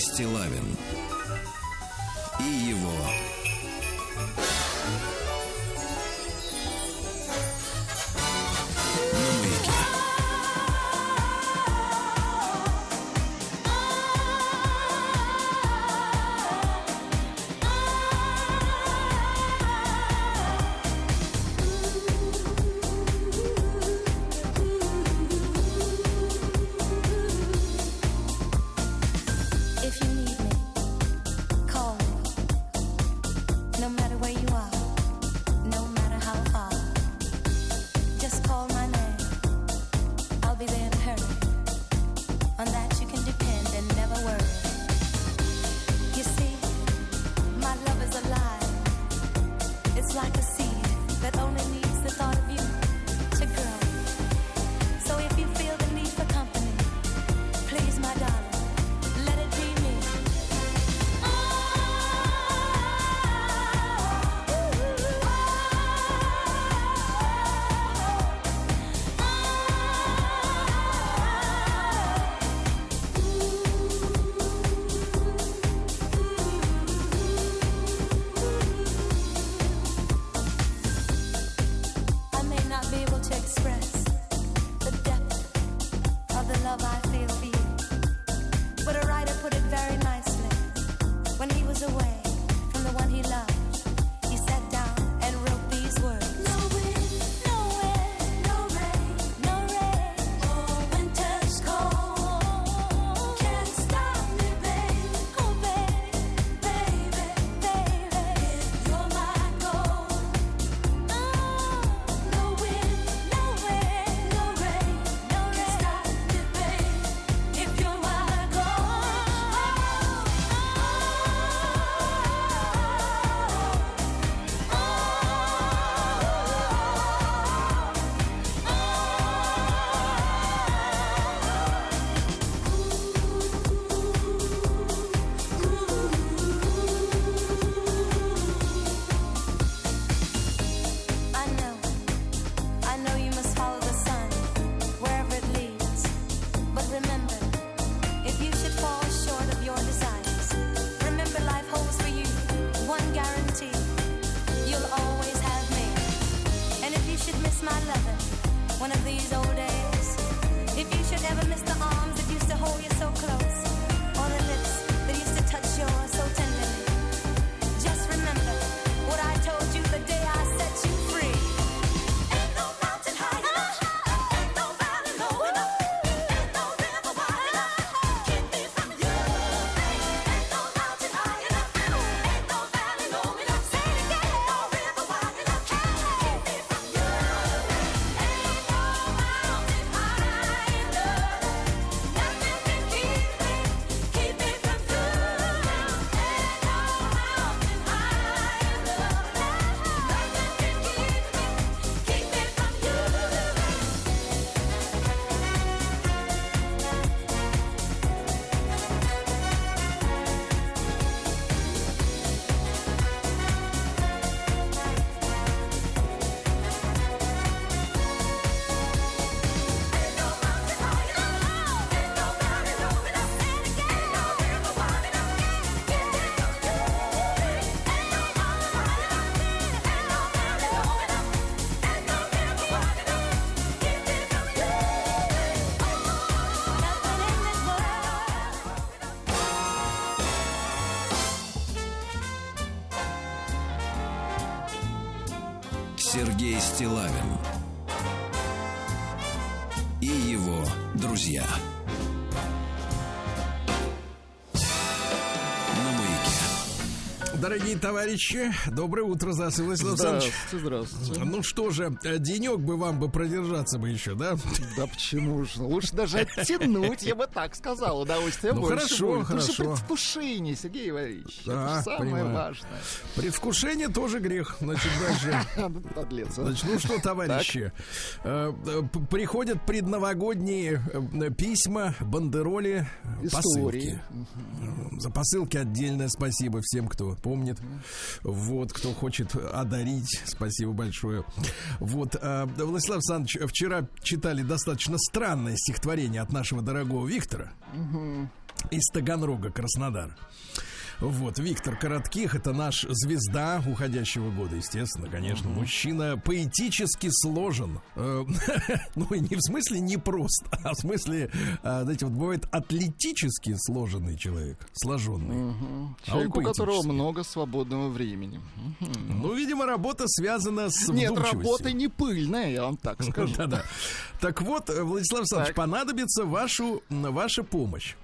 Стилавин Стилавин и его друзья. Дорогие товарищи, доброе утро, Засы Владислав Здравствуйте, здравствуйте. Ну что же, э, денек бы вам бы продержаться бы еще, да? Да почему же? Лучше даже оттянуть, я бы так сказал. Удовольствие ну, больше хорошо, будет. хорошо. Что предвкушение, Сергей Иванович. Да, это самое понимаю. важное. Предвкушение тоже грех. Значит, дальше. Подлец. а. Значит, ну что, товарищи, э, э, приходят предновогодние э, письма, бандероли, Истории. посылки. За посылки отдельное спасибо всем, кто помнит. Вот, кто хочет одарить. Спасибо большое. Вот, Владислав Александрович, вчера читали достаточно странное стихотворение от нашего дорогого Виктора. из Таганрога, Краснодар. Вот, Виктор Коротких, это наш звезда уходящего года, естественно, конечно. Uh-huh. Мужчина поэтически сложен. Э, ну, не в смысле не прост, а в смысле, а, знаете, вот бывает атлетически сложенный человек, сложенный. Uh-huh. Человек, у которого много свободного времени. Ну, видимо, работа связана с Нет, работа не пыльная, я вам так скажу. Да-да. Так вот, Владислав Александрович, понадобится вашу, ваша помощь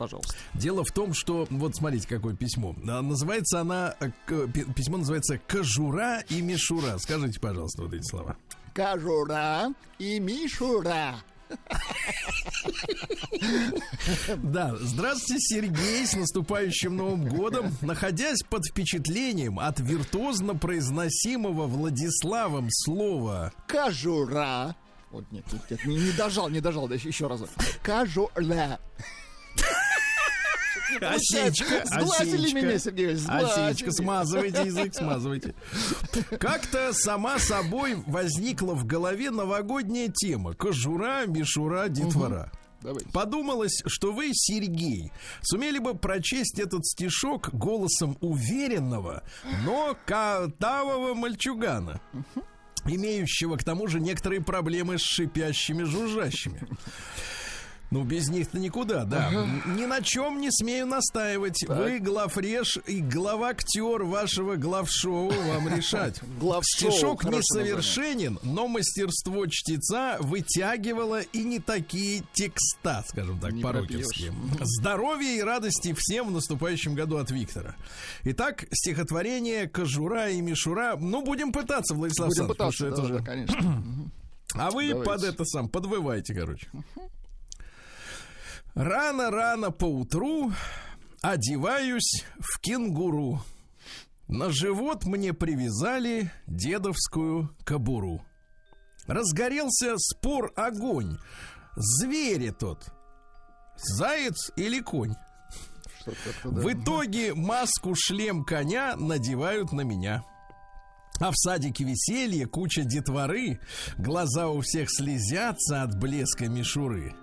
пожалуйста. Дело в том, что вот смотрите, какое письмо. А, называется она э, письмо называется Кожура и Мишура. Скажите, пожалуйста, вот эти слова. Кожура и Мишура. Да, здравствуйте, Сергей, с наступающим Новым годом. Находясь под впечатлением от виртуозно произносимого Владиславом слова «кожура», вот нет, нет, нет, не, не дожал, не дожал, да еще раз. Кожура. Осечка, Сглазили меня, Сергей Осечка, смазывайте язык, смазывайте. Как-то сама собой возникла в голове новогодняя тема. Кожура, мишура, детвора. Давайте. Подумалось, что вы, Сергей, сумели бы прочесть этот стишок голосом уверенного, но катавого мальчугана. Имеющего к тому же некоторые проблемы с шипящими жужжащими. Ну, без них-то никуда, да. Ага. Ни на чем не смею настаивать. Так. Вы главреш и главактер вашего главшоу вам решать. Стишок несовершенен, но мастерство чтеца вытягивало и не такие текста, скажем так, по-рокерски. Здоровья и радости всем в наступающем году от Виктора. Итак, стихотворение «Кожура и мишура». Ну, будем пытаться, Владислав Будем пытаться, да, это же... да, конечно. А вы Давайте. под это сам подвывайте, короче. Рано-рано поутру одеваюсь в кенгуру. На живот мне привязали дедовскую кобуру. Разгорелся спор огонь. Звери тот. Заяц или конь? В итоге маску шлем коня надевают на меня. А в садике веселье, куча детворы, глаза у всех слезятся от блеска мишуры.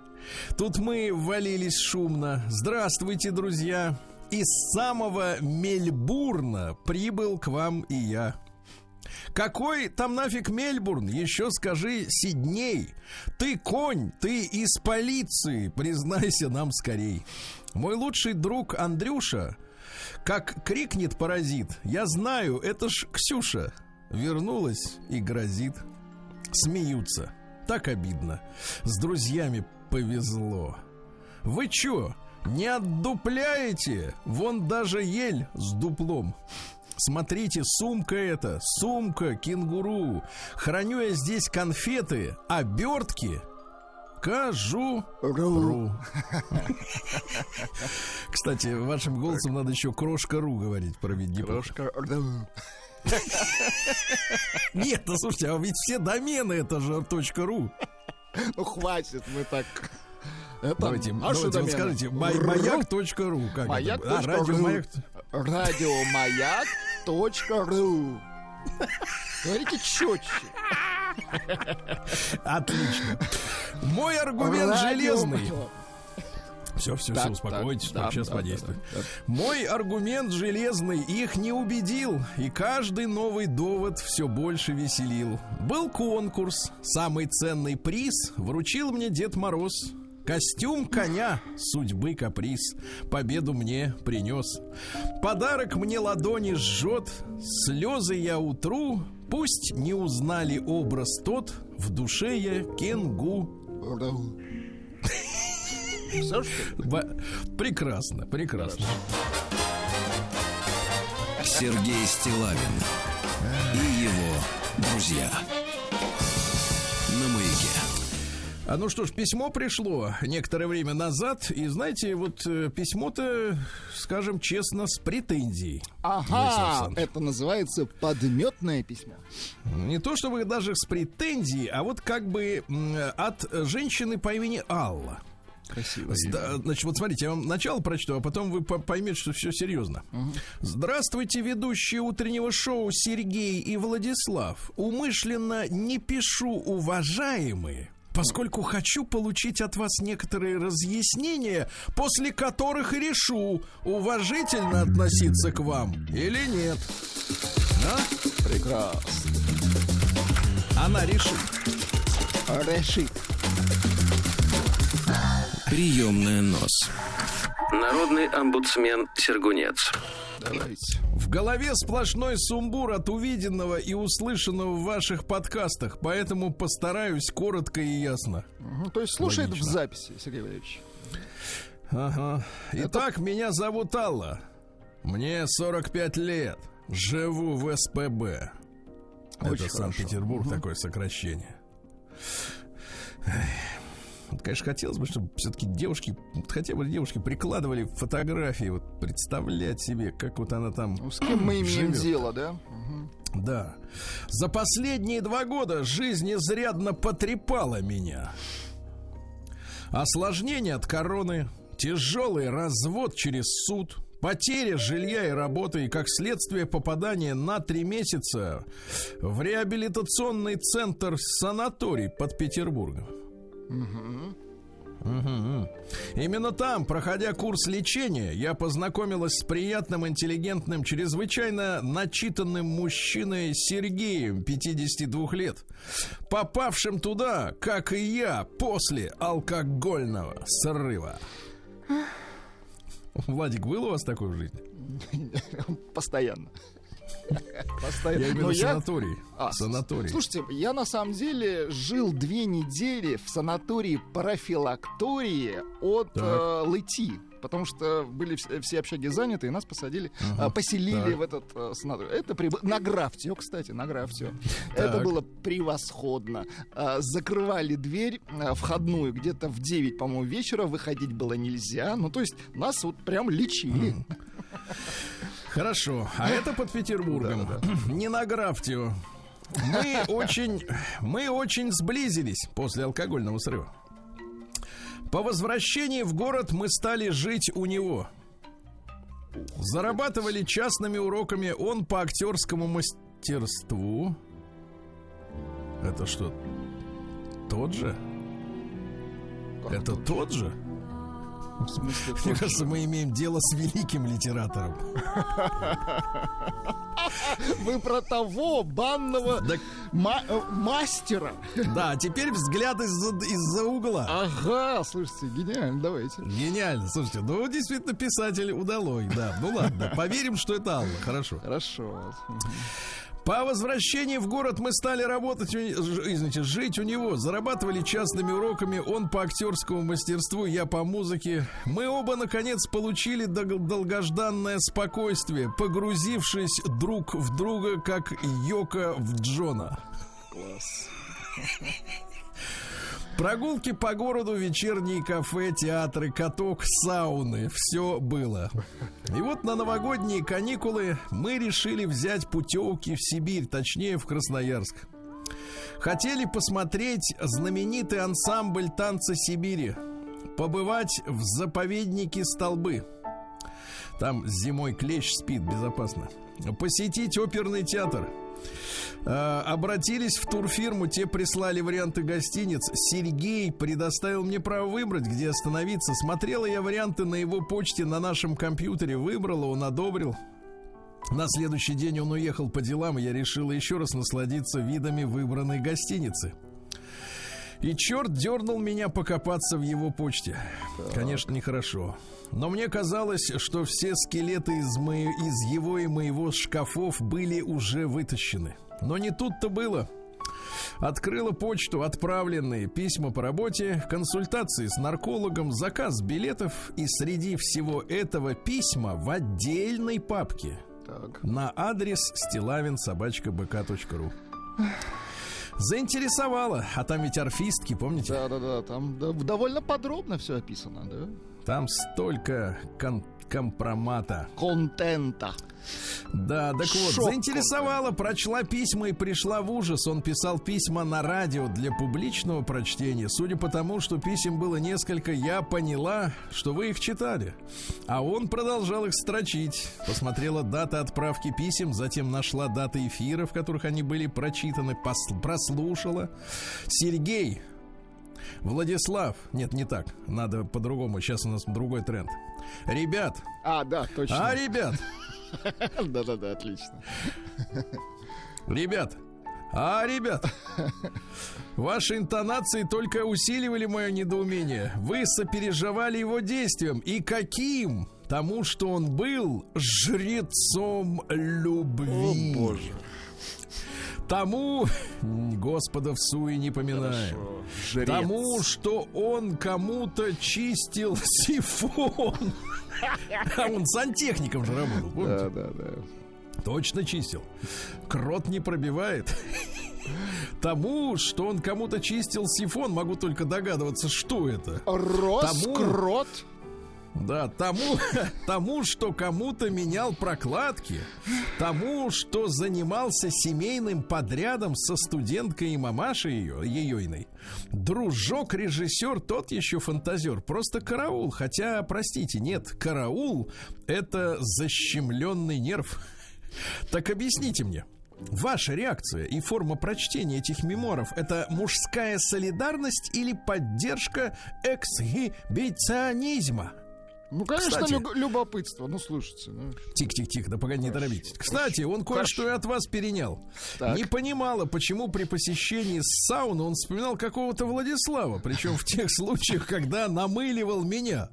Тут мы валились шумно. Здравствуйте, друзья. Из самого Мельбурна прибыл к вам и я. Какой там нафиг Мельбурн? Еще скажи Сидней. Ты конь, ты из полиции, признайся нам скорей. Мой лучший друг Андрюша, как крикнет паразит, я знаю, это ж Ксюша. Вернулась и грозит. Смеются. Так обидно. С друзьями повезло. Вы чё, не отдупляете? Вон даже ель с дуплом. Смотрите, сумка эта, сумка кенгуру. Храню я здесь конфеты, обертки. Кажу ру. Кстати, вашим голосом надо еще крошка ру говорить про Крошка ру. Нет, ну слушайте, а ведь все домены это же .ру. Ну хватит, мы так... Это давайте, давайте вот скажите, маяк.ру. Как маяк. Это? А, радиомаяк. Радиомаяк.ру. Говорите четче. Отлично. Мой аргумент железный. Все, все, все, успокойтесь, так, сейчас да, подействует. Да, да, Мой аргумент железный их не убедил, и каждый новый довод все больше веселил. Был конкурс, самый ценный приз вручил мне Дед Мороз. Костюм коня, судьбы каприз, победу мне принес. Подарок мне ладони жжет, слезы я утру, пусть не узнали образ тот, в душе я кенгу. Все, что ли? Прекрасно, прекрасно. Сергей Стилавин и его друзья. На маяке. А ну что ж, письмо пришло некоторое время назад, и знаете, вот э, письмо-то, скажем честно, с претензией. Ага, это называется подметное письмо. Не то чтобы даже с претензией, а вот как бы от женщины по имени Алла. Красиво. Значит, вот смотрите, я вам начало прочту, а потом вы поймете, что все серьезно. Угу. Здравствуйте, ведущие утреннего шоу Сергей и Владислав. Умышленно не пишу, уважаемые, поскольку хочу получить от вас некоторые разъяснения, после которых и решу, уважительно относиться к вам или нет. А? Прекрасно. Она решит. Решит. Приемная нос. Народный омбудсмен Сергунец. Давайте. В голове сплошной сумбур от увиденного и услышанного в ваших подкастах, поэтому постараюсь коротко и ясно. Угу, то есть слушает Логично. в записи, Сергей Валерьевич. Ага. Итак, Это... меня зовут Алла. Мне 45 лет. Живу в СПБ. Очень Это Санкт-Петербург, угу. такое сокращение. Конечно, хотелось бы, чтобы все-таки девушки, хотя бы девушки прикладывали фотографии, вот представлять себе, как вот она там. Ну, с кем мы имеем живет. дело, да? Да. За последние два года жизнь изрядно потрепала меня. Осложнение от короны, тяжелый развод через суд, потеря жилья и работы и, как следствие, попадание на три месяца в реабилитационный центр санаторий под Петербургом. Угу. Угу. Именно там, проходя курс лечения, я познакомилась с приятным, интеллигентным, чрезвычайно начитанным мужчиной Сергеем, 52 лет, попавшим туда, как и я, после алкогольного срыва. Владик, был у вас такой в жизни? Постоянно. Постоянно. Я имею в санаторий. А, санаторий. Слушайте, я на самом деле жил две недели в санатории профилактории от э, Лыти потому что были все, общаги заняты, и нас посадили, uh-huh. поселили так. в этот э, санаторий. Это при... на Графтио, кстати, на Графтио. Это было превосходно. А, закрывали дверь входную где-то в 9, по-моему, вечера, выходить было нельзя. Ну, то есть нас вот прям лечили. Хорошо, а это под Петербургом. Да, да. Не на Графтио. Мы очень, мы очень сблизились после алкогольного срыва. По возвращении в город мы стали жить у него. Зарабатывали частными уроками он по актерскому мастерству. Это что, тот же? Это тот же? В смысле, Мне кажется, мы имеем дело с великим литератором. Вы про того банного да... ма- э, мастера. Да, теперь взгляд из-за, из угла. Ага, слушайте, гениально, давайте. Гениально, слушайте, ну действительно писатель удалой, да. Ну ладно, поверим, что это Алла, хорошо. Хорошо. По возвращении в город мы стали работать, извините, жить у него, зарабатывали частными уроками, он по актерскому мастерству, я по музыке. Мы оба, наконец, получили долгожданное спокойствие, погрузившись друг в друга, как Йока в Джона. Класс. Прогулки по городу, вечерние кафе, театры, каток, сауны. Все было. И вот на новогодние каникулы мы решили взять путевки в Сибирь, точнее в Красноярск. Хотели посмотреть знаменитый ансамбль танца Сибири. Побывать в заповеднике Столбы. Там зимой клещ спит безопасно. Посетить оперный театр обратились в турфирму, те прислали варианты гостиниц. Сергей предоставил мне право выбрать, где остановиться. Смотрела я варианты на его почте на нашем компьютере, выбрала, он одобрил. На следующий день он уехал по делам, и я решила еще раз насладиться видами выбранной гостиницы. И черт дернул меня покопаться в его почте. Конечно, нехорошо. Но мне казалось, что все скелеты из, мои, из его и моего шкафов были уже вытащены. Но не тут-то было. Открыла почту, отправленные письма по работе, консультации с наркологом, заказ билетов и среди всего этого письма в отдельной папке так. на адрес стилавинсобачкабк.ру. Заинтересовало, а там ведь орфистки, помните? Да-да-да, там довольно подробно все описано, да? Там столько кон компромата. Контента. Да, так вот, Шок заинтересовала, прочла письма и пришла в ужас. Он писал письма на радио для публичного прочтения. Судя по тому, что писем было несколько, я поняла, что вы их читали. А он продолжал их строчить. Посмотрела даты отправки писем, затем нашла даты эфира, в которых они были прочитаны, прослушала. Сергей, Владислав, нет, не так, надо по-другому, сейчас у нас другой тренд. Ребят. А, да, точно. А, ребят. Да-да-да, отлично. Ребят, а, ребят, ваши интонации только усиливали мое недоумение. Вы сопереживали его действиям. И каким? Тому, что он был жрецом любви. О, боже. Тому, Господа в суе не поминаем. Тому, что он кому-то чистил сифон. А он сантехником же работал, помните? Да, да, да. Точно чистил. Крот не пробивает. Тому, что он кому-то чистил сифон, могу только догадываться, что это. Роскрот? Да, тому, тому, что кому-то менял прокладки, тому, что занимался семейным подрядом со студенткой и мамашей ее, ейойной. Дружок, режиссер, тот еще фантазер. Просто караул. Хотя, простите, нет, караул — это защемленный нерв. Так объясните мне, Ваша реакция и форма прочтения этих меморов это мужская солидарность или поддержка эксгибиционизма? Ну, конечно, Кстати, любопытство. Ну, слушайте. Ну... Тихо-тихо-тихо, да пока не торопитесь. Кстати, он кое-что и от вас перенял. Так. Не понимала, почему при посещении сауны он вспоминал какого-то Владислава, причем в тех случаях, когда намыливал меня.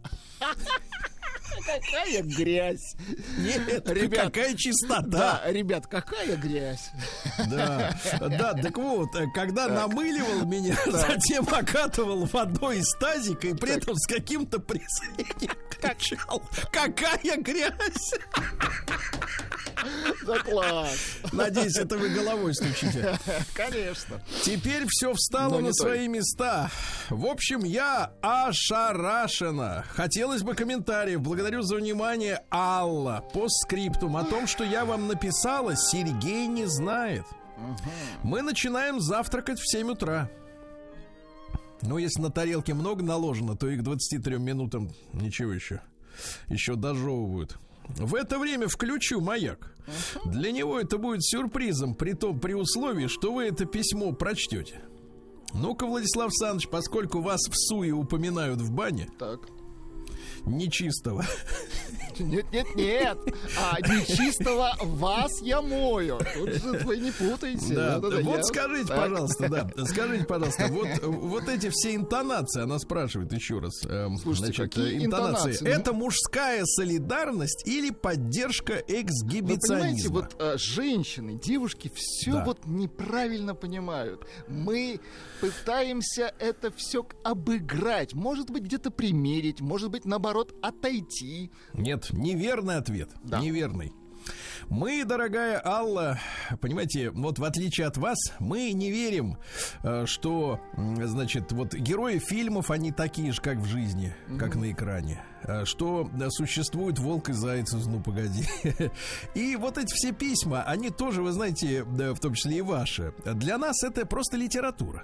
Какая грязь. Нет, ребят, какая чистота. Да, ребят, какая грязь. Да, да, так вот, когда так. намыливал меня, так. затем окатывал водой из тазика и при так. этом с каким-то презрением кричал, какая грязь. Да класс. Надеюсь, это вы головой стучите. Конечно. Теперь все встало на свои места. В общем, я ошарашена. Хотелось бы комментариев. Благодарю за внимание, Алла. По скриптум о том, что я вам написала, Сергей не знает. Мы начинаем завтракать в 7 утра. Ну, если на тарелке много наложено, то и к 23 минутам ничего еще. Еще дожевывают. В это время включу маяк. Для него это будет сюрпризом, при том, при условии, что вы это письмо прочтете. Ну-ка, Владислав Александрович, поскольку вас в суе упоминают в бане, так. Нечистого. Нет, нет, нет. А нечистого вас я мою. Тут же вы не путаете. Да, да, да, вот я... скажите, так. пожалуйста, да, скажите, пожалуйста, вот, вот эти все интонации, она спрашивает еще раз. Эм, Слушайте, значит, какие интонации? интонации? Это мужская солидарность или поддержка эксгибиционизма? Вы понимаете, вот а, женщины, девушки все да. вот неправильно понимают. Мы пытаемся это все обыграть. Может быть, где-то примерить, может быть, наоборот, отойти. Нет, неверный ответ. Да. Неверный. Мы, дорогая Алла, понимаете, вот в отличие от вас, мы не верим, э, что, значит, вот герои фильмов, они такие же, как в жизни, mm-hmm. как на экране. Э, что существует волк и заяц ну погоди. И вот эти все письма, они тоже, вы знаете, в том числе и ваши. Для нас это просто литература.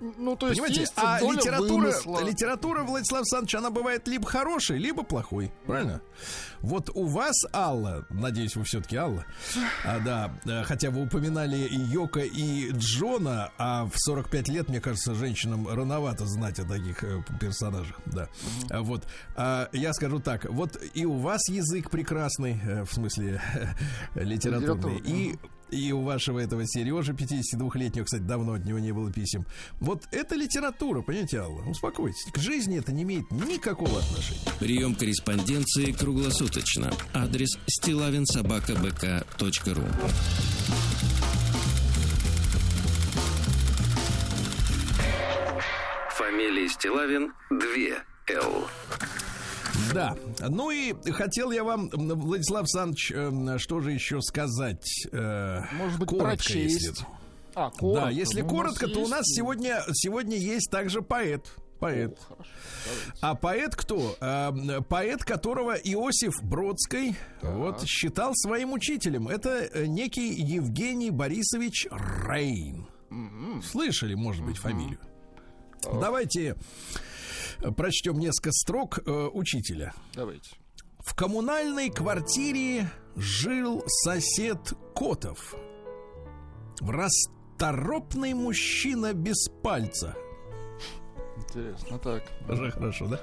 Ну, то есть, Понимаете, есть а литература, вымысла. литература, Владислав Александрович, она бывает либо хорошей, либо плохой. Правильно? Вот у вас, Алла, надеюсь, вы все-таки Алла, а, да, э, хотя вы упоминали и Йока, и Джона, а в 45 лет, мне кажется, женщинам рановато знать о таких э, персонажах, да. Mm-hmm. Вот, а, я скажу так, вот и у вас язык прекрасный, э, в смысле литературный, и и у вашего этого Сережи 52-летнего, кстати, давно от него не было писем. Вот это литература, понимаете, Алла? Успокойтесь. К жизни это не имеет никакого отношения. Прием корреспонденции круглосуточно. Адрес стилавинсобакабк.ру Фамилия Стилавин 2 Л. Да. Ну и хотел я вам, Владислав Александрович, э, что же еще сказать? Э, Может быть, коротко, прочесть. Если... А, коротко. Да, если ну, коротко, то у нас сегодня, сегодня есть также поэт. Поэт. О, а поэт кто? А, поэт, которого Иосиф Бродский да. вот, считал своим учителем. Это некий Евгений Борисович Рейн. Mm-hmm. Слышали, может быть, mm-hmm. фамилию? Oh. Давайте прочтем несколько строк э, учителя. Давайте. В коммунальной квартире жил сосед Котов. Расторопный мужчина без пальца. Интересно, так. Уже хорошо, да?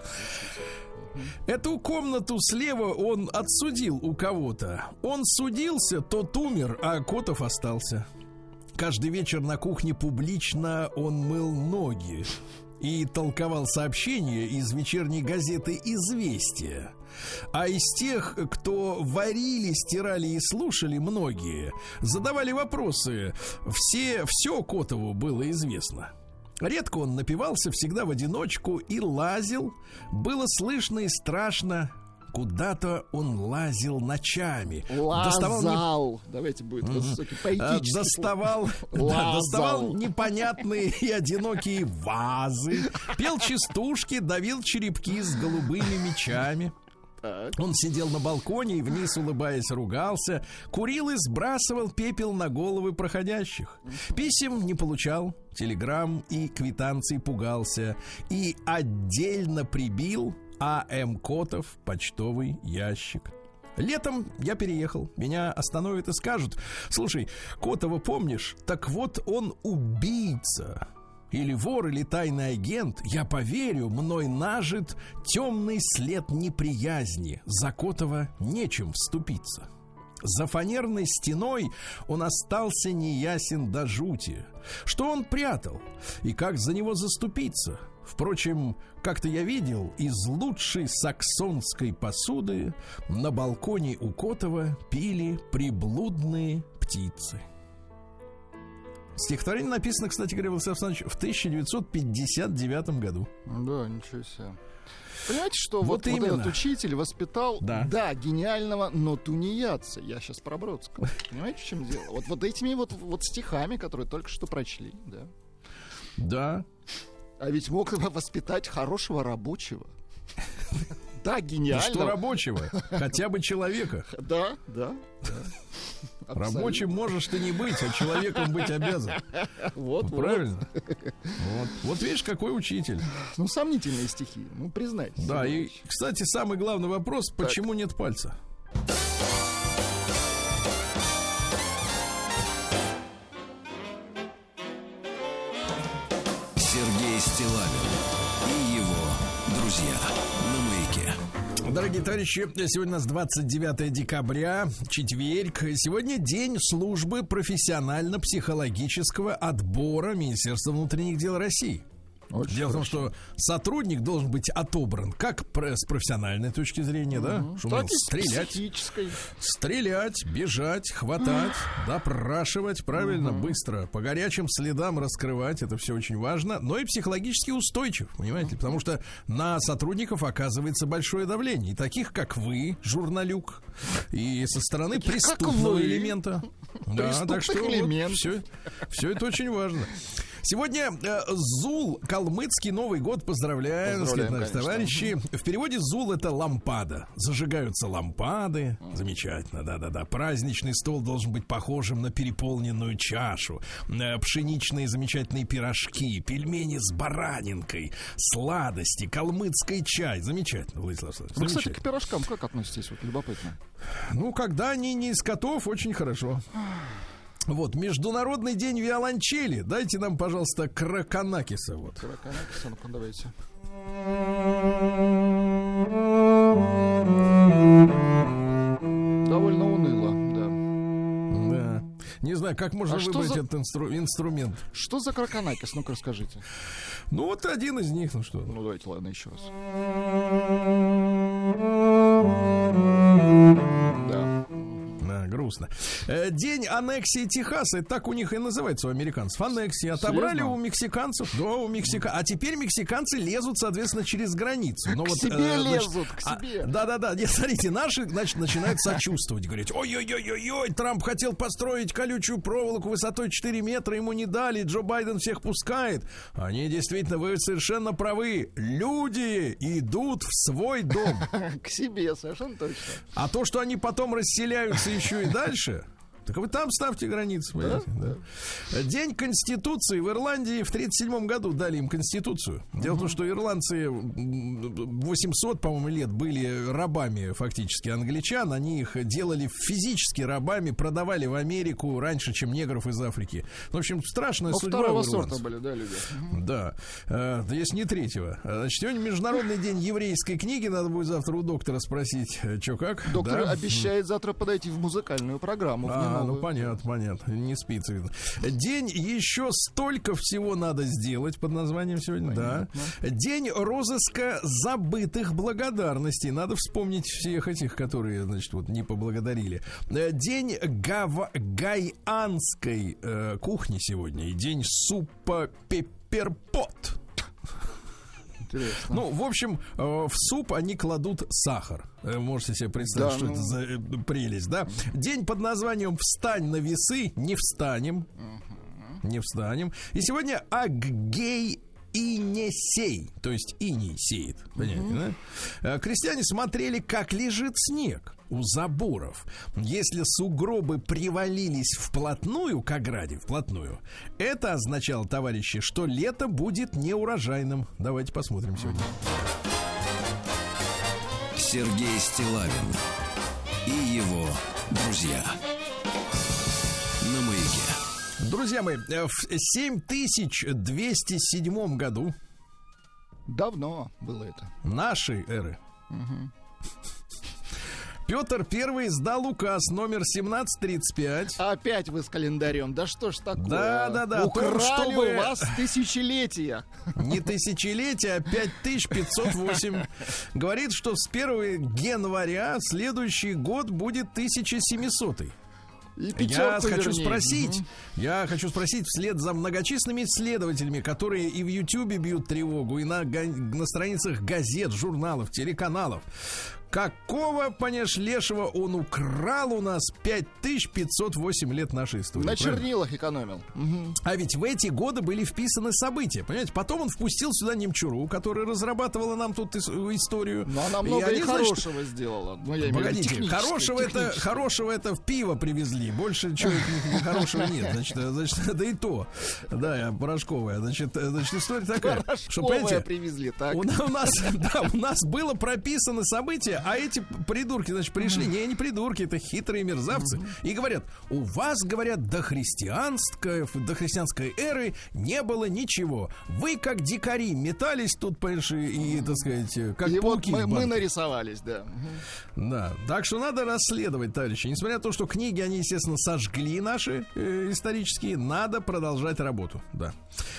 Эту комнату слева он отсудил у кого-то. Он судился, тот умер, а Котов остался. Каждый вечер на кухне публично он мыл ноги и толковал сообщения из вечерней газеты «Известия». А из тех, кто варили, стирали и слушали, многие задавали вопросы. Все, все Котову было известно. Редко он напивался, всегда в одиночку и лазил. Было слышно и страшно. Куда-то он лазил ночами. Лазал. Доставал... Давайте будет поэтический. Доставал, да, доставал непонятные и одинокие вазы. Пел частушки, давил черепки с голубыми мечами. Он сидел на балконе и вниз, улыбаясь, ругался, курил и сбрасывал пепел на головы проходящих. Писем не получал, телеграмм и квитанций пугался. И отдельно прибил А.М. Котов почтовый ящик. Летом я переехал. Меня остановят и скажут: Слушай, Котова помнишь? Так вот он убийца или вор, или тайный агент, я поверю, мной нажит темный след неприязни. За Котова нечем вступиться. За фанерной стеной он остался неясен до жути. Что он прятал и как за него заступиться? Впрочем, как-то я видел, из лучшей саксонской посуды на балконе у Котова пили приблудные птицы. Стихотворение написано, кстати говоря, Владислав Александрович, в 1959 году. Да, ничего себе. Понимаете, что вот, вот, вот этот учитель воспитал, да. да, гениального, но тунеядца. Я сейчас про Бродского. Понимаете, в чем дело? Вот, вот этими вот, вот стихами, которые только что прочли, да. Да. А ведь мог воспитать хорошего рабочего. Да, гениально. Что рабочего? Хотя бы человека. Да, да, да. Рабочим можешь ты не быть, а человеком быть обязан. Вот, ну, Правильно? Вот. вот видишь, какой учитель. Ну, сомнительные стихи, ну, признайтесь. Да, и, кстати, самый главный вопрос, так. почему нет пальца? Дорогие товарищи, сегодня у нас 29 декабря, четверг. Сегодня день службы профессионально-психологического отбора Министерства внутренних дел России. Очень Дело хорошо. в том, что сотрудник должен быть отобран как с профессиональной точки зрения, угу. да, что так стрелять, стрелять, бежать, хватать, допрашивать, правильно, угу. быстро, по горячим следам раскрывать, это все очень важно, но и психологически устойчив, понимаете, угу. потому что на сотрудников оказывается большое давление, и таких как вы, журналюк, и со стороны таких преступного элемента, да, так что элемент. вот, все, все это очень важно. Сегодня э, Зул, калмыцкий Новый год, поздравляем, поздравляем сказать, товарищи. В переводе Зул это лампада. Зажигаются лампады. Замечательно, да-да-да. Праздничный стол должен быть похожим на переполненную чашу. Э, пшеничные замечательные пирожки, пельмени с баранинкой, сладости, калмыцкий чай. Замечательно, Владислав Вы, ну, кстати, к пирожкам как относитесь? Вот любопытно. Ну, когда они не из котов, очень хорошо. Вот, Международный день виолончели. Дайте нам, пожалуйста, Краконакиса. Вот. Краконакиса, ну-ка, давайте. Довольно уныло, да. Да. Не знаю, как можно а выбрать за... этот инстру... инструмент. Что за Краконакис? Ну-ка, расскажите. Ну, вот один из них, ну что. Ну, давайте, ладно, еще раз. Грустно. Э, день аннексии Техаса, так у них и называется у американцев. Аннексия. Отобрали Серьезно? у мексиканцев. Да, у Мексика. А теперь мексиканцы лезут, соответственно, через границу. Но к вот, себе э, лезут, к а, себе. А, да-да-да. Нет, смотрите, наши, значит, начинают сочувствовать. Говорить, ой-ой-ой-ой, Трамп хотел построить колючую проволоку высотой 4 метра, ему не дали, Джо Байден всех пускает. Они действительно, вы совершенно правы. Люди идут в свой дом. К себе, совершенно точно. А то, что они потом расселяются еще и дальше, Так вы там ставьте границы, понимаете? Да? Да. День Конституции в Ирландии в 1937 году дали им Конституцию. Дело угу. в том, что ирландцы 800, по-моему, лет были рабами фактически англичан. Они их делали физически рабами, продавали в Америку раньше, чем негров из Африки. В общем, страшная Но судьба второго сорта были, да, люди? Да. А, есть не третьего. Значит, сегодня Международный день еврейской книги. Надо будет завтра у доктора спросить, э, что как. Доктор да? обещает завтра подойти в музыкальную программу. А, а, ну понятно, понятно. Не спится, видно. День еще столько всего надо сделать под названием сегодня. Понятно. Да. День розыска забытых благодарностей. Надо вспомнить всех этих, которые, значит, вот не поблагодарили. День гав... гайанской э, кухни сегодня. И день супа пепперпот. Интересно. Ну, в общем, э, в суп они кладут сахар. Э, можете себе представить, да, что ну... это за э, прелесть, да? День под названием «Встань на весы», не встанем. Не встанем. И сегодня Аггей и не сей, то есть и не сеет. Понятно, да? Крестьяне смотрели, как лежит снег у заборов. Если сугробы привалились вплотную к ограде, вплотную, это означало, товарищи, что лето будет неурожайным. Давайте посмотрим сегодня. Сергей Стилавин и его друзья. На маяке. Друзья мои, в 7207 году Давно было это. Нашей эры. Угу. Петр Первый сдал указ номер 1735. Опять вы с календарем. Да что ж такое? Да, да, да. Украли чтобы... у вас тысячелетия. Не тысячелетия, а 5508. Говорит, что с 1 января следующий год будет 1700. И я хочу вернее. спросить, угу. я хочу спросить вслед за многочисленными исследователями, которые и в Ютьюбе бьют тревогу, и на, на страницах газет, журналов, телеканалов. Какого, понимаешь, лешего он украл у нас 5508 лет нашей истории? На правильно? чернилах экономил. Угу. А ведь в эти годы были вписаны события, понимаете? Потом он впустил сюда немчуру, которая разрабатывала нам тут историю. Но она много и, и хорошего значит, сделала. Ну, я Погодите, хорошего это, хорошего это в пиво привезли. Больше чего хорошего нет. Значит, значит, да и то. Да, порошковая. Значит, значит история такая. Что, понимаете, привезли, так. У, у нас, да, у нас было прописано событие, а эти придурки, значит, пришли, не, не придурки, это хитрые мерзавцы, и говорят, у вас, говорят, до христианской, до христианской эры не было ничего. Вы, как дикари, метались тут, понимаешь, и, так сказать, как и пауки. Вот мы, мы нарисовались, да. Да, так что надо расследовать, товарищи. Несмотря на то, что книги, они, естественно, сожгли наши э, исторические, надо продолжать работу, да.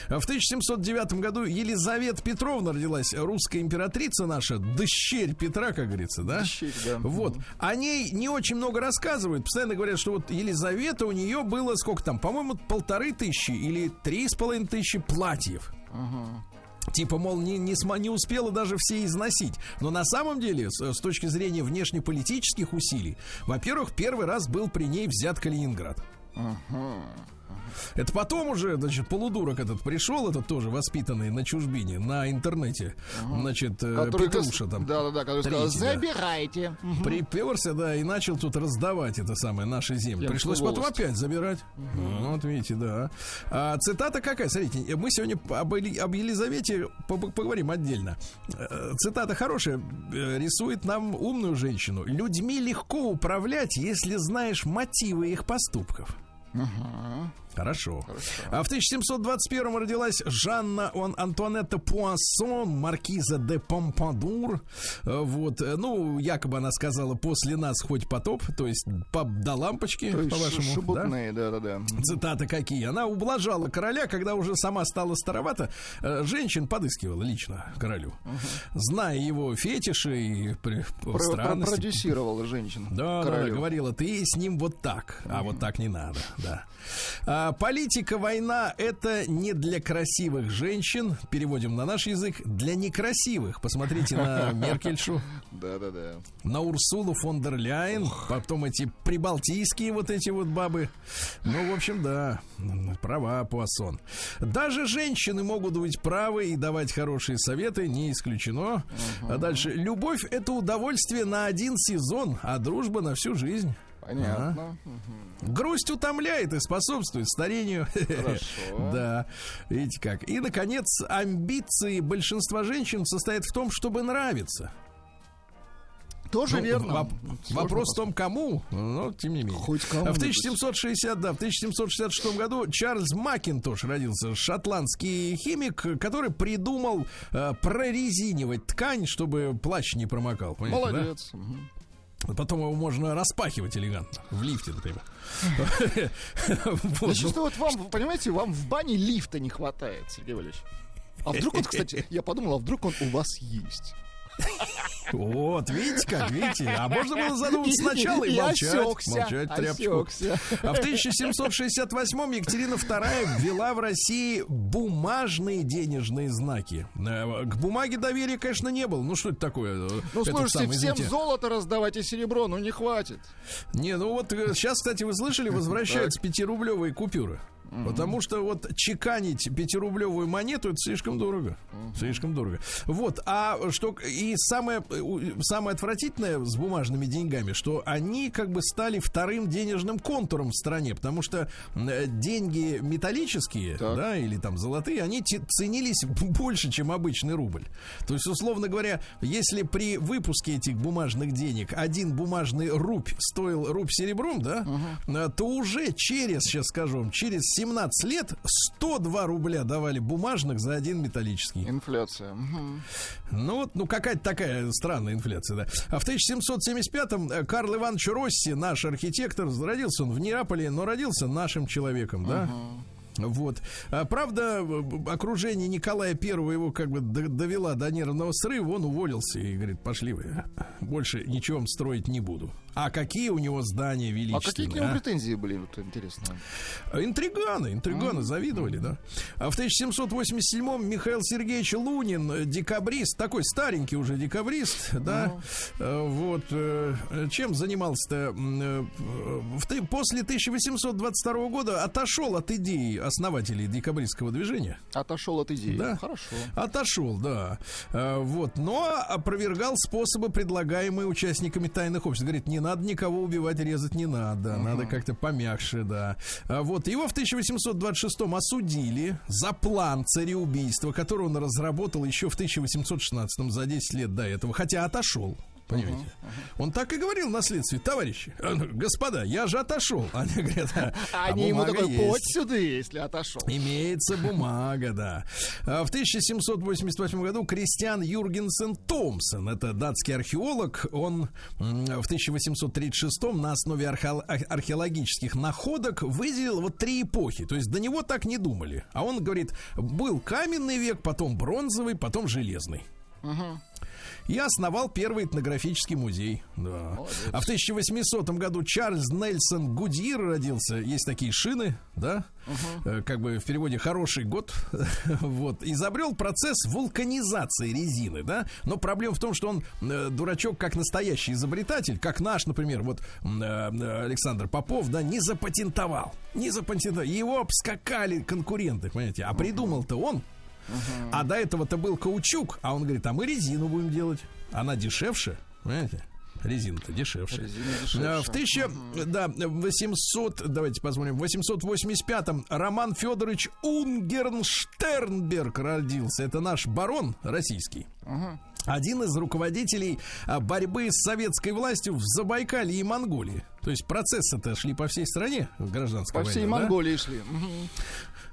В 1709 году Елизавета Петровна родилась, русская императрица наша, дощерь Петра, как говорится, называется, да? Щит, да. Вот. О ней не очень много рассказывают. Постоянно говорят, что вот Елизавета, у нее было сколько там, по-моему, полторы тысячи или три с половиной тысячи платьев. Угу. Типа, мол, не, не, не успела даже все износить. Но на самом деле, с, с точки зрения внешнеполитических усилий, во-первых, первый раз был при ней взят Калининград. Угу. Это потом уже, значит, полудурок этот пришел, этот тоже воспитанный на чужбине, на интернете. Ага. Значит, э, который Петруша там. Да-да-да, который сказал, забирайте. Да. Приперся, да, и начал тут раздавать это самое, наши земли. Пришлось потом опять забирать. Угу. Вот видите, да. А, цитата какая? Смотрите, мы сегодня об, об Елизавете поговорим отдельно. Э, цитата хорошая, э, рисует нам умную женщину. Людьми легко управлять, если знаешь мотивы их поступков. Ага. Хорошо. Хорошо. А в 1721 родилась Жанна он, Антуанетта Пуассон, маркиза де Помпадур. Э, вот, э, ну, якобы она сказала, после нас хоть потоп, то есть по, до лампочки, по-вашему. Шебутные, да? да, да, да. Цитаты какие. Она ублажала короля, когда уже сама стала старовата. Э, женщин подыскивала лично королю. Угу. Зная его фетиши и при, Про, странности. Продюсировала женщин. Да, королю. да, говорила, ты с ним вот так, а вот так не надо, да. А, политика, война – это не для красивых женщин. Переводим на наш язык. Для некрасивых. Посмотрите на Меркельшу. Да-да-да. На Урсулу фон дер Ляйен. Потом эти прибалтийские вот эти вот бабы. Ну, в общем, да. Права, Пуассон. Даже женщины могут быть правы и давать хорошие советы. Не исключено. А дальше. Любовь – это удовольствие на один сезон, а дружба на всю жизнь. Понятно. Угу. Грусть утомляет и способствует старению. Хорошо. да. Видите как. И, наконец, амбиции большинства женщин состоят в том, чтобы нравиться. Тоже ну, верно. Воп- вопрос в том, кому, но тем не менее. Хоть кому в 1760, да, в 1766 году Чарльз Макинтош родился, шотландский химик, который придумал э, прорезинивать ткань, чтобы плащ не промокал. Молодец. Да? Потом его можно распахивать элегантно. В лифте, например. Я чувствую, вот вам, понимаете, вам в бане лифта не хватает, Сергей Валерьевич. А вдруг он, кстати, я подумал, а вдруг он у вас есть? Вот, видите как, видите? А можно было задуматься сначала и, молчать. Осекся, молчать тряпочку. А в 1768-м Екатерина II ввела в России бумажные денежные знаки. Э, к бумаге доверия, конечно, не было. Ну, что это такое? Ну, это слушайте, сам, всем золото раздавать и серебро, ну, не хватит. Не, ну вот сейчас, кстати, вы слышали, возвращаются пятирублевые купюры. Потому что вот чеканить пятирублевую монету это слишком дорого. Угу. Слишком дорого. Вот, а что и самое, самое отвратительное с бумажными деньгами, что они как бы стали вторым денежным контуром в стране, потому что деньги металлические, так. да, или там золотые, они ценились больше, чем обычный рубль. То есть, условно говоря, если при выпуске этих бумажных денег один бумажный рубь стоил рубь серебром, да, угу. то уже через, сейчас скажу вам, через 17 лет 102 рубля давали бумажных за один металлический. Инфляция. Ну вот, ну какая-то такая странная инфляция, да. А в 1775-м э, Карл Иванович Росси, наш архитектор, родился он в Неаполе, но родился нашим человеком, да. Вот. А, правда, окружение Николая Первого его как бы довела до нервного срыва, он уволился и говорит, пошли вы, больше ничего строить не буду. А какие у него здания величественные. А какие к нему а? претензии были, вот интересно? Интриганы, интриганы mm-hmm. завидовали, да. А в 1787-м Михаил Сергеевич Лунин, декабрист, такой старенький уже декабрист, да, mm-hmm. вот, э, чем занимался-то? Э, после 1822 года отошел от идеи основателей декабристского движения. Отошел от идеи. Да. Хорошо. Отошел, да. Вот, но опровергал способы, предлагаемые участниками тайных обществ. Говорит, не надо никого убивать, резать не надо. Uh-huh. Надо как-то помягче, да. А вот его в 1826-м осудили за план цареубийства, который он разработал еще в 1816-м, за 10 лет до этого, хотя отошел. Понимаете? Uh-huh, uh-huh. Он так и говорил на следствии, товарищи, э, господа, я же отошел. Они говорят, а, а Они ему такой, подь сюда, если отошел. Имеется бумага, да. А в 1788 году Кристиан Юргенсен Томпсон, это датский археолог, он в 1836 на основе археологических находок выделил вот три эпохи. То есть до него так не думали. А он говорит, был каменный век, потом бронзовый, потом железный. Угу и основал первый этнографический музей. Да. А в 1800 году Чарльз Нельсон Гудьир родился. Есть такие шины, да? Угу. Как бы в переводе хороший год. вот. Изобрел процесс вулканизации резины, да? Но проблема в том, что он э, дурачок как настоящий изобретатель, как наш, например, вот э, Александр Попов, да, не запатентовал. Не запатентовал. Его обскакали конкуренты, понимаете? А придумал-то он Uh-huh. А до этого-то был каучук, а он говорит, а мы резину будем делать. Она дешевше, понимаете? Резина-то дешевше. Резина дешевше. В 1000, uh-huh. да, 800, давайте посмотрим, в 885-м Роман Федорович Унгернштернберг родился. Это наш барон российский. Uh-huh. Один из руководителей а, борьбы с советской властью в Забайкалье и Монголии. То есть процессы-то шли по всей стране гражданской По всей войне, Монголии да? шли.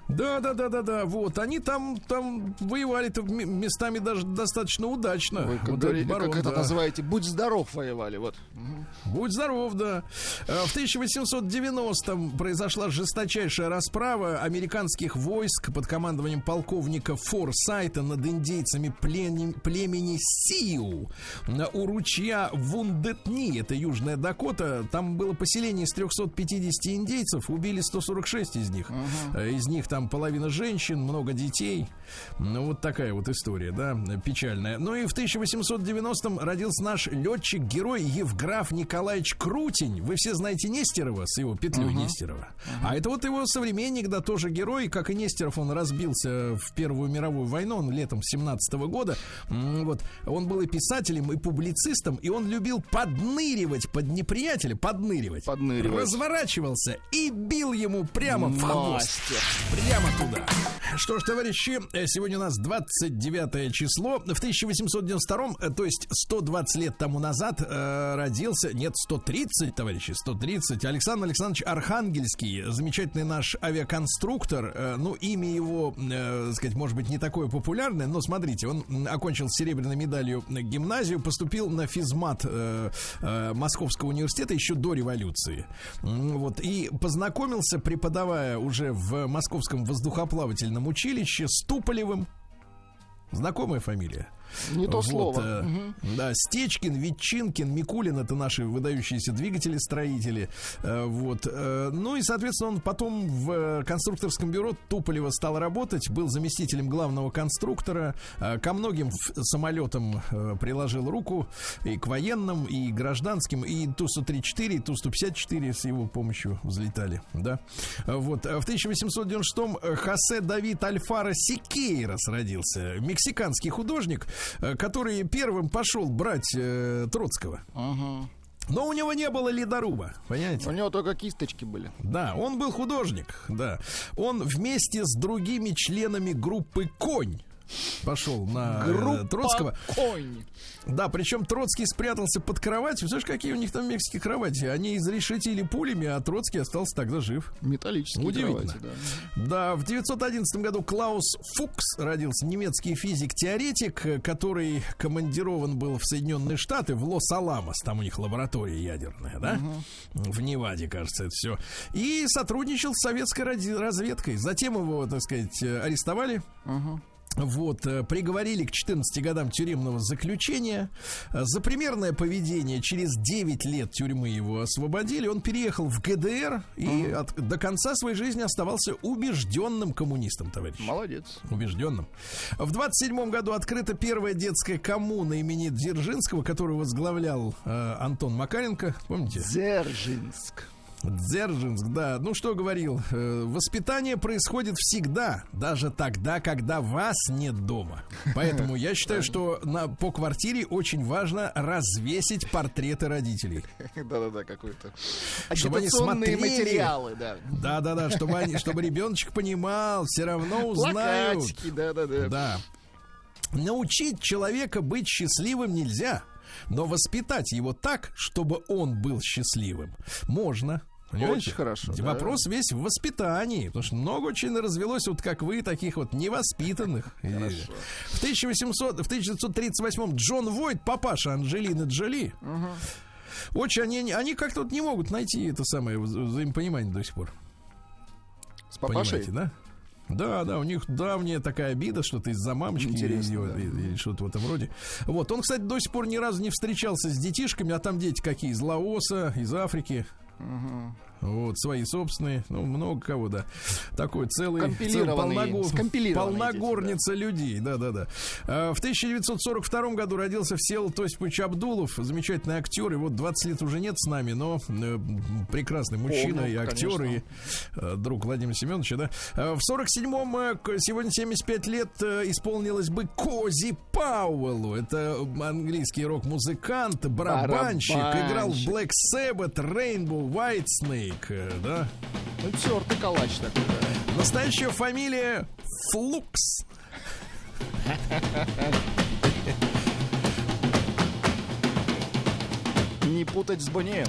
Да, да, да, да, да. Вот они там, там воевали-то местами даже достаточно удачно. Вы как, вот говорили, барон, как да. это называете? Будь здоров воевали, вот. Будь здоров, да. А, в 1890-м произошла жесточайшая расправа американских войск под командованием полковника Форсайта над индейцами племени, племени Сиу у ручья Вундетни, это Южная Дакота. Там было поселение из 350 индейцев, убили 146 из них. Uh-huh. Из них там половина женщин, много детей. Ну, вот такая вот история, да, печальная. Ну и в 1890-м родился наш летчик-герой Евграф Николаевич Крутень. Вы все знаете Нестерова с его петлей uh-huh. Нестерова. Uh-huh. А это вот его современник, да, тоже герой. Как и Нестеров, он разбился в Первую мировую войну, он летом 17 -го года. Вот. Он был и писателем, и публицистом, и он любил подныривать под неприятеля, под подныривать. Подныривать. Разворачивался и бил ему прямо в хвост. Прямо туда. Что ж, товарищи, сегодня у нас 29 число. В 1892, э, то есть 120 лет тому назад, э, родился, нет, 130, товарищи, 130, Александр Александрович Архангельский, замечательный наш авиаконструктор. Э, ну, имя его, э, сказать, может быть, не такое популярное, но смотрите, он окончил серебряной медалью гимназию, поступил на физмат э, э, Московского университета еще до революции. Вот, и познакомился, преподавая уже в Московском воздухоплавательном училище с Туполевым. Знакомая фамилия? Не то вот, слово. Э, угу. Да, Стечкин, Ветчинкин, Микулин это наши выдающиеся двигатели-строители. Э, вот. Э, ну и, соответственно, он потом в конструкторском бюро Туполева стал работать, был заместителем главного конструктора, э, ко многим самолетам э, приложил руку, и к военным, и гражданским, и Ту-134, и Ту-154 с его помощью взлетали. Да. Вот. В 1896-м Хосе Давид Альфара Сикейрос родился, мексиканский художник, который первым пошел брать э, Троцкого. Ага. Но у него не было ледоруба, понимаете? У него только кисточки были. Да, он был художник, да. Он вместе с другими членами группы «Конь» пошел на э, Группа Троцкого. Конь. Да, причем Троцкий спрятался под кроватью. Знаешь, какие у них там в Мексике кровати? Они изрешетили пулями, а Троцкий остался тогда жив. Металлические Удивительно. кровати, да. Да, в 911 году Клаус Фукс родился, немецкий физик-теоретик, который командирован был в Соединенные Штаты, в Лос-Аламос. Там у них лаборатория ядерная, да? Угу. В Неваде, кажется, это все. И сотрудничал с советской разведкой. Затем его, так сказать, арестовали. Угу вот, э, приговорили к 14 годам тюремного заключения. За примерное поведение через 9 лет тюрьмы его освободили. Он переехал в ГДР и от, до конца своей жизни оставался убежденным коммунистом, товарищ. Молодец. Убежденным. В 27 году открыта первая детская коммуна имени Дзержинского, которую возглавлял э, Антон Макаренко. Помните? Дзержинск. Дзержинск, да. Ну, что говорил? Э, воспитание происходит всегда, даже тогда, когда вас нет дома. Поэтому я считаю, что на, по квартире очень важно развесить портреты родителей. Да-да-да, какой-то. Чтобы они смотрели. материалы, да. Да-да-да, чтобы, они, чтобы ребеночек понимал, все равно узнают. да-да-да. Да. Научить человека быть счастливым нельзя. Но воспитать его так, чтобы он был счастливым, можно. Понимаете? Очень хорошо. Вопрос да. весь в воспитании. Потому что много очень развелось, вот как вы, таких вот невоспитанных. В 1800, в 1938 Джон Войт, папаша Анджелины Джоли, угу. очень они, они как-то вот не могут найти это самое взаимопонимание до сих пор. С папашей? Понимаете, да? Да, да, у них давняя такая обида, что-то из-за мамочки Интересно, или, да. или, или что-то в этом роде. Вот, он, кстати, до сих пор ни разу не встречался с детишками, а там дети какие из Лаоса, из Африки. Угу. Вот, свои собственные, ну, много кого, да. Такой целый, целый полногор... полногорница дети, да. людей, да-да-да. А, в 1942 году родился Всеволод Осипович Абдулов, замечательный актер, и вот 20 лет уже нет с нами, но э, прекрасный мужчина Помню, и актер, конечно. и э, друг Владимира Семеновича, да. А, в 47-м, э, сегодня 75 лет э, исполнилось бы Кози Пауэллу, это английский рок-музыкант, барабанщик, барабанщик, играл в Black Sabbath, Rainbow, White Флейк, э, да? Ну, тертый калач такой, да. Настоящая фамилия Флукс. Не путать с Бонеем.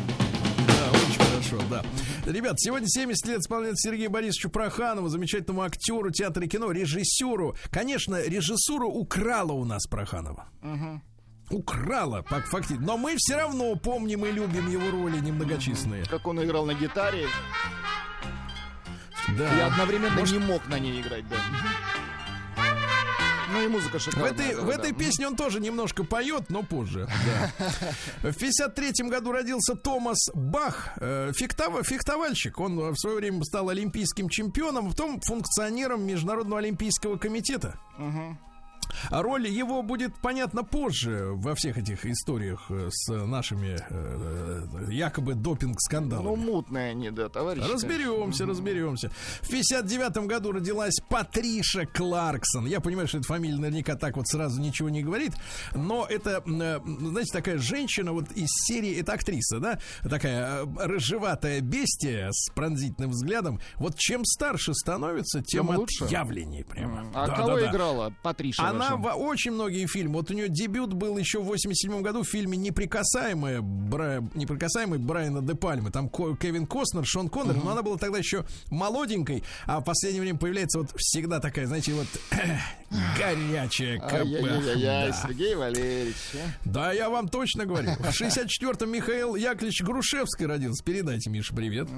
Да, очень хорошо, да. Ребят, сегодня 70 лет исполняется Сергею Борисовичу Проханову, замечательному актеру театра и кино, режиссеру. Конечно, режиссуру украла у нас Проханова. Угу украла, фактически. Но мы все равно помним и любим его роли немногочисленные. Как он играл на гитаре. Да. И одновременно Может... не мог на ней играть, да. Ну и музыка шикарная. В этой, да, в этой да. песне он тоже немножко поет, но позже. Да. В 53 году родился Томас Бах, э, фехтов, фехтовальщик. Он в свое время стал олимпийским чемпионом, потом функционером Международного олимпийского комитета. Угу. А роль его будет понятна позже во всех этих историях э, с нашими э, якобы допинг-скандалами. Ну, мутные они, да, товарищи. Разберемся, разберемся. В 59 году родилась Патриша Кларксон. Я понимаю, что эта фамилия наверняка так вот сразу ничего не говорит, но это, э, знаете, такая женщина вот из серии, это актриса, да, такая э, рыжеватая бестия с пронзительным взглядом. Вот чем старше становится, тем, тем лучше. отъявленнее прямо. А да, кого да, играла да. Патриша? Она в очень многие фильмы. Вот у нее дебют был еще в 87 году в фильме «Неприкасаемые», Бра... «Неприкасаемый» Брайана Де Пальмы. Там Кевин Костнер, Шон Коннер, uh-huh. но она была тогда еще молоденькой, а в последнее время появляется вот всегда такая, знаете, вот горячая кобыла. Сергей Валерьевич. А? Да, я вам точно говорю. В 64-м Михаил Яковлевич Грушевский родился. Передайте, Миша, привет.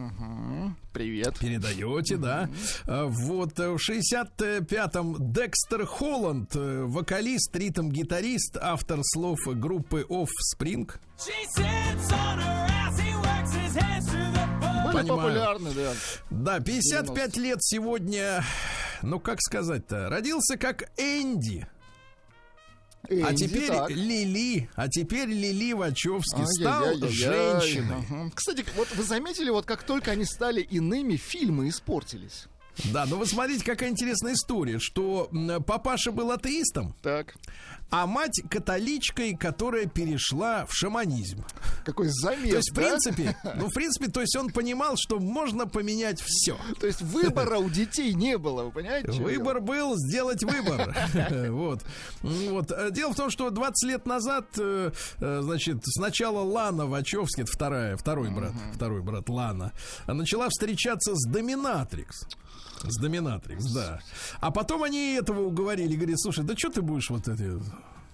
Привет. Передаете, да. А, вот э, в 65-м Декстер Холланд, э, вокалист, ритм-гитарист, автор слов группы Offspring. Были популярны, да. Да, 55 лет сегодня, ну как сказать-то, родился как Энди. Энди, а теперь так. Лили, а теперь Лили Вачовский а, стал я, я, я, женщиной. Ага. Кстати, вот вы заметили, вот как только они стали иными, фильмы испортились. Да, но вы смотрите, какая интересная история, что папаша был атеистом. Так а мать католичкой, которая перешла в шаманизм. Какой замес, То есть, да? в принципе, ну, в принципе, то есть он понимал, что можно поменять все. То есть выбора у детей не было, вы понимаете? Выбор был сделать выбор. Вот. Вот. Дело в том, что 20 лет назад, э, э, значит, сначала Лана Вачовски, это вторая, второй брат, второй брат Лана, начала встречаться с Доминатрикс. С Доминатрикс, да. А потом они этого уговорили, говорит, слушай, да что ты будешь вот это...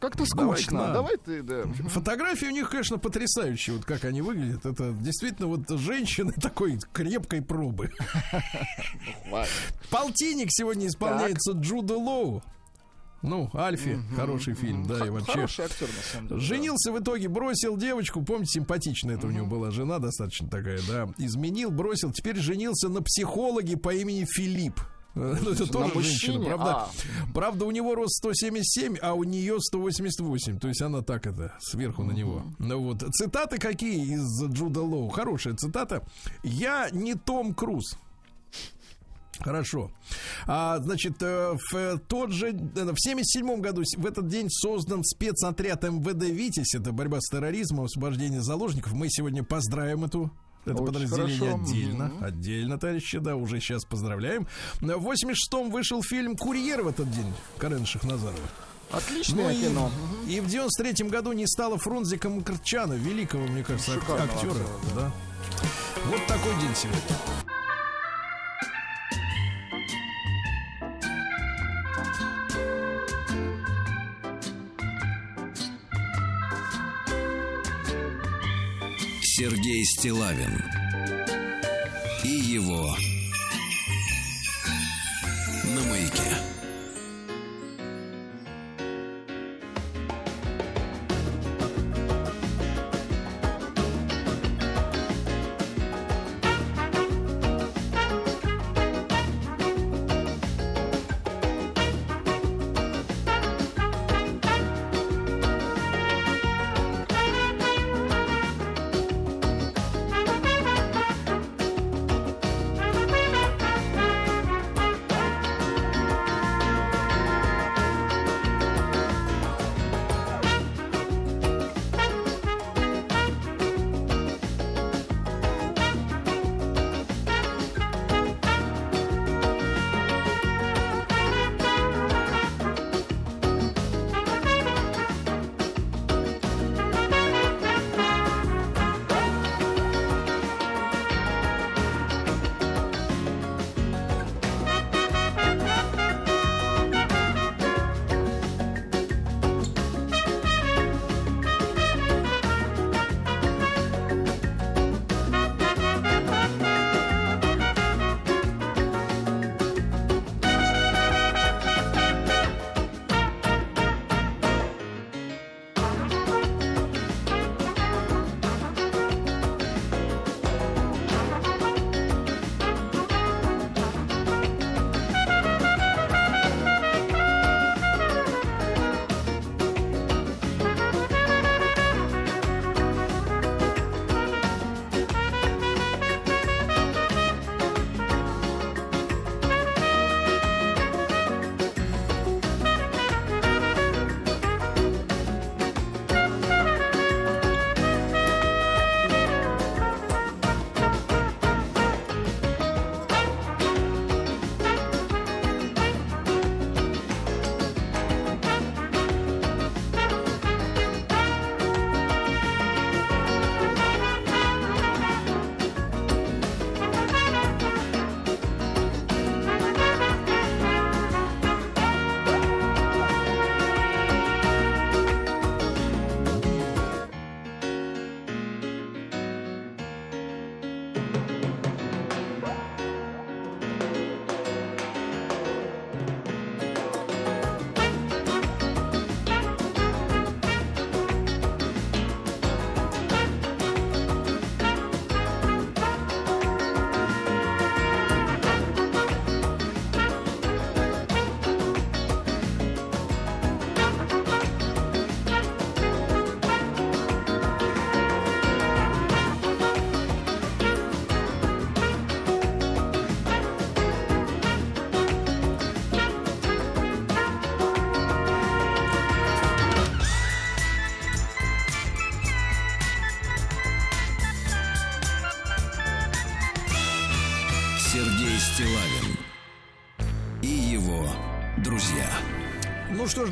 Как-то скучно. Давай, ты, да. Фотографии у них, конечно, потрясающие, вот как они выглядят. Это действительно вот женщины такой крепкой пробы. Полтинник сегодня исполняется Джуда Лоу. Ну, Альфи, mm хороший фильм, да, и вообще. Хороший актер, на самом деле. Женился да. в итоге, бросил девочку, помните, симпатичная это mm у него была жена достаточно такая, да. Изменил, бросил, теперь женился на психологе по имени Филипп. Ну, это тоже женщина, правда? А. Правда, у него рост 177, а у нее 188. То есть она так это, сверху на него. Ну вот. Цитаты какие из Джуда Лоу? Хорошая цитата. Я не Том Круз. Хорошо. А, значит, э, в тот же, э, в 77 году, в этот день создан спецотряд МВД «Витязь». Это борьба с терроризмом, освобождение заложников. Мы сегодня поздравим эту это Очень подразделение хорошо. отдельно. Mm-hmm. Отдельно, товарищи, да, уже сейчас поздравляем. В 86-м вышел фильм «Курьер» в этот день. Карен Шахназарова. Отличное ну, кино. И, и в 93-м году не стало Фрунзика Мкрчана, великого, мне кажется, Шикарного актера. Актера, да. да. Вот такой день сегодня. Сергей Стилавин и его на маяке.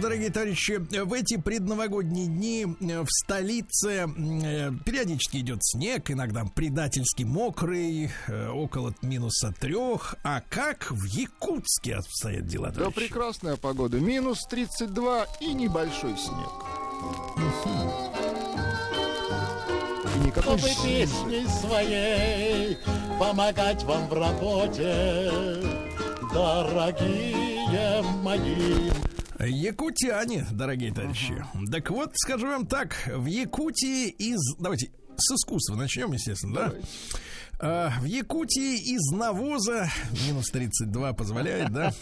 Дорогие товарищи, в эти предновогодние дни в столице э, периодически идет снег, иногда предательски мокрый, э, около минуса трех. А как в Якутске обстоят дела, товарищи? Да, прекрасная погода. Минус 32 и небольшой снег. И никакой Чтобы песней своей помогать вам в работе, дорогие мои. Якутяне, дорогие товарищи. Uh-huh. Так вот, скажу вам так, в Якутии из... Давайте с искусства начнем, естественно, Давайте. да? В Якутии из навоза, минус 32 позволяет, да,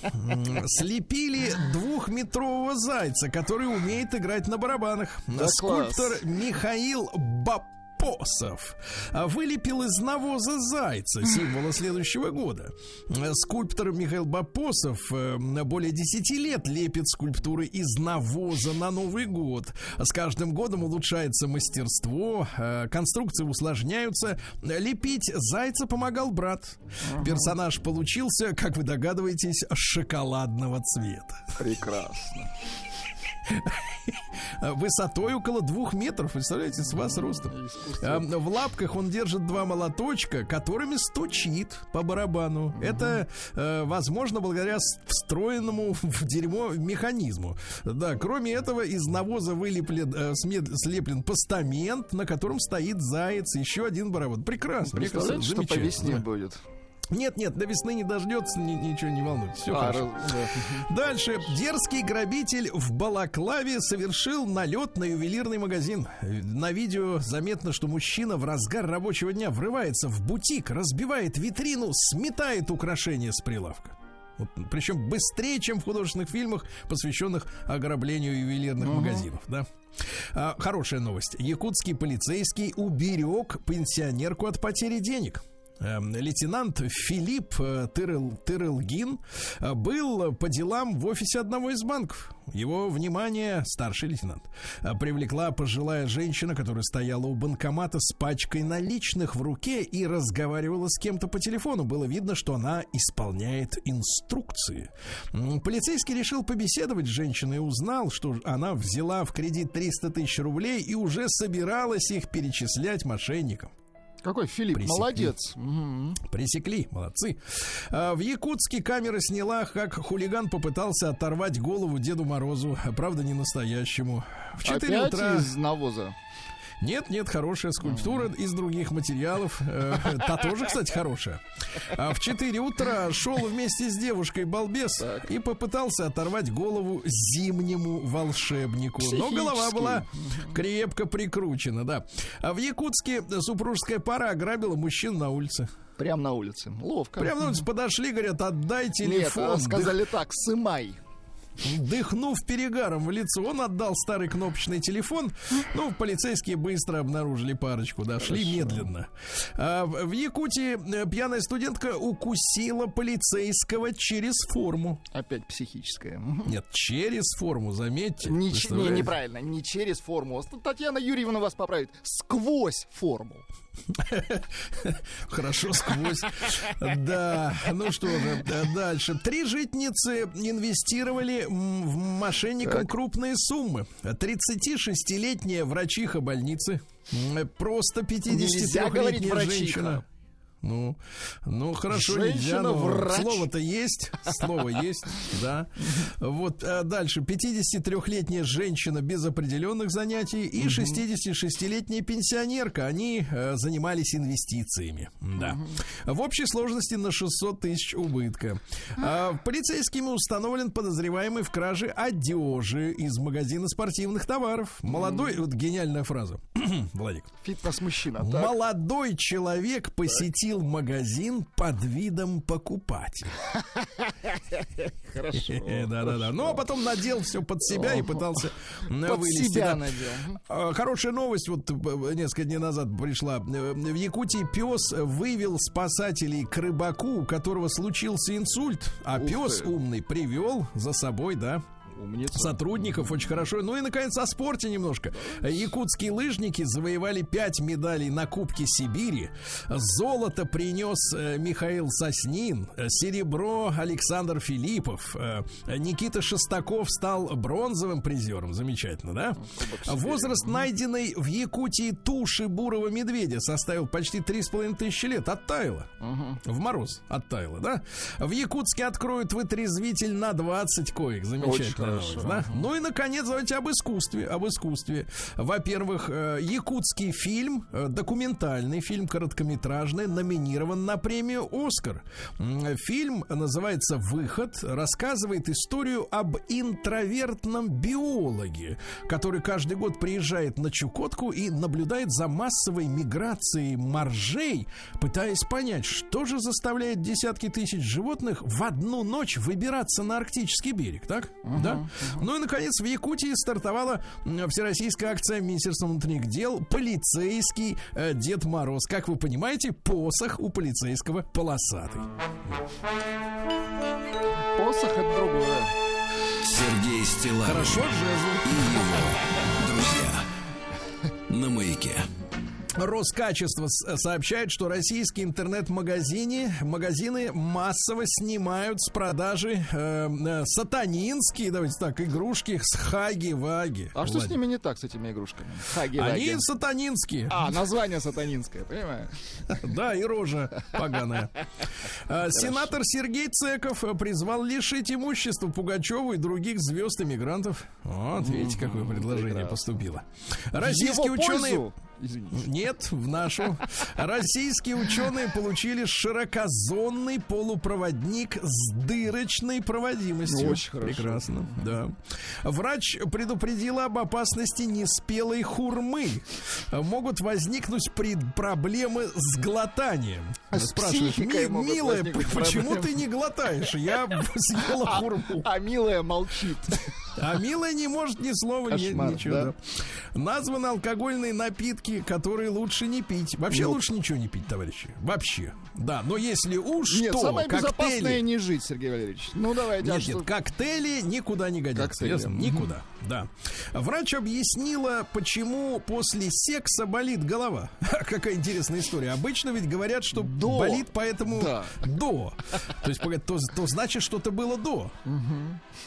слепили двухметрового зайца, который умеет играть на барабанах. Да Скульптор класс. Михаил Баб Посов вылепил из навоза зайца, символа следующего года. Скульптор Михаил Бапосов э, более 10 лет лепит скульптуры из навоза на Новый год. С каждым годом улучшается мастерство, э, конструкции усложняются. Лепить зайца помогал брат. Персонаж получился, как вы догадываетесь, шоколадного цвета. Прекрасно. Высотой около двух метров, представляете, с вас ростом. В лапках он держит два молоточка, которыми стучит по барабану. Это э, возможно благодаря встроенному в дерьмо механизму. Да, кроме этого, из навоза вылеплен, э, слеплен постамент, на котором стоит заяц, еще один барабан. Прекрасно. Представляете, что по весне будет? Нет, нет, до весны не дождется, ни, ничего не волнуйтесь. Все а, хорошо. Да. Дальше. Дерзкий грабитель в Балаклаве совершил налет на ювелирный магазин. На видео заметно, что мужчина в разгар рабочего дня врывается в бутик, разбивает витрину, сметает украшения с прилавка. Вот, причем быстрее, чем в художественных фильмах, посвященных ограблению ювелирных uh-huh. магазинов, да. А, хорошая новость. Якутский полицейский уберег пенсионерку от потери денег. Эм, лейтенант Филипп э, Тырыл, Тырылгин э, был по делам в офисе одного из банков. Его внимание, старший лейтенант, э, привлекла пожилая женщина, которая стояла у банкомата с пачкой наличных в руке и разговаривала с кем-то по телефону. Было видно, что она исполняет инструкции. Полицейский решил побеседовать с женщиной и узнал, что она взяла в кредит 300 тысяч рублей и уже собиралась их перечислять мошенникам. Какой Филипп, Пресекли. молодец. Пресекли, молодцы. А, в Якутске камера сняла, как хулиган попытался оторвать голову Деду Морозу. Правда, не настоящему. В 4 Опять утра... из навоза? Нет, нет, хорошая скульптура из других материалов. Э, та тоже, кстати, хорошая. А в 4 утра шел вместе с девушкой балбес так. и попытался оторвать голову зимнему волшебнику. Но голова была крепко прикручена, да. А в Якутске супружеская пара ограбила мужчин на улице. Прямо на улице. Ловко. Прямо на улице подошли, говорят, отдай телефон. Нет, сказали так, сымай. Дыхнув перегаром в лицо, он отдал старый кнопочный телефон. Ну, полицейские быстро обнаружили парочку, да, шли медленно. А в Якутии э, пьяная студентка укусила полицейского через форму. Опять психическая. Нет, через форму, заметьте. Не, не, неправильно, не через форму. Татьяна Юрьевна вас поправит. Сквозь форму. Хорошо сквозь. Да, ну что же, дальше. Три житницы инвестировали в мошенникам крупные суммы. 36-летняя врачиха больницы. Просто 53-летняя женщина. Ну, ну хорошо, Женщина но врач. слово-то есть, слово есть, да. Вот а дальше 53-летняя женщина без определенных занятий и 66-летняя пенсионерка. Они а, занимались инвестициями, да. В общей сложности на 600 тысяч убытка. А, полицейскими установлен подозреваемый в краже одежи из магазина спортивных товаров. Молодой, вот гениальная фраза, Владик. Фитнес-мужчина. Молодой человек посетил посетил магазин под видом покупателя. Хорошо. Да-да-да. Ну, а потом надел все под себя и пытался под вылезти. себя надел. А, хорошая новость. Вот э, несколько дней назад пришла. Э, в Якутии пес вывел спасателей к рыбаку, у которого случился инсульт, а пес умный привел за собой, да, Умница. сотрудников очень хорошо. Ну и, наконец, о спорте немножко. Якутские лыжники завоевали 5 медалей на Кубке Сибири. Золото принес э, Михаил Соснин, серебро Александр Филиппов, э, Никита Шестаков стал бронзовым призером. Замечательно, да? Возраст найденной в Якутии туши бурого медведя составил почти 3,5 тысячи лет. Оттаяло. В мороз оттаяло, да? В Якутске откроют вытрезвитель на 20 коек. Замечательная хорошо. да? Ну и, наконец, давайте об искусстве. Об искусстве. Во-первых, э, якутский фильм, э, документальный фильм, короткометражный, номинирован на премию «Оскар». Фильм называется «Выход», рассказывает историю об интровертном биологе, который каждый год приезжает на Чукотку и наблюдает за массовой миграцией моржей, пытаясь понять, что же заставляет десятки тысяч животных в одну ночь выбираться на арктический берег, так? Да? Ну и, наконец, в Якутии стартовала всероссийская акция Министерства внутренних дел «Полицейский э, Дед Мороз». Как вы понимаете, посох у полицейского полосатый. Посох это другое. Сергей Стилавин Хорошо, Джезу. и его друзья. На маяке. Роскачество сообщает, что российские интернет-магазины магазины массово снимают с продажи э, э, сатанинские, давайте так, игрушки с хаги-ваги. А что с ними не так, с этими игрушками? Хаги Они сатанинские. А, название сатанинское, понимаю? Да, и рожа поганая. А, Сенатор Сергей Цеков э, призвал лишить имущества Пугачеву и других звезд иммигрантов. Вот, видите, какое предложение поступило. Российские ученые... Извините. Нет, в нашу. Российские ученые получили широкозонный полупроводник с дырочной проводимостью. Ну, очень хорошо. Прекрасно, да. Врач предупредила об опасности неспелой хурмы. Могут возникнуть проблемы с глотанием. А Спрашиваешь, «Ми- милая, почему проблемы». ты не глотаешь? Я съела хурму. А милая молчит. А милая не может ни слова, ни- Кошмар, ничего. да. да. Названы алкогольные напитки, которые лучше не пить. Вообще Ну. лучше ничего не пить, товарищи. Вообще. Да, но если уж Нет, то, самое безопасное коктейли... не жить, Сергей Валерьевич. Ну, давайте. а Нет, что- нет, коктейли никуда не годятся. Коктейли, ясно? Никуда. Да. Врач объяснила, почему после секса болит голова. Какая интересная история. Обычно ведь говорят, что До. болит поэтому Да. до. То есть то, то значит, что-то было до.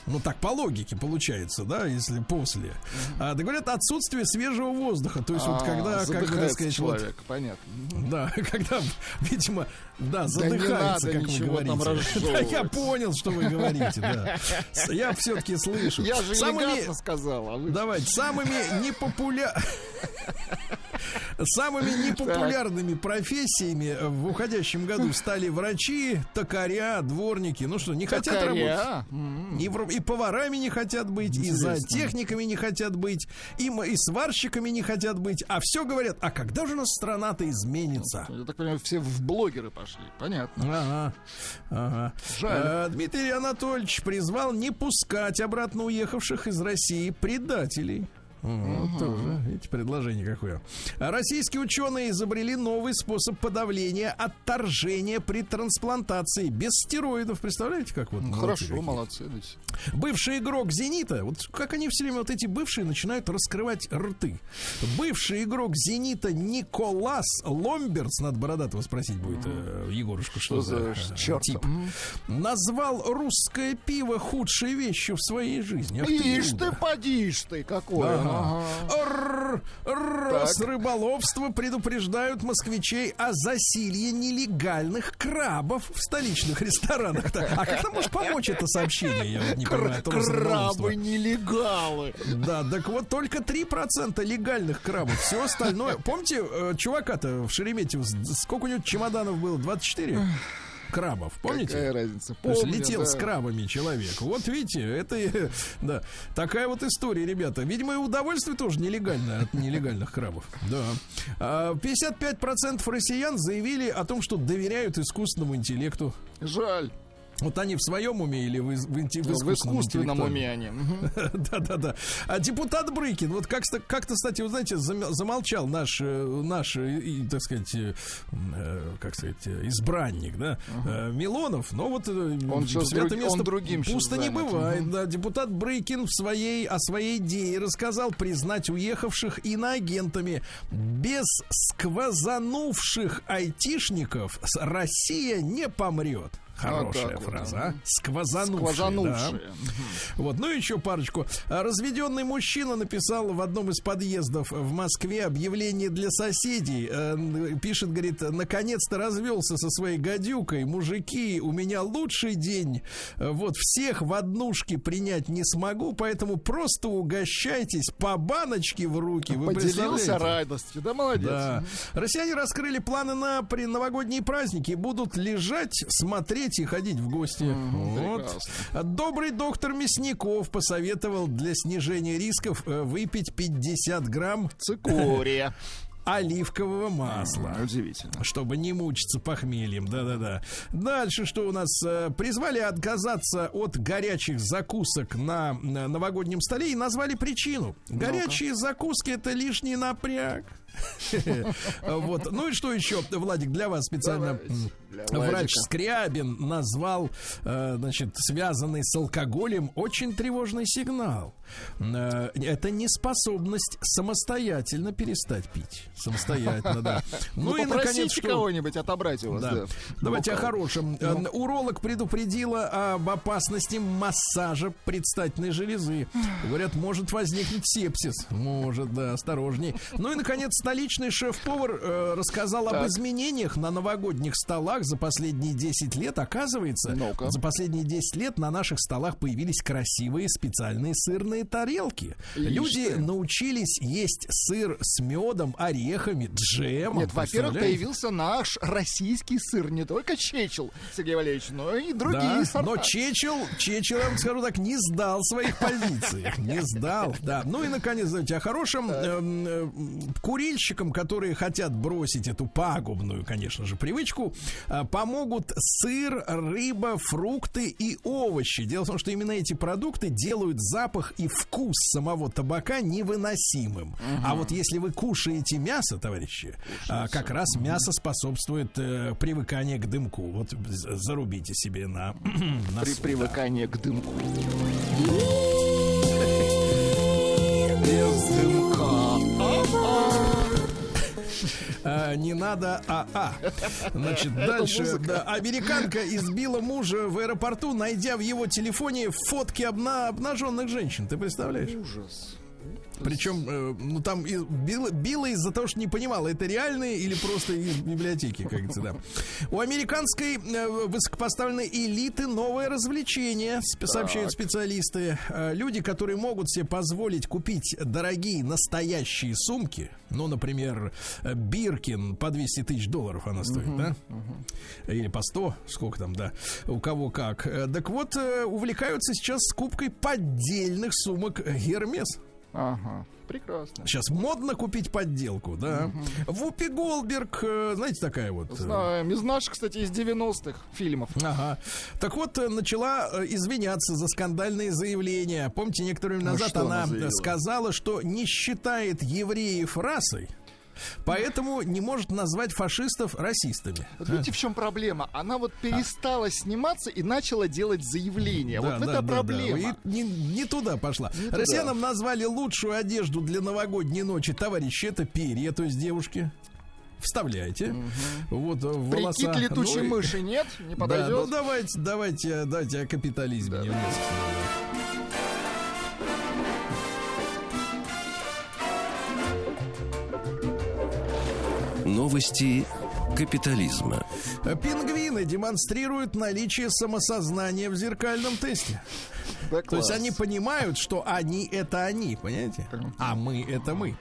Ну так по логике получается, да, если после. А, да говорят, отсутствие свежего воздуха. То есть вот А, когда, как бы так сказать, вот, человек, понятно. да, когда, видимо, да, задыхается, надо как вы говорите. Да, я понял, что вы говорите, да. Я все-таки слышу. Я же Самыми- сказал, а вы... Давайте, самыми непопулярными... Самыми непопулярными профессиями в уходящем году стали врачи, токаря, дворники. Ну что, не хотят работать. Токаря. М. И, и поварами не хотят быть, и за техниками не хотят быть, и, сварщиками не хотят быть. А все говорят, а когда же у нас страна-то изменится? Я так понимаю, все в блогеры пошли. Понятно. Ага, ага. Жаль. Э, Дмитрий Анатольевич призвал не пускать обратно уехавших из России предателей. Вот тоже, видите, предложение какое. Российские ученые изобрели новый способ подавления отторжения при трансплантации без стероидов. Представляете, как вот? Ну, Хорошо, какие? молодцы. ведь. Бывший игрок «Зенита», вот как они все время, вот эти бывшие, начинают раскрывать рты. Бывший игрок «Зенита» Николас Ломберц, надо Бородатого спросить будет э, Егорушку, что, Что за, за э, черт? тип. Назвал русское пиво худшей вещью в своей жизни. Ах Ишь Иуда. ты, подишь ты, какой. Ага. Ага. Росрыболовство предупреждают москвичей о засилье нелегальных крабов в столичных ресторанах. А как нам может помочь это сообщение? Я вот не понимаю. Крабы нелегалы. Да, так вот только 3% легальных крабов. Все остальное. Помните, э, чувака-то в Шереметьево, сколько у него чемоданов было? 24 крабов, помните? Какая разница? То есть Помню, летел да. с крабами человек. Вот видите, это да, такая вот история, ребята. Видимо, и удовольствие тоже нелегальное от нелегальных крабов. Да. А, 55% россиян заявили о том, что доверяют искусственному интеллекту. Жаль. Вот они в своем уме или в, в, в, в, в искусственном уме они. Да-да-да. А депутат Брыкин, вот как-то, как-то, кстати, вы знаете, замолчал наш, э, наш, э, так сказать, э, как сказать, избранник, да, Милонов, но вот он свято место он другим пусто не бывает, да. Депутат Брыкин в своей, о своей идее рассказал признать уехавших иноагентами. Без сквозанувших айтишников Россия не помрет. Хорошая вот фраза, вот. а? Сквозанувшая. Сквозанувшая. Да. Вот, ну еще парочку. Разведенный мужчина написал в одном из подъездов в Москве объявление для соседей. Э, пишет, говорит, наконец-то развелся со своей гадюкой. Мужики, у меня лучший день. Вот, всех в однушке принять не смогу, поэтому просто угощайтесь по баночке в руки. Вы Поделился радостью, да, молодец. Да. Россияне раскрыли планы на при новогодние праздники. Будут лежать, смотреть хотите ходить в гости. Mm, вот. Добрый доктор Мясников посоветовал для снижения рисков э, выпить 50 грамм цикория оливкового масла. Удивительно. Чтобы не мучиться похмельем. Да-да-да. Дальше что у нас? Э, призвали отказаться от горячих закусок на новогоднем столе и назвали причину. Горячие закуски это лишний напряг. Вот. Ну и что еще, Владик, для вас специально врач Скрябин назвал, э, значит, связанный с алкоголем очень тревожный сигнал. Э, это неспособность самостоятельно перестать пить. Самостоятельно, да. Ну, ну и, наконец, кого-нибудь отобрать у вас, да. Давайте о хорошем. Ну. Уролог предупредила об опасности массажа предстательной железы. Говорят, может возникнуть сепсис. Может, да, осторожней. Ну и, наконец, столичный шеф-повар э, рассказал так. об изменениях на новогодних столах за последние 10 лет. Оказывается, ну за последние 10 лет на наших столах появились красивые специальные сырные тарелки. И Люди что? научились есть сыр с медом, орехами, джемом. Нет, во-первых, появился наш российский сыр. Не только Чечел, Сергей Валерьевич, но и другие да, сорта. Но Чечел, Чечел, я вам скажу так, не сдал своих позиций. Не сдал, да. Ну и, наконец, знаете, о хорошем. Эм, э, кури курильщикам, которые хотят бросить эту пагубную, конечно же, привычку, а, помогут сыр, рыба, фрукты и овощи. Дело в том, что именно эти продукты делают запах и вкус самого табака невыносимым. Угу. А вот если вы кушаете мясо, товарищи, а, Кушается. как раз мясо способствует э, привыканию к дымку. Вот зарубите себе на, на При привыкании к дымку. Без дымка. А, не надо АА. Значит, дальше. Да, американка избила мужа в аэропорту, найдя в его телефоне фотки обна обнаженных женщин. Ты представляешь? Ужас. Причем, э, ну там била, била из-за того, что не понимала, это реальные или просто из библиотеки, как говорится, да. У американской э, высокопоставленной элиты новое развлечение, сообщают специалисты. Э, люди, которые могут себе позволить купить дорогие настоящие сумки, ну, например, Биркин по 200 тысяч долларов она стоит, uh-huh, да? Uh-huh. Или по 100, сколько там, да, у кого как. Так вот, увлекаются сейчас скупкой поддельных сумок Гермес. Ага. Прекрасно. Сейчас модно купить подделку, да. Угу. Вупи Голдберг, э, знаете, такая вот. Э, Знаем. Из наших, кстати, из 90-х фильмов. Ага. Так вот, э, начала извиняться за скандальные заявления. Помните, некоторое время ну, назад ну, она, она сказала, что не считает евреев расой. Поэтому не может назвать фашистов расистами. Вот видите, в чем проблема? Она вот перестала а. сниматься и начала делать заявления. Да, вот да, это да, проблема. Да. И не, не туда пошла. Не Россиянам туда. назвали лучшую одежду для новогодней ночи. Товарищи, это перья, то есть девушки вставляйте. Угу. Вот в волоса. Прикид летучей ну, мыши нет? Не подойдет? Да, ну давайте, давайте, давайте о капитализме да. немножко. Новости капитализма. Пингвины демонстрируют наличие самосознания в зеркальном тесте. Да, То есть они понимают, что они это они, понимаете? А мы это мы.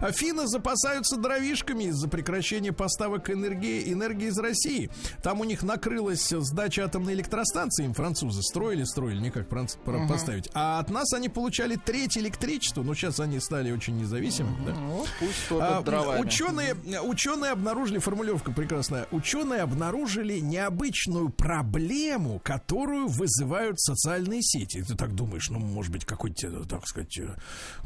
А финны запасаются дровишками из-за прекращения поставок энергии, энергии из России. Там у них накрылась сдача атомной электростанции. Им французы строили, строили, никак uh-huh. поставить. А от нас они получали треть электричества. Но сейчас они стали очень независимыми. Да? Ну, пусть а, ученые, ученые обнаружили, формулировка прекрасная, ученые обнаружили необычную проблему, которую вызывают социальные сети. Ты так думаешь, ну, может быть, какой-то, так сказать, э,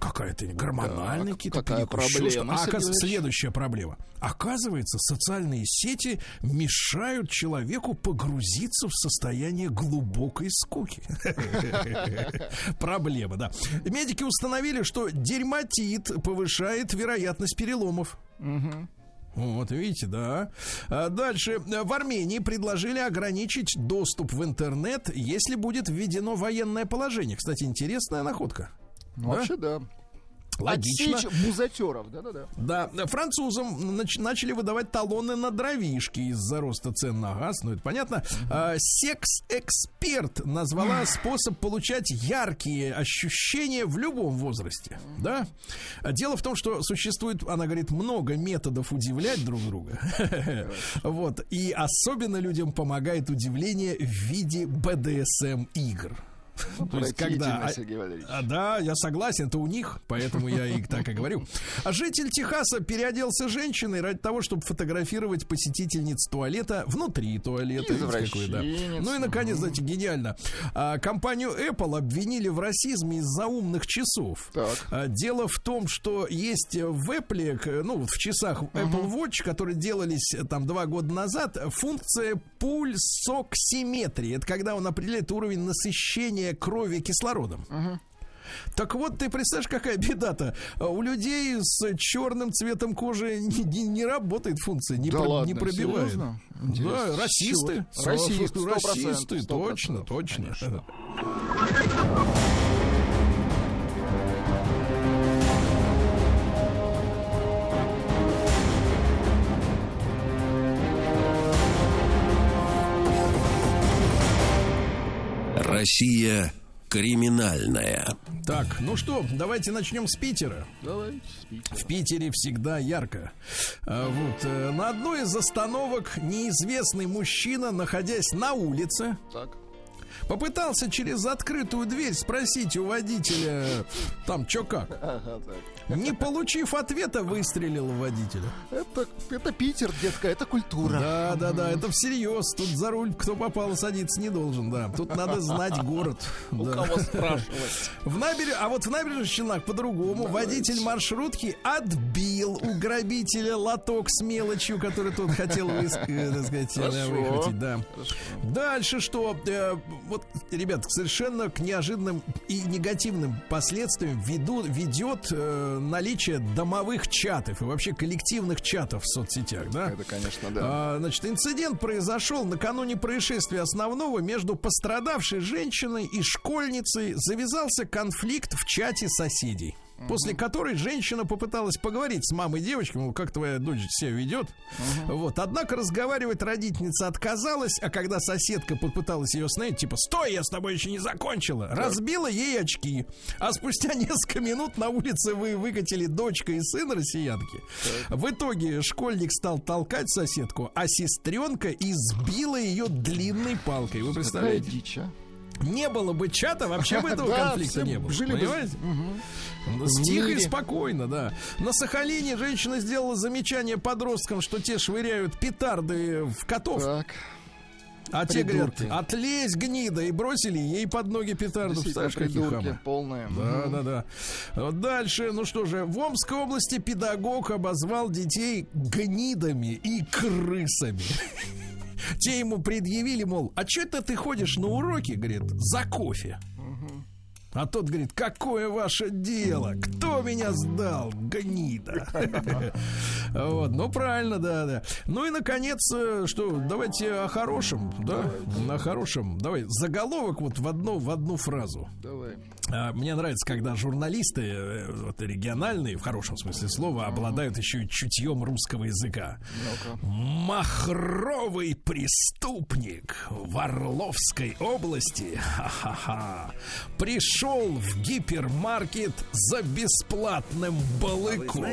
какая-то гормональная какие-то какая проблема, А оказывается, следующая проблема. Оказывается, социальные сети мешают человеку погрузиться в состояние глубокой скуки. Проблема, да. Медики установили, что дерьматит повышает вероятность переломов. Вот, видите, да. А дальше. В Армении предложили ограничить доступ в интернет, если будет введено военное положение. Кстати, интересная находка. Ну, вообще, да. Логично. Отсечь бузатеров, да-да-да. Да, французам нач- начали выдавать талоны на дровишки из-за роста цен на газ, ну это понятно. А, секс-эксперт назвала способ получать яркие ощущения в любом возрасте, да. Дело в том, что существует, она говорит, много методов удивлять друг друга. Вот, и особенно людям помогает удивление в виде БДСМ-игр. То есть, когда... А, да, я согласен, это у них, поэтому я и так и говорю. А житель Техаса переоделся женщиной ради того, чтобы фотографировать посетительниц туалета внутри туалета. Какой, да. Ну и, наконец, знаете, гениально. А, компанию Apple обвинили в расизме из-за умных часов. А, дело в том, что есть в Apple, ну, в часах Apple Watch, которые делались э, там два года назад, функция пульсоксиметрии. Это когда он определяет уровень насыщения насыщение крови кислородом. Угу. Так вот, ты представляешь, какая беда-то? У людей с черным цветом кожи не, не, не работает функция, не, да про, ладно, не пробивает. Серьезно? Да, расисты. Расисты, расисты, точно, точно. Конечно. Россия криминальная. Так, ну что, давайте начнем с Питера. Давайте с Питера. В Питере всегда ярко. А, вот э, на одной из остановок неизвестный мужчина, находясь на улице, так Попытался через открытую дверь спросить у водителя там что как. Не получив ответа, выстрелил в водителя. Это, это Питер, детка, это культура. Да, да, да, это всерьез. Тут за руль кто попал садиться не должен, да. Тут надо знать город. У да. кого спрашивать. В набер... А вот в набережных Челнах по-другому. Водитель маршрутки отбил у грабителя лоток с мелочью, который тот хотел выс... Э, так сказать, выхватить. Да. Дальше что? Э, вот, ребят, совершенно к неожиданным и негативным последствиям веду, ведет э, наличие домовых чатов и вообще коллективных чатов в соцсетях, да? Это, конечно, да. А, значит, инцидент произошел накануне происшествия основного между пострадавшей женщиной и школьницей завязался конфликт в чате соседей. После которой женщина попыталась поговорить с мамой девочки, мол, как твоя дочь себя ведет. uh Вот, однако разговаривать родительница отказалась, а когда соседка попыталась ее остановить, типа, стой, я с тобой еще не закончила, так. разбила ей очки. А спустя несколько минут на улице вы выкатили дочка и сын россиянки. Так. В итоге школьник стал толкать соседку, а сестренка избила ее длинной палкой. Вы представляете? Какая дичь, а? Не было бы чата, вообще бы этого конфликта не было. Жили понимаете? Тихо и спокойно, да. На Сахалине женщина сделала замечание подросткам, что те швыряют петарды в котов. Так. А те говорят, отлезь, гнида, и бросили ей под ноги петарду. Представляешь, какие хамы. полные. Да, да, да. Вот дальше, ну что же, в Омской области педагог обозвал детей гнидами и крысами. Те ему предъявили, мол, а что это ты ходишь на уроки, говорит, за кофе? А тот говорит, какое ваше дело? Кто меня сдал? Гнида. Вот, ну правильно, да, да. Ну и наконец, э, что, давайте о хорошем, да? На хорошем. Давай, заголовок вот в одну, в одну фразу. Давай. А, мне нравится, когда журналисты, э, вот региональные, в хорошем смысле слова, обладают еще и чутьем русского языка. Махровый преступник в Орловской области ха-ха-ха, пришел в гипермаркет за бесплатным балыком.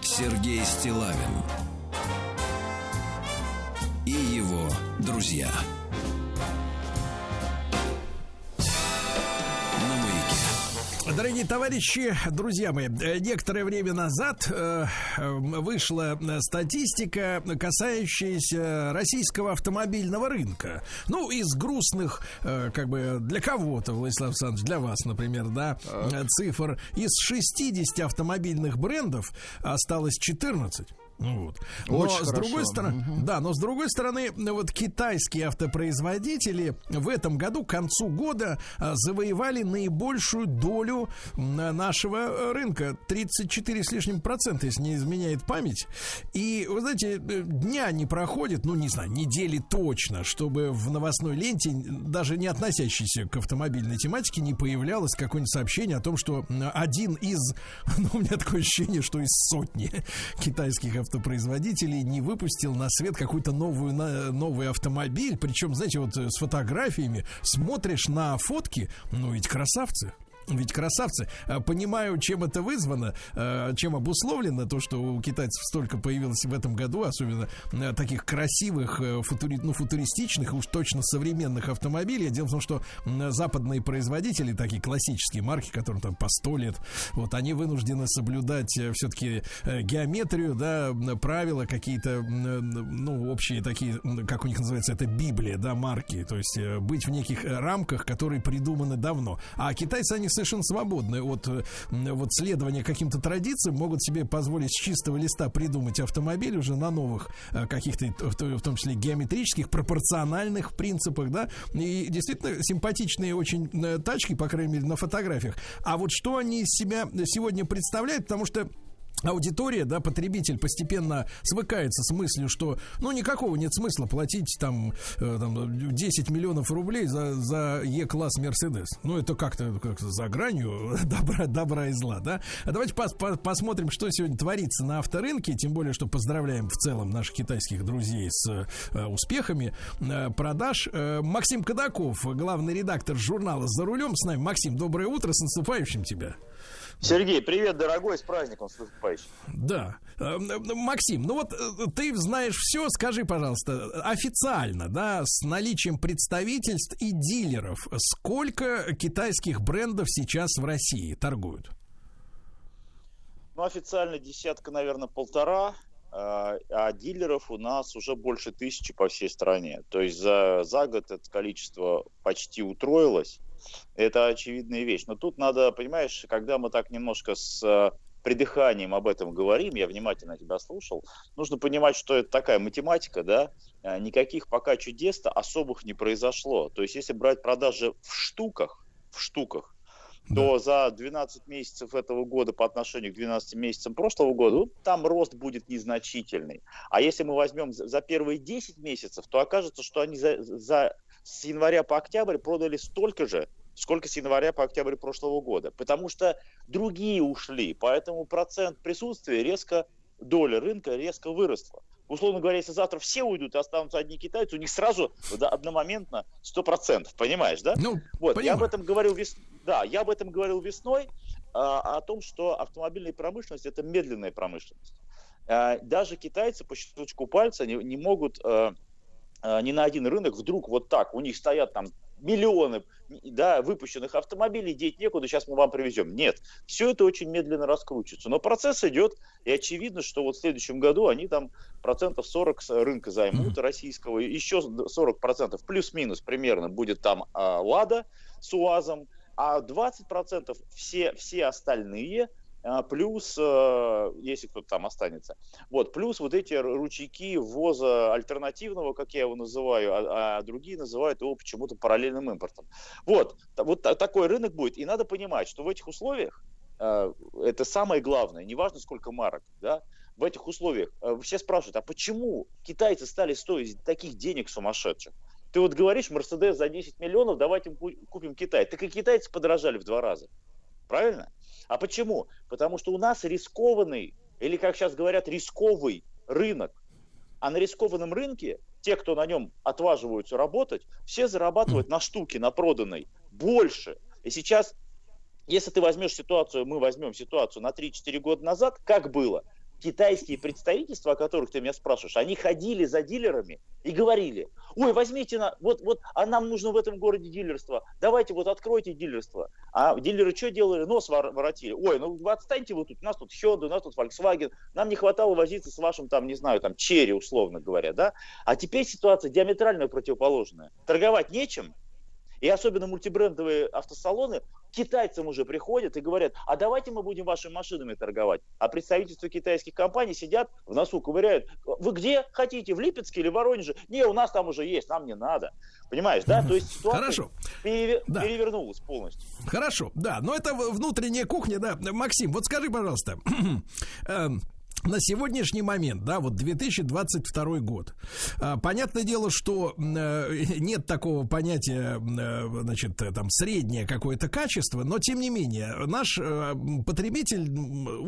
Сергей Стилавин и его друзья. Дорогие товарищи, друзья мои, некоторое время назад э, вышла статистика, касающаяся российского автомобильного рынка. Ну, из грустных, э, как бы, для кого-то, Владислав Александрович, для вас, например, да, цифр. Из 60 автомобильных брендов осталось 14. Ну вот. Но Очень с хорошо. другой стороны, угу. да, но с другой стороны, вот китайские автопроизводители в этом году к концу года а, завоевали наибольшую долю нашего рынка 34 с лишним процента, если не изменяет память. И вы знаете, э, дня не проходит, ну не знаю, недели точно, чтобы в новостной ленте, даже не относящейся к автомобильной тематике, не появлялось какое-нибудь сообщение о том, что один из, ну у меня такое ощущение, что из сотни китайских автопроизводителей не выпустил на свет какой-то новую, новый автомобиль. Причем, знаете, вот с фотографиями смотришь на фотки, ну ведь красавцы. Ведь красавцы, э, понимаю, чем это вызвано, э, чем обусловлено то, что у китайцев столько появилось в этом году, особенно э, таких красивых, футури, ну, футуристичных, уж точно современных автомобилей. Дело в том, что западные производители, такие классические марки, которым там по сто лет, вот они вынуждены соблюдать все-таки геометрию, да, правила какие-то, ну, общие такие, как у них называется, это Библия, да, марки, то есть быть в неких рамках, которые придуманы давно. А китайцы, они совершенно свободны от вот следования каким-то традициям, могут себе позволить с чистого листа придумать автомобиль уже на новых э, каких-то, в том числе геометрических, пропорциональных принципах, да, и действительно симпатичные очень э, тачки, по крайней мере, на фотографиях. А вот что они из себя сегодня представляют, потому что аудитория, да, потребитель постепенно свыкается с мыслью, что, ну, никакого нет смысла платить там, э, там 10 миллионов рублей за, за Е-класс Мерседес. Ну, это как-то как за гранью добра, добра и зла, да. А давайте пос, по, посмотрим, что сегодня творится на авторынке, тем более, что поздравляем в целом наших китайских друзей с э, успехами э, продаж. Э, Максим Кадаков, главный редактор журнала «За рулем» с нами. Максим, доброе утро, с наступающим тебя. Сергей, привет, дорогой, с праздником с наступающим. Да. Э, Максим, ну вот э, ты знаешь все, скажи, пожалуйста, официально, да, с наличием представительств и дилеров, сколько китайских брендов сейчас в России торгуют? Ну, официально десятка, наверное, полтора, а, а дилеров у нас уже больше тысячи по всей стране. То есть за, за год это количество почти утроилось. Это очевидная вещь. Но тут надо, понимаешь, когда мы так немножко с э, придыханием об этом говорим, я внимательно тебя слушал, нужно понимать, что это такая математика, да, э, никаких пока чудес-то особых не произошло. То есть если брать продажи в штуках, в штуках, да. то за 12 месяцев этого года по отношению к 12 месяцам прошлого года, ну, там рост будет незначительный. А если мы возьмем за первые 10 месяцев, то окажется, что они за, за с января по октябрь продали столько же, сколько с января по октябрь прошлого года. Потому что другие ушли, поэтому процент присутствия резко, доля рынка резко выросла. Условно говоря, если завтра все уйдут и останутся одни китайцы, у них сразу да, одномоментно 100%, понимаешь, да? Ну, вот, я об этом говорил вес... да, я об этом говорил весной, а, о том, что автомобильная промышленность это медленная промышленность. А, даже китайцы по щелчку пальца не, не могут а, а, ни на один рынок вдруг вот так, у них стоят там миллионы да, выпущенных автомобилей, деть некуда, сейчас мы вам привезем. Нет, все это очень медленно раскручивается. Но процесс идет, и очевидно, что вот в следующем году они там процентов 40 рынка займут российского, еще 40 процентов плюс-минус примерно будет там а, Лада с УАЗом, а 20 процентов все, все остальные – а, плюс, э, если кто-то там останется, вот, плюс вот эти ручейки ввоза альтернативного, как я его называю, а, а другие называют его почему-то параллельным импортом. Вот, вот такой рынок будет, и надо понимать, что в этих условиях э, это самое главное, неважно сколько марок, да, в этих условиях все спрашивают, а почему китайцы стали стоить таких денег сумасшедших? Ты вот говоришь, Мерседес за 10 миллионов, давайте купим Китай. Так и китайцы подорожали в два раза. Правильно? А почему? Потому что у нас рискованный, или как сейчас говорят, рисковый рынок. А на рискованном рынке те, кто на нем отваживаются работать, все зарабатывают на штуке, на проданной, больше. И сейчас, если ты возьмешь ситуацию, мы возьмем ситуацию на 3-4 года назад, как было? Китайские представительства, о которых ты меня спрашиваешь, они ходили за дилерами и говорили, ой, возьмите, на, вот, вот, а нам нужно в этом городе дилерство, давайте вот откройте дилерство. А дилеры что делали? Нос воротили. Ой, ну отстаньте вы тут, у нас тут Hyundai, у нас тут Volkswagen, нам не хватало возиться с вашим там, не знаю, там, Черри, условно говоря, да? А теперь ситуация диаметрально противоположная. Торговать нечем, и особенно мультибрендовые автосалоны китайцам уже приходят и говорят, а давайте мы будем вашими машинами торговать. А представительства китайских компаний сидят в носу, ковыряют. Вы где хотите, в Липецке или в Воронеже? Не, у нас там уже есть, нам не надо. Понимаешь, да? То есть ситуация Хорошо. Перевер... Да. перевернулась полностью. Хорошо, да, но это внутренняя кухня, да. Максим, вот скажи, пожалуйста, эм, на сегодняшний момент, да, вот 2022 год, а, понятное дело, что э, нет такого понятия, э, значит, там, среднее какое-то качество, но, тем не менее, наш э, потребитель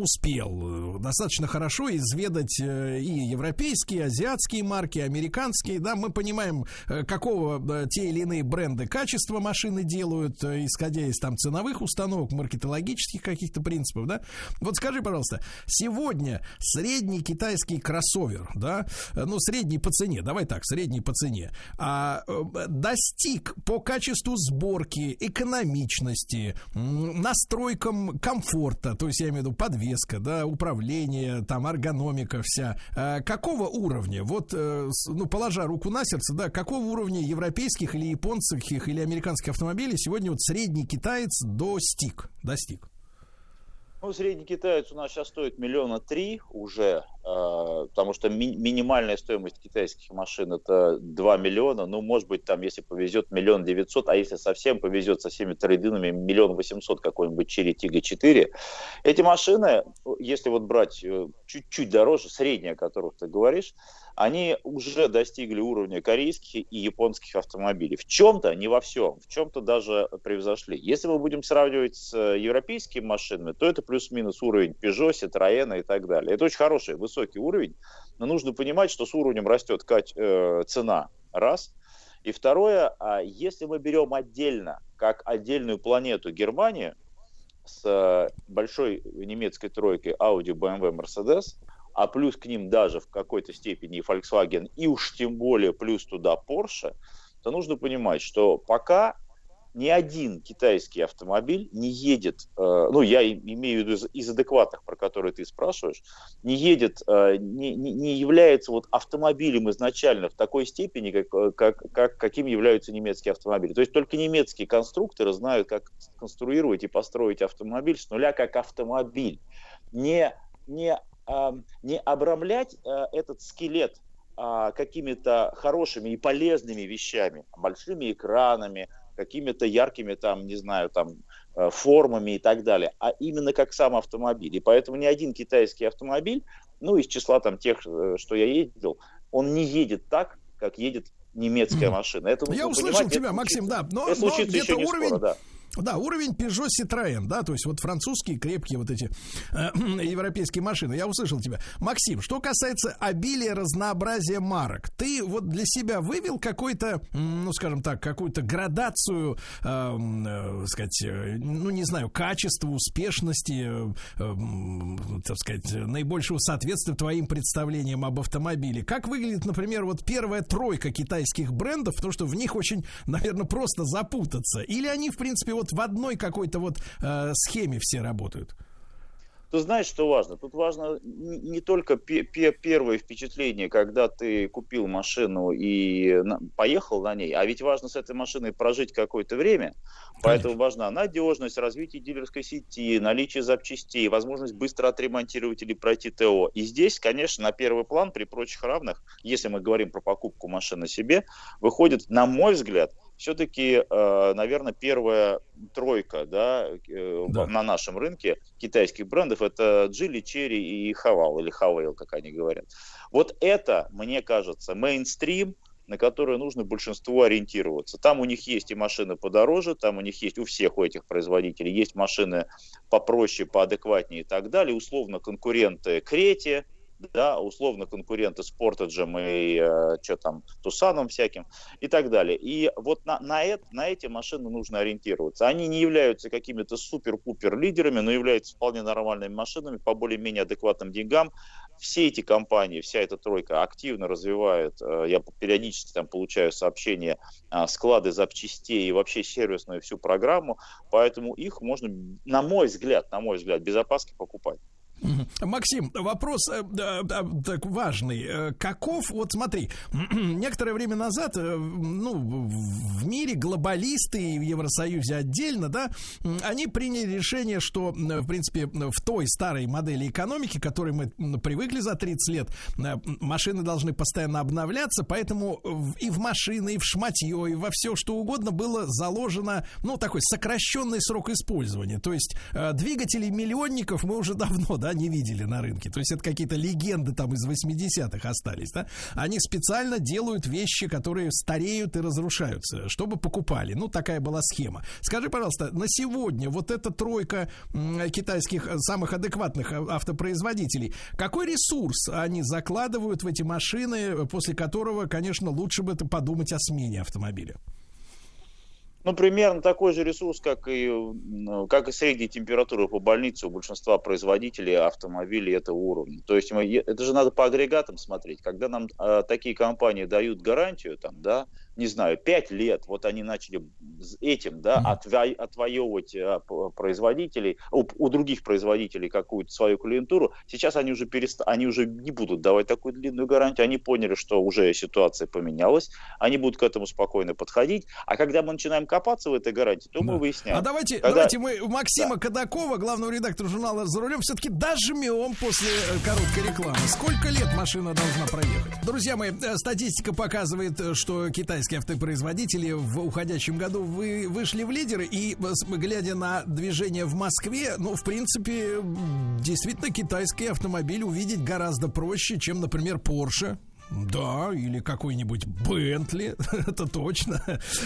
успел достаточно хорошо изведать и европейские, и азиатские марки, американские, да, мы понимаем, какого те или иные бренды качества машины делают, исходя из там ценовых установок, маркетологических каких-то принципов, да. Вот скажи, пожалуйста, сегодня средний китайский кроссовер, да, ну, средний по цене, давай так, средний по цене, а, э, достиг по качеству сборки, экономичности, настройкам комфорта, то есть я имею в виду подвеска, да, управление, там, эргономика вся, а, какого уровня, вот, э, ну, положа руку на сердце, да, какого уровня европейских или японских или американских автомобилей сегодня вот средний китаец достиг, достиг? Ну, средний китаец у нас сейчас стоит миллиона три уже, потому что ми- минимальная стоимость китайских машин это 2 миллиона, ну, может быть, там, если повезет, миллион девятьсот, а если совсем повезет со всеми трейдинами, миллион восемьсот какой-нибудь Черри Тига 4. Эти машины, если вот брать э, чуть-чуть дороже, средняя, о которых ты говоришь, они уже достигли уровня корейских и японских автомобилей. В чем-то, не во всем, в чем-то даже превзошли. Если мы будем сравнивать с европейскими машинами, то это плюс-минус уровень Peugeot, Citroёn и так далее. Это очень хороший, высокий уровень, но нужно понимать, что с уровнем растет э, цена, раз. И второе, а если мы берем отдельно, как отдельную планету Германию, с э, большой немецкой тройкой Audi, BMW, Mercedes, а плюс к ним даже в какой-то степени Volkswagen, и уж тем более плюс туда Porsche, то нужно понимать, что пока ни один китайский автомобиль не едет, э, ну, я имею в виду из, адекватных, про которые ты спрашиваешь, не едет, э, не, не является вот автомобилем изначально в такой степени, как, э, как, как, каким являются немецкие автомобили. То есть только немецкие конструкторы знают, как конструировать и построить автомобиль с нуля как автомобиль. Не, не не обрамлять этот скелет какими-то хорошими и полезными вещами, большими экранами, какими-то яркими там, не знаю, там э, формами и так далее, а именно как сам автомобиль. И поэтому ни один китайский автомобиль, ну, из числа там тех, э, что я ездил, он не едет так, как едет немецкая машина. Это я услышал тебя, Максим, да, но, но где-то уровень, скоро, да. Да, уровень Peugeot Citroën, да, то есть вот французские крепкие вот эти э, европейские машины. Я услышал тебя. Максим, что касается обилия разнообразия марок, ты вот для себя вывел какой-то, ну, скажем так, какую-то градацию, э, э, сказать, э, ну, не знаю, качества, успешности, э, э, так сказать, наибольшего соответствия твоим представлениям об автомобиле. Как выглядит, например, вот первая тройка китайских брендов, потому что в них очень, наверное, просто запутаться. Или они, в принципе, вот в одной какой-то вот э, схеме все работают? Ты знаешь, что важно? Тут важно не только первое впечатление, когда ты купил машину и поехал на ней, а ведь важно с этой машиной прожить какое-то время. Конечно. Поэтому важна надежность, развитие дилерской сети, наличие запчастей, возможность быстро отремонтировать или пройти ТО. И здесь, конечно, на первый план при прочих равных, если мы говорим про покупку машины себе, выходит, на мой взгляд, все-таки, э, наверное, первая тройка да, э, да. на нашем рынке китайских брендов это Джили, Черри и Хавал, или Хавейл, как они говорят. Вот это, мне кажется, мейнстрим, на который нужно большинству ориентироваться. Там у них есть и машины подороже, там у них есть у всех у этих производителей есть машины попроще, поадекватнее и так далее. Условно конкуренты Крете, да, условно конкуренты с и э, что там, Тусаном всяким и так далее. И вот на, на, это, на эти машины нужно ориентироваться. Они не являются какими-то супер-пупер лидерами, но являются вполне нормальными машинами по более-менее адекватным деньгам. Все эти компании, вся эта тройка активно развивает, э, я периодически там получаю сообщения, э, склады запчастей и вообще сервисную всю программу, поэтому их можно, на мой взгляд, на мой взгляд, без опаски покупать. Максим, вопрос э, э, так важный. Э, каков, вот смотри, некоторое время назад, э, ну, в мире глобалисты и в Евросоюзе отдельно, да, они приняли решение, что, в принципе, в той старой модели экономики, к которой мы привыкли за 30 лет, машины должны постоянно обновляться, поэтому и в машины, и в шматье, и во все, что угодно было заложено, ну, такой сокращенный срок использования. То есть двигателей миллионников мы уже давно, да, да, не видели на рынке. То есть это какие-то легенды там из 80-х остались, да. Они специально делают вещи, которые стареют и разрушаются, чтобы покупали. Ну, такая была схема. Скажи, пожалуйста, на сегодня вот эта тройка китайских э, самых адекватных э, автопроизводителей, какой ресурс они закладывают в эти машины, после которого, конечно, лучше бы это подумать о смене автомобиля? Ну, примерно такой же ресурс, как и, как и средняя температура по больнице у большинства производителей автомобилей этого уровня. То есть мы, это же надо по агрегатам смотреть. Когда нам э, такие компании дают гарантию, там, да, не знаю, пять лет, вот они начали этим, да, отво, отвоевывать а, производителей, у, у других производителей какую-то свою клиентуру, сейчас они уже, перест... они уже не будут давать такую длинную гарантию, они поняли, что уже ситуация поменялась, они будут к этому спокойно подходить, а когда мы начинаем копаться в этой гарантии, то да. мы выясняем. А давайте, когда... давайте мы Максима да. Кадакова, главного редактора журнала «За рулем», все-таки дожмем после э, короткой рекламы. Сколько лет машина должна проехать? Друзья мои, э, статистика показывает, э, что китайский китайские автопроизводители в уходящем году вы вышли в лидеры и, глядя на движение в Москве, ну, в принципе, действительно китайский автомобиль увидеть гораздо проще, чем, например, Porsche. Да, или какой-нибудь Бентли, это точно.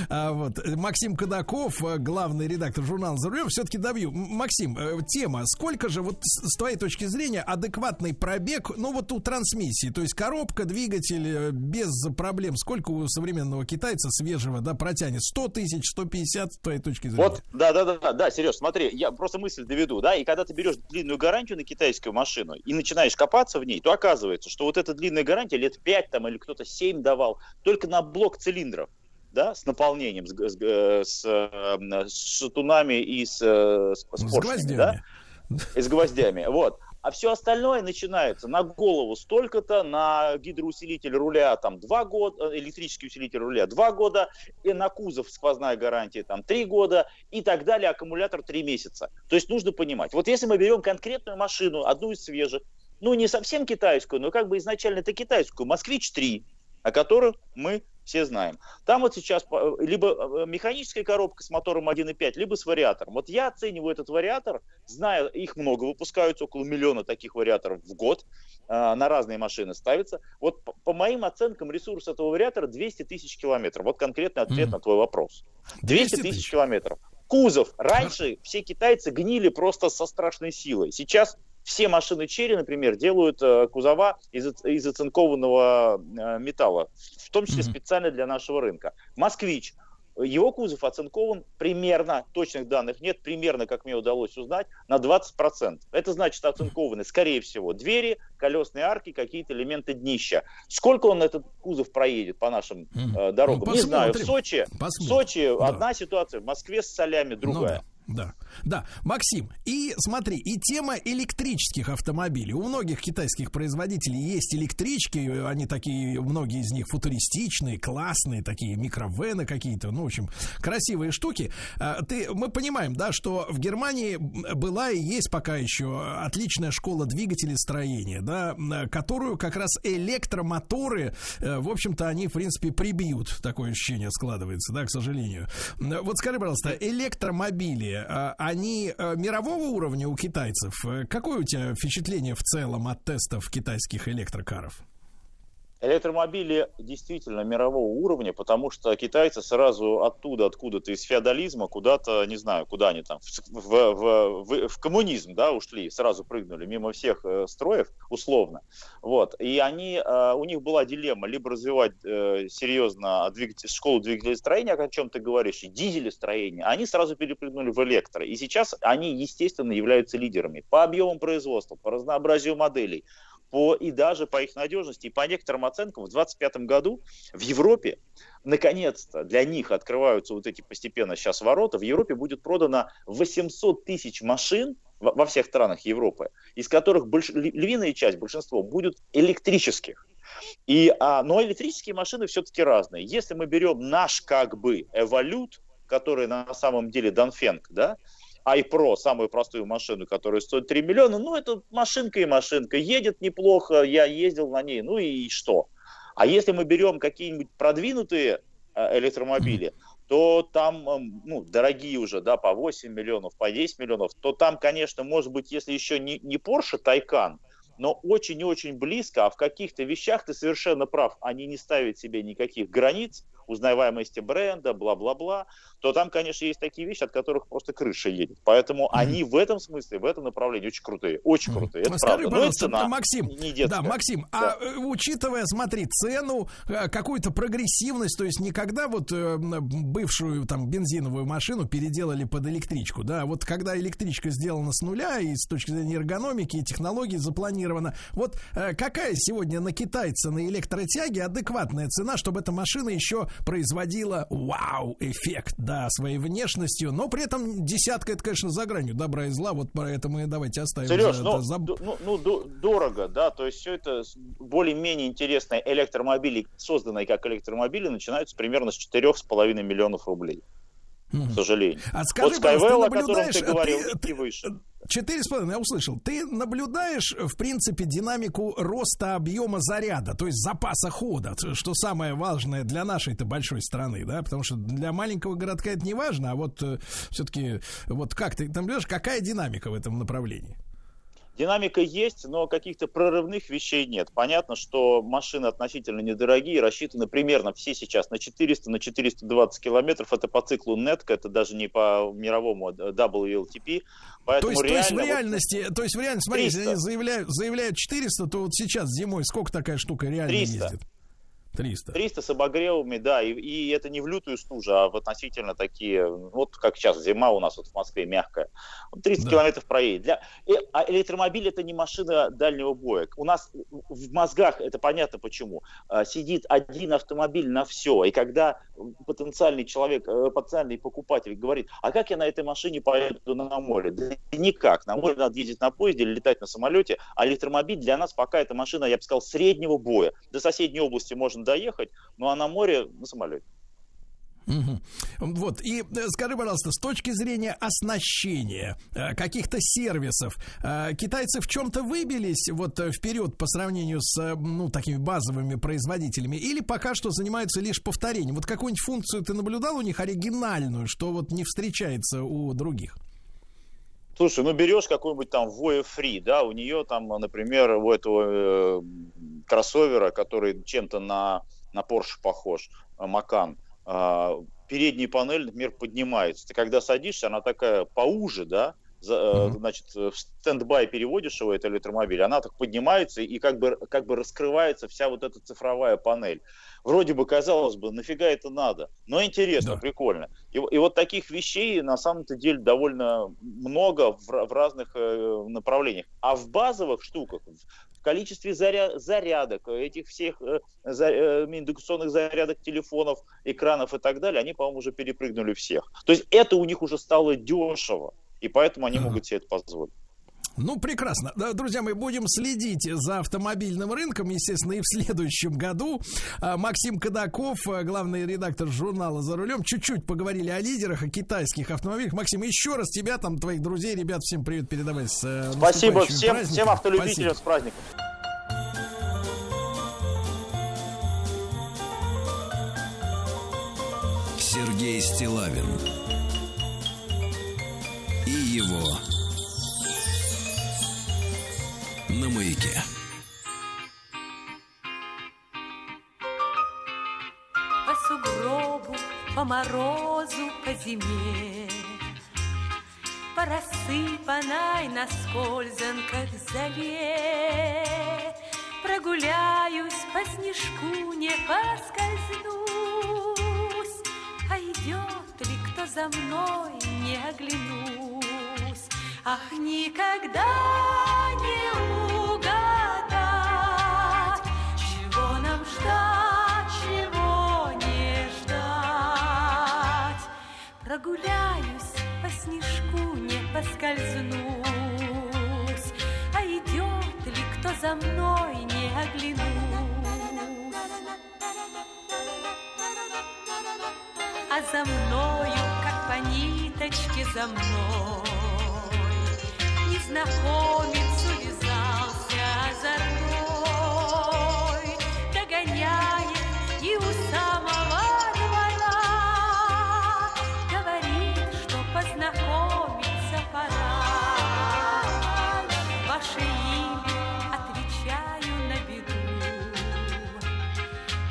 А вот Максим Кадаков, э, главный редактор журнала «За рулем», все-таки добью. Максим, э, тема, сколько же, вот с твоей точки зрения, адекватный пробег, ну вот у трансмиссии, то есть коробка, двигатель э, без проблем, сколько у современного китайца свежего, да, протянет? 100 тысяч, 150, с твоей точки зрения? Вот, да, да, да, да, Сереж, смотри, я просто мысль доведу, да, и когда ты берешь длинную гарантию на китайскую машину и начинаешь копаться в ней, то оказывается, что вот эта длинная гарантия лет 5 5 там, или кто-то 7 давал, только на блок цилиндров да, с наполнением, с, с, э, с, э, с шатунами и с, э, с, с, поршнями, да, и с гвоздями, вот. А все остальное начинается на голову столько-то, на гидроусилитель руля там два года, электрический усилитель руля два года, и на кузов сквозная гарантия там три года и так далее, аккумулятор три месяца. То есть нужно понимать, вот если мы берем конкретную машину, одну из свежих, ну, не совсем китайскую, но как бы изначально это китайскую, «Москвич-3», о которых мы все знаем. Там вот сейчас э, либо э, механическая коробка с мотором 1.5, либо с вариатором. Вот я оцениваю этот вариатор, зная, их много выпускаются, около миллиона таких вариаторов в год, э, на разные машины ставится. Вот по, по моим оценкам ресурс этого вариатора 200 тысяч километров. Вот конкретный ответ mm. на твой вопрос. 200 тысяч километров. Кузов. Раньше все китайцы гнили просто со страшной силой. Сейчас все машины Черри, например, делают э, кузова из, из оцинкованного э, металла, в том числе mm-hmm. специально для нашего рынка. Москвич, его кузов оцинкован примерно, точных данных нет, примерно, как мне удалось узнать, на 20%. Это значит оцинкованы, скорее всего, двери, колесные арки, какие-то элементы днища. Сколько он этот кузов проедет по нашим э, дорогам? Ну, Не знаю. В Сочи, в Сочи да. одна ситуация, в Москве с солями другая. Ну, да. Да, да, Максим, и смотри, и тема электрических автомобилей. У многих китайских производителей есть электрички, они такие, многие из них футуристичные, классные, такие микровены какие-то, ну, в общем, красивые штуки. А, ты, мы понимаем, да, что в Германии была и есть пока еще отличная школа двигателей строения, да, которую как раз электромоторы, э, в общем-то, они, в принципе, прибьют, такое ощущение складывается, да, к сожалению. Вот скажи, пожалуйста, электромобили, Э, они э, мирового уровня у китайцев. Какое у тебя впечатление в целом от тестов китайских электрокаров? Электромобили действительно мирового уровня, потому что китайцы сразу оттуда, откуда-то из феодализма, куда-то, не знаю, куда они там, в, в, в, в коммунизм, да, ушли, сразу прыгнули мимо всех э, строев, условно. Вот. И они, э, у них была дилемма, либо развивать э, серьезно двигатель, школу двигателестроения, о чем ты говоришь, и дизелестроения. Они сразу перепрыгнули в электро. И сейчас они, естественно, являются лидерами по объемам производства, по разнообразию моделей, по, и даже по их надежности. И по некоторым оценкам в 2025 году в Европе наконец-то для них открываются вот эти постепенно сейчас ворота. В Европе будет продано 800 тысяч машин во всех странах Европы, из которых больш... львиная часть, большинство, будут электрических. И, а, но электрические машины все-таки разные. Если мы берем наш как бы эволют, который на самом деле Данфенг, да, iPro, самую простую машину, которая стоит 3 миллиона, ну, это машинка и машинка. Едет неплохо, я ездил на ней, ну и что? А если мы берем какие-нибудь продвинутые э, электромобили, то там, эм, ну, дорогие уже, да, по 8 миллионов, по 10 миллионов, то там, конечно, может быть, если еще не, не Porsche Taycan, но очень и очень близко, а в каких-то вещах ты совершенно прав, они не ставят себе никаких границ, узнаваемости бренда, бла-бла-бла, то там, конечно, есть такие вещи, от которых просто крыша едет. Поэтому mm-hmm. они в этом смысле, в этом направлении очень крутые, очень крутые. Это Скажи, правда. пожалуйста, цена Максим, не детская. да, Максим, а, да. а учитывая, смотри, цену, э, какую-то прогрессивность, то есть никогда вот э, бывшую там бензиновую машину переделали под электричку, да, вот когда электричка сделана с нуля и с точки зрения эргономики и технологий запланирована, вот какая сегодня на китайца на электротяге адекватная цена, чтобы эта машина еще производила вау-эффект, да, своей внешностью, но при этом десятка, это, конечно, за гранью добра и зла, вот это мы давайте оставим. Сереж, за, ну, за... ну, ну, дорого, да, то есть все это более-менее интересные электромобили, созданные как электромобили, начинаются примерно с 4,5 миллионов рублей к сожалению. А скажи, вот Skywell, о котором ты говорил, ты, и выше. Четыре с половиной, я услышал. Ты наблюдаешь, в принципе, динамику роста объема заряда, то есть запаса хода, что самое важное для нашей-то большой страны, да, потому что для маленького городка это не важно, а вот э, все-таки, вот как ты наблюдаешь, какая динамика в этом направлении? Динамика есть, но каких-то прорывных вещей нет. Понятно, что машины относительно недорогие, рассчитаны примерно все сейчас на 400, на 420 километров. Это по циклу NETC, это даже не по мировому WLTP. Поэтому то, есть, реально, то есть в реальности, вот, то есть в реальности, смотри, если они заявляют, заявляют 400, то вот сейчас зимой сколько такая штука реально 300. ездит? 300. 300 с обогревами, да, и, и это не в лютую стужу, а в относительно такие, вот как сейчас зима у нас вот в Москве мягкая, 300 да. километров проедет. Для, и, а электромобиль это не машина дальнего боя. У нас в мозгах, это понятно почему, а, сидит один автомобиль на все, и когда потенциальный человек, э, потенциальный покупатель говорит, а как я на этой машине поеду на море? Да никак, на море надо ездить на поезде или летать на самолете, а электромобиль для нас пока это машина, я бы сказал, среднего боя. До соседней области можно можно доехать, ну а на море на самолете. Угу. Вот, и э, скажи, пожалуйста, с точки зрения оснащения э, каких-то сервисов, э, китайцы в чем-то выбились вот вперед по сравнению с, ну, такими базовыми производителями, или пока что занимаются лишь повторением? Вот какую-нибудь функцию ты наблюдал у них оригинальную, что вот не встречается у других? Слушай, ну берешь какой-нибудь там Voya Free, да, у нее там, например, у этого э, кроссовера, который чем-то на, на Porsche похож, Макан, э, передняя панель, например, поднимается. Ты когда садишься, она такая поуже, да, за, mm-hmm. значит, в стендбай переводишь его, это электромобиль, она так поднимается и как бы, как бы раскрывается вся вот эта цифровая панель вроде бы казалось бы, нафига это надо, но интересно, да. прикольно. И, и вот таких вещей на самом-то деле довольно много в, в разных э, направлениях. А в базовых штуках, в количестве заря, зарядок, этих всех э, за, э, индукционных зарядок телефонов, экранов и так далее, они, по-моему, уже перепрыгнули всех. То есть это у них уже стало дешево, и поэтому они могут себе это позволить. Ну, прекрасно. Да, друзья, мы будем следить за автомобильным рынком, естественно, и в следующем году. А, Максим Кадаков, а, главный редактор журнала «За рулем». Чуть-чуть поговорили о лидерах, о китайских автомобилях. Максим, еще раз тебя, там, твоих друзей, ребят, всем привет передавай с э, Спасибо всем, всем автолюбителям Спасибо. с праздником. Сергей Стилавин его на маяке. сугробу, по морозу, по зиме. По рассыпанной на скользанках зале Прогуляюсь по снежку, не поскользнусь, А идет ли кто за мной, не оглянусь. Ах, никогда не угадать, чего нам ждать, чего не ждать. Прогуляюсь по снежку, не поскользнусь, А идет ли кто за мной, не оглянусь. А за мною, как по ниточке за мной, Незнакомец увязался озорной, Догоняет и у самого двора Говорит, что познакомиться пора. Ваше имя отвечаю на беду.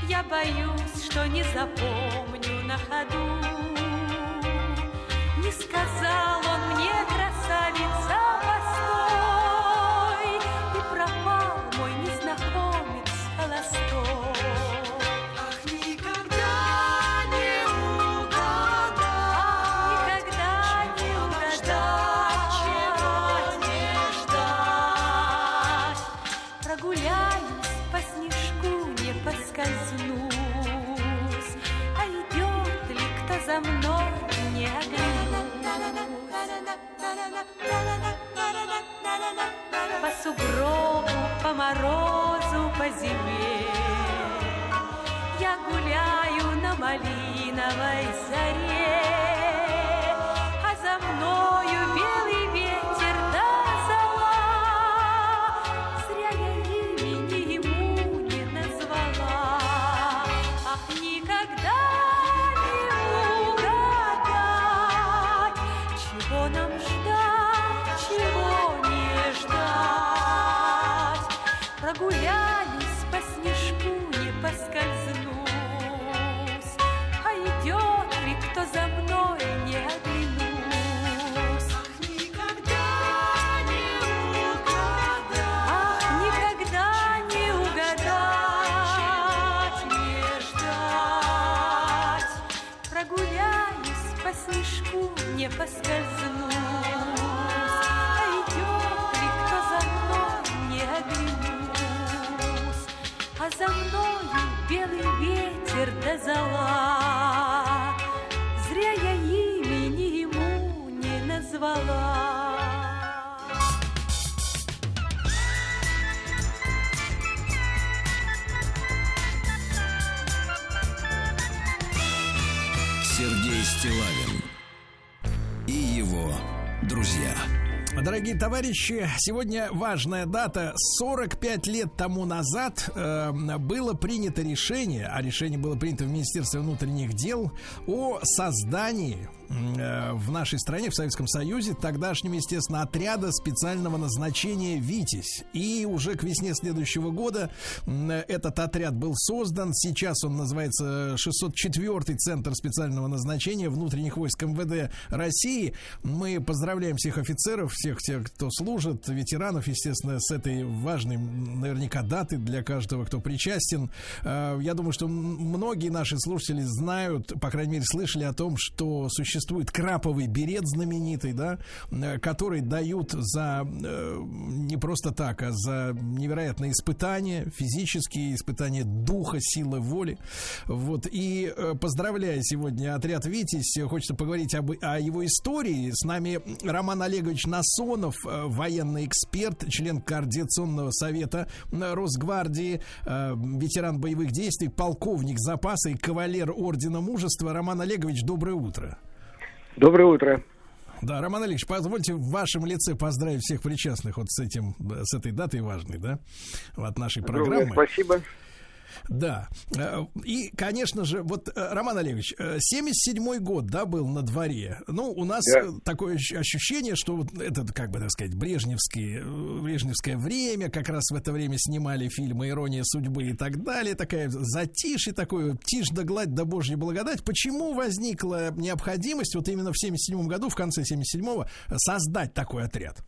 Я боюсь, что не запомню на ходу. Не сказал он мне, красавица, сугробу, по морозу, по зиме. Я гуляю на малиновой заре Дорогие товарищи, сегодня важная дата. 45 лет тому назад э, было принято решение, а решение было принято в Министерстве внутренних дел о создании в нашей стране, в Советском Союзе, тогдашнем, естественно, отряда специального назначения «Витязь». И уже к весне следующего года этот отряд был создан. Сейчас он называется 604-й Центр специального назначения внутренних войск МВД России. Мы поздравляем всех офицеров, всех тех, кто служит, ветеранов, естественно, с этой важной, наверняка, даты для каждого, кто причастен. Э, Я думаю, что многие наши слушатели знают, по крайней мере, слышали о том, что существует краповый берет знаменитый, да, э, который дают за э, не просто так, а за невероятные испытания, физические испытания духа, силы воли. Вот. И э, поздравляя сегодня отряд «Витязь», хочется поговорить об, о его истории. С нами Роман Олегович Насонов, военный эксперт, член Координационного совета Росгвардии, ветеран боевых действий, полковник запаса и кавалер Ордена Мужества. Роман Олегович, доброе утро. Доброе утро. Да, Роман Олегович, позвольте в вашем лице поздравить всех причастных вот с этим, с этой датой важной, да, от нашей Огромное программы. Спасибо. Да. Э, и, конечно же, вот, э, Роман Олегович, 77-й э, год, да, был на дворе. Ну, у нас да. такое ощущение, что вот это, как бы так сказать, брежневское, брежневское время, как раз в это время снимали фильмы «Ирония судьбы» и так далее, такая затишье, такое тишь да гладь да божья благодать. Почему возникла необходимость вот именно в 77 году, в конце 77-го, создать такой отряд?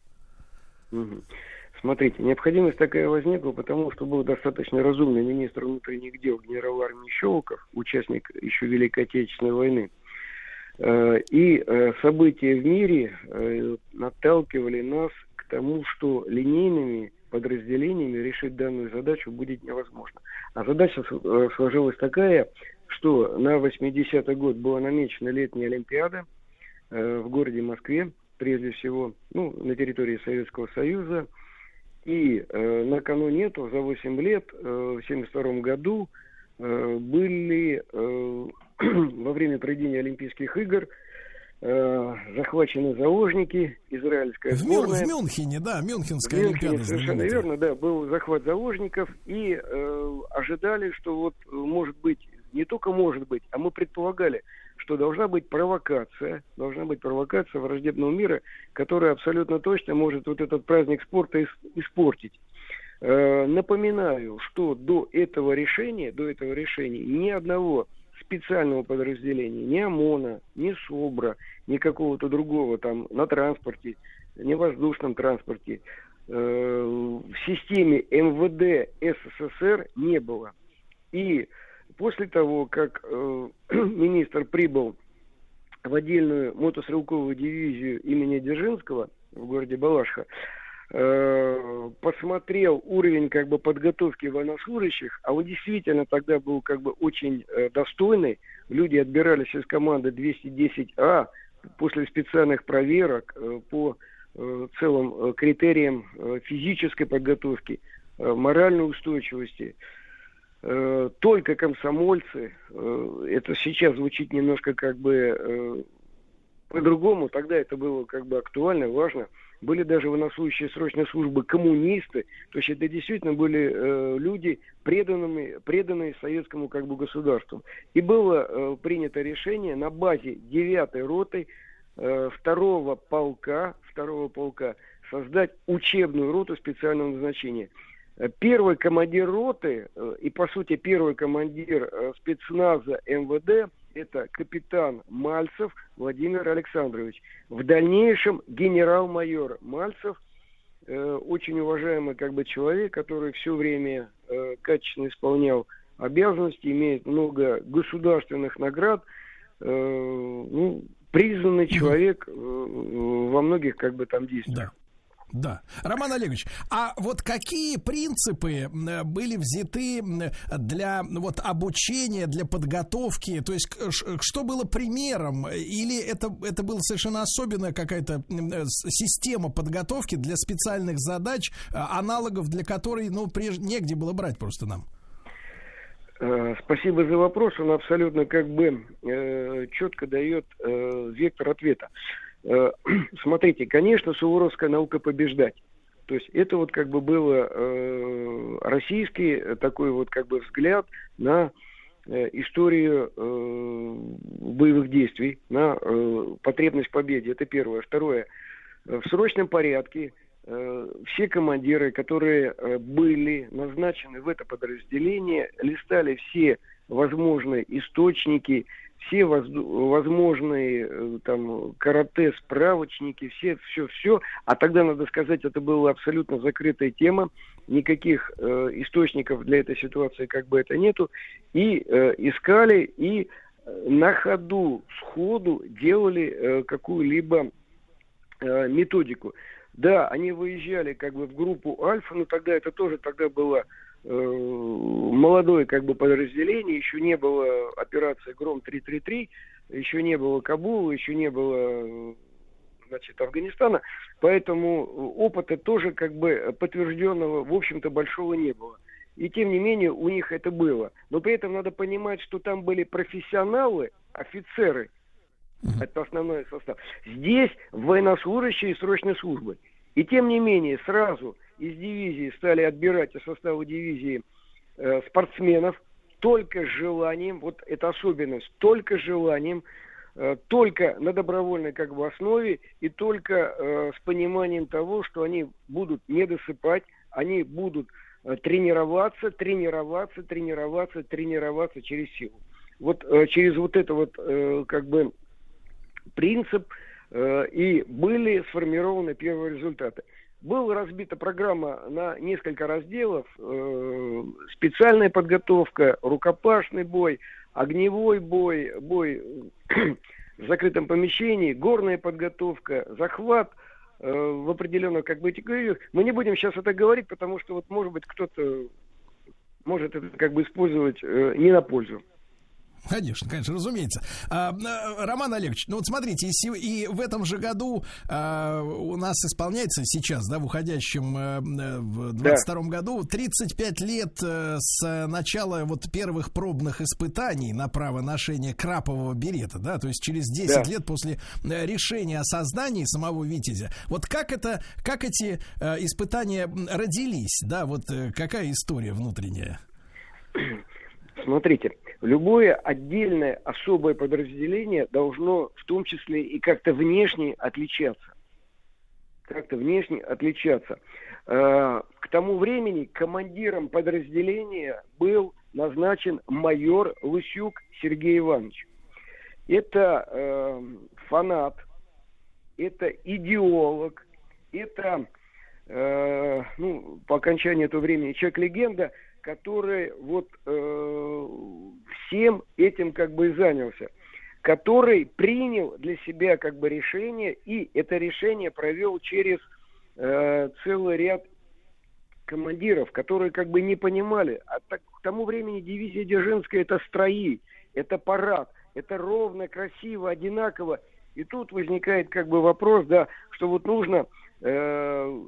Угу. Смотрите, необходимость такая возникла, потому что был достаточно разумный министр внутренних дел генерал армии Щелоков, участник еще Великой Отечественной войны. Э, и э, события в мире э, наталкивали нас к тому, что линейными подразделениями решить данную задачу будет невозможно. А задача сложилась такая, что на 80-й год была намечена летняя Олимпиада в городе Москве, прежде всего, ну, на территории Советского Союза – и э, накануне этого, за 8 лет, э, в 1972 году, э, были э, во время проведения Олимпийских игр э, захвачены заложники, израильская сборная. В, Мюнхене, да, Мюнхенская Мюнхене, Олимпиада. Совершенно верно, да, был захват заложников, и э, ожидали, что вот может быть, не только может быть, а мы предполагали, что должна быть провокация, должна быть провокация враждебного мира, которая абсолютно точно может вот этот праздник спорта испортить. Э, напоминаю, что до этого решения, до этого решения ни одного специального подразделения, ни ОМОНа, ни СОБРа, ни какого-то другого там на транспорте, ни воздушном транспорте, э, в системе МВД СССР не было. И После того, как э, министр прибыл в отдельную мотострелковую дивизию имени Дзержинского в городе Балашха, э, посмотрел уровень как бы подготовки военнослужащих, а он действительно тогда был как бы очень э, достойный. Люди отбирались из команды 210А после специальных проверок э, по э, целым э, критериям э, физической подготовки, э, моральной устойчивости. Э, только комсомольцы, э, это сейчас звучит немножко как бы э, по-другому, тогда это было как бы актуально, важно. Были даже военнослужащие срочной службы коммунисты, то есть это действительно были люди, преданными, преданные советскому как бы государству. И было принято решение на базе 9 роты второго полка, второго полка создать учебную роту специального назначения – Первый командир роты э, и, по сути, первый командир э, спецназа МВД – это капитан Мальцев Владимир Александрович. В дальнейшем генерал-майор Мальцев, э, очень уважаемый как бы человек, который все время качественно исполнял обязанности, имеет много государственных наград, ну, признанный человек во многих как бы там действиях. Да. Да. Роман Олегович, а вот какие принципы были взяты для вот обучения, для подготовки? То есть что было примером? Или это, это была совершенно особенная какая-то система подготовки для специальных задач, аналогов для которой, ну, прежде негде было брать просто нам? Э, спасибо за вопрос. Он абсолютно как бы э, четко дает э, вектор ответа. Э, смотрите, конечно, суворовская наука побеждать. То есть это вот как бы было э, российский такой вот как бы взгляд на э, историю э, боевых действий, на э, потребность в победе. Это первое. Второе. В срочном порядке э, все командиры, которые э, были назначены в это подразделение, листали все возможные источники все возможные э, там карате, справочники, все, все, все. А тогда, надо сказать, это была абсолютно закрытая тема. Никаких э, источников для этой ситуации как бы это нету. И э, искали, и э, на ходу, сходу делали э, какую-либо э, методику. Да, они выезжали как бы в группу Альфа, но тогда это тоже тогда было молодое как бы подразделение, еще не было операции Гром-333, еще не было Кабула, еще не было значит, Афганистана, поэтому опыта тоже как бы подтвержденного, в общем-то, большого не было. И тем не менее у них это было. Но при этом надо понимать, что там были профессионалы, офицеры, это основной состав. Здесь военнослужащие срочной службы. И тем не менее сразу из дивизии стали отбирать из состава дивизии э, спортсменов только с желанием, вот это особенность, только с желанием, э, только на добровольной как бы основе и только э, с пониманием того, что они будут не досыпать, они будут э, тренироваться, тренироваться, тренироваться, тренироваться через силу. Вот э, через вот это вот э, как бы принцип и были сформированы первые результаты. Была разбита программа на несколько разделов. Э, специальная подготовка, рукопашный бой, огневой бой, бой в закрытом помещении, горная подготовка, захват э, в определенных как бы категориях. Мы не будем сейчас это говорить, потому что вот может быть кто-то может это как бы использовать э, не на пользу. Конечно, конечно, разумеется. А, э, Роман Олегович, ну вот смотрите, и, и в этом же году а, у нас исполняется сейчас, да, в уходящем а, в 22 да. году 35 лет с начала вот первых пробных испытаний на право ношения крапового берета, да, то есть через 10 да. лет после решения о создании самого Витязя. Вот как это, как эти а, испытания родились, да, вот какая история внутренняя? Смотрите, любое отдельное особое подразделение должно в том числе и как-то внешне отличаться. Как-то внешне отличаться. Э, к тому времени командиром подразделения был назначен майор Лысюк Сергей Иванович. Это э, фанат, это идеолог, это, э, ну, по окончании этого времени человек-легенда – который вот всем этим как бы и занялся, который принял для себя как бы решение и это решение провел через э, целый ряд командиров, которые как бы не понимали, а так, к тому времени дивизия Дзержинская это строи, это парад, это ровно, красиво, одинаково. И тут возникает как бы вопрос, да, что вот нужно э,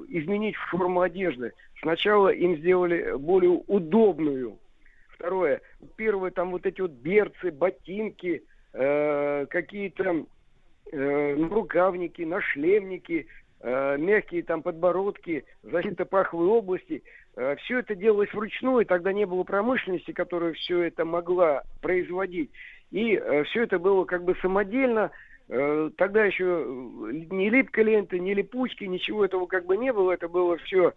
изменить форму одежды. Сначала им сделали более удобную. Второе, первое, там вот эти вот берцы, ботинки, э, какие-то э, рукавники, нашлемники, э, мягкие там подбородки, защита паховой области. Э, все это делалось вручную, тогда не было промышленности, которая все это могла производить. И э, все это было как бы самодельно, Э, тогда еще э, ни липкой ленты, ни липучки, ничего этого как бы не было. Это было все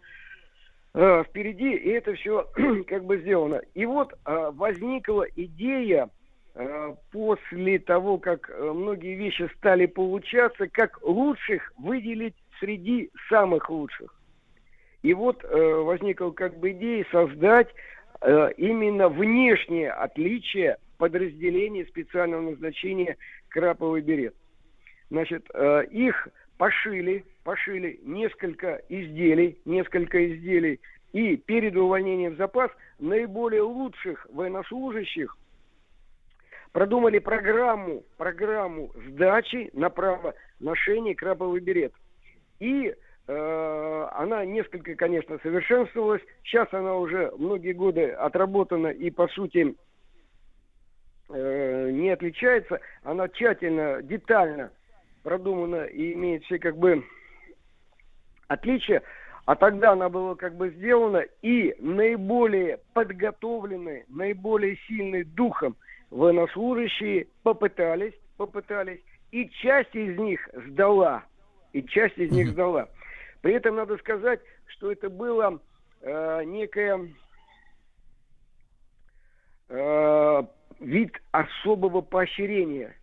э, впереди, и это все как бы сделано. И вот возникла идея после того, как многие вещи стали получаться, как лучших выделить среди самых лучших. И вот возникла как бы идея создать именно внешнее отличие подразделения специального назначения краповый берет. Значит, э, их пошили, пошили несколько изделий, несколько изделий, и перед увольнением в запас наиболее лучших военнослужащих продумали программу, программу сдачи на право ношения краповый берет. И э, она несколько, конечно, совершенствовалась. Сейчас она уже многие годы отработана и, по сути, э, не отличается. Она тщательно, детально продумана и имеет все как бы отличия. А тогда она была как бы сделана, и наиболее подготовленные, наиболее сильные духом военнослужащие попытались, попытались, и часть из них сдала, и часть из них сдала. При этом надо сказать, что это было э, некое э, вид особого поощрения.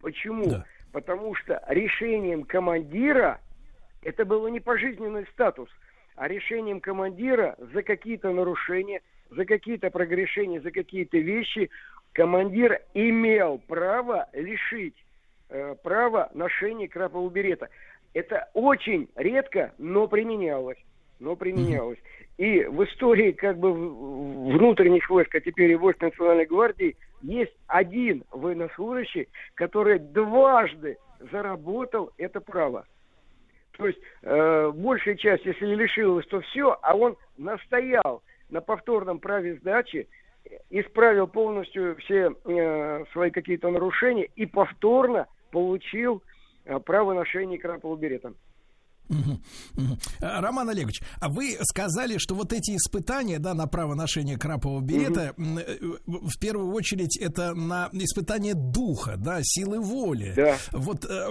Почему? Да. Потому что решением командира, это было не пожизненный статус, а решением командира за какие-то нарушения, за какие-то прогрешения, за какие-то вещи командир имел право лишить э, права ношения крапового берета. Это очень редко, но применялось. Но применялось. И в истории как бы внутренних войск, а теперь и войск Национальной гвардии, есть один военнослужащий, который дважды заработал это право. То есть э, большая часть, если лишилась, то все, а он настоял на повторном праве сдачи, исправил полностью все э, свои какие-то нарушения и повторно получил э, право ношения крапового берета. Роман Олегович, а вы сказали, что вот эти испытания, да, на право ношения крапового берета, угу. в первую очередь это на испытание духа, да, силы воли. Да. Вот э,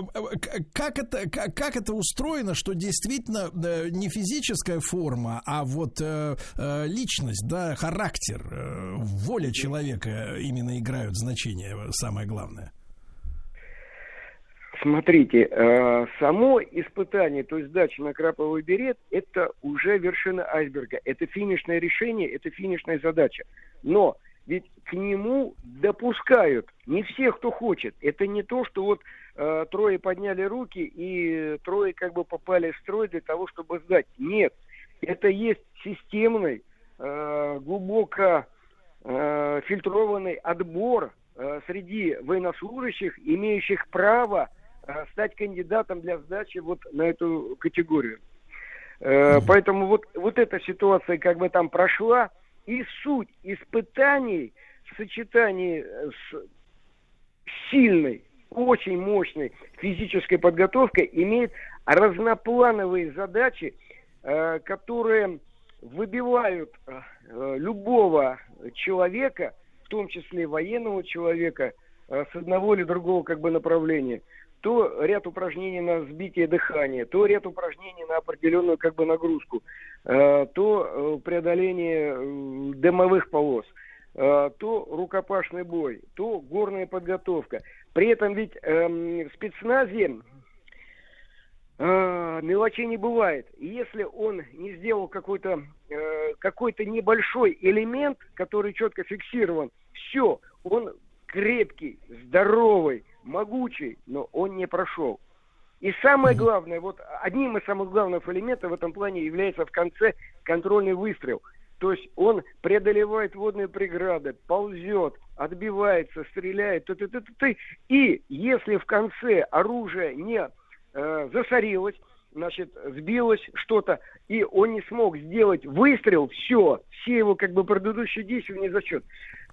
как это, как это устроено, что действительно не физическая форма, а вот личность, да, характер, воля человека именно играют значение, самое главное? Смотрите, э, само испытание, то есть сдача на краповый берет, это уже вершина айсберга. Это финишное решение, это финишная задача. Но ведь к нему допускают не всех, кто хочет. Это не то, что вот э, трое подняли руки и трое как бы попали в строй для того, чтобы сдать. Нет, это есть системный, э, глубоко э, фильтрованный отбор э, среди военнослужащих, имеющих право стать кандидатом для сдачи вот на эту категорию. Э, поэтому вот, вот эта ситуация как бы там прошла, и суть испытаний в сочетании с сильной, очень мощной физической подготовкой имеет разноплановые задачи, э, которые выбивают любого человека, в том числе военного человека, с одного или другого как бы направления то ряд упражнений на сбитие дыхания, то ряд упражнений на определенную как бы нагрузку, э, то э, преодоление э, дымовых полос, то рукопашный бой, то горная подготовка. При этом ведь э, в спецназе мелочей не бывает. Если он не сделал какой-то какой-то небольшой элемент, который четко фиксирован, все, он крепкий, здоровый, могучий, но он не прошел. И самое главное, вот одним из самых главных элементов в этом плане является в конце контрольный выстрел. То есть он преодолевает водные преграды, ползет, отбивается, стреляет, ты -ты -ты -ты и если в конце оружие не э, засорилось, значит, сбилось что-то, и он не смог сделать выстрел, все, все его как бы предыдущие действия не зачет.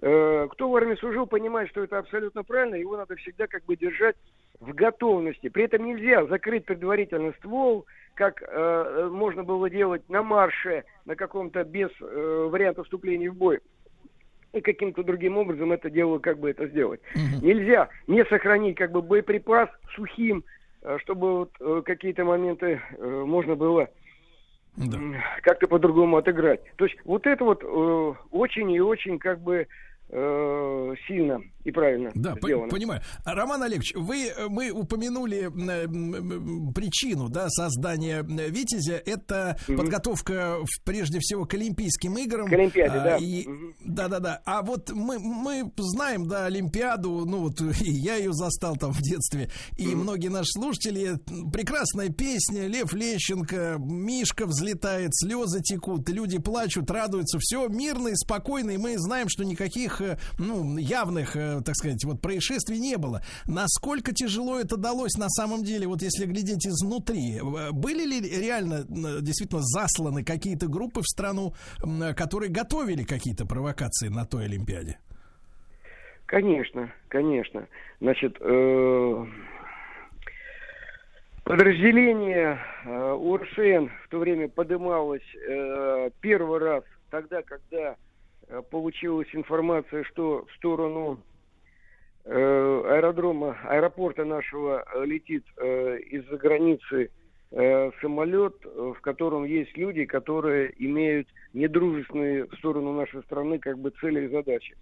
Э, кто в армии служил, понимает, что это абсолютно правильно, его надо всегда как бы держать в готовности. При этом нельзя закрыть предварительно ствол, как э, можно было делать на марше, на каком-то без э, варианта вступления в бой и каким-то другим образом это дело как бы это сделать. Угу. Нельзя не сохранить как бы боеприпас сухим, чтобы вот э, какие-то моменты э, можно было да. как-то по-другому отыграть. То есть вот это вот очень и очень как бы э, сильно и правильно да, сделано. понимаю. Роман Олегович, вы, мы упомянули причину да, создания Витязя. Это угу. подготовка прежде всего к Олимпийским играм. К Олимпиаде, да. И, угу. Да, да, да. А вот мы, мы знаем, да, Олимпиаду, ну вот и я ее застал там в детстве, и угу. многие наши слушатели. Прекрасная песня, Лев Лещенко, Мишка взлетает, слезы текут, люди плачут, радуются. Все мирно и спокойно, и мы знаем, что никаких Э, ну, явных, э, так сказать, вот происшествий не было. Насколько тяжело это далось на самом деле, вот если глядеть изнутри? Э, были ли реально действительно засланы какие-то группы в страну, которые готовили какие-то провокации на той Олимпиаде? Конечно, конечно. Значит, э, подразделение э, УРШН в то время подымалось э, первый раз тогда, когда Э, получилась информация, что в сторону э, аэродрома, аэропорта нашего э, летит э, из-за границы э, самолет, в котором есть люди, которые имеют недружественные в сторону нашей страны как бы цели и задачи.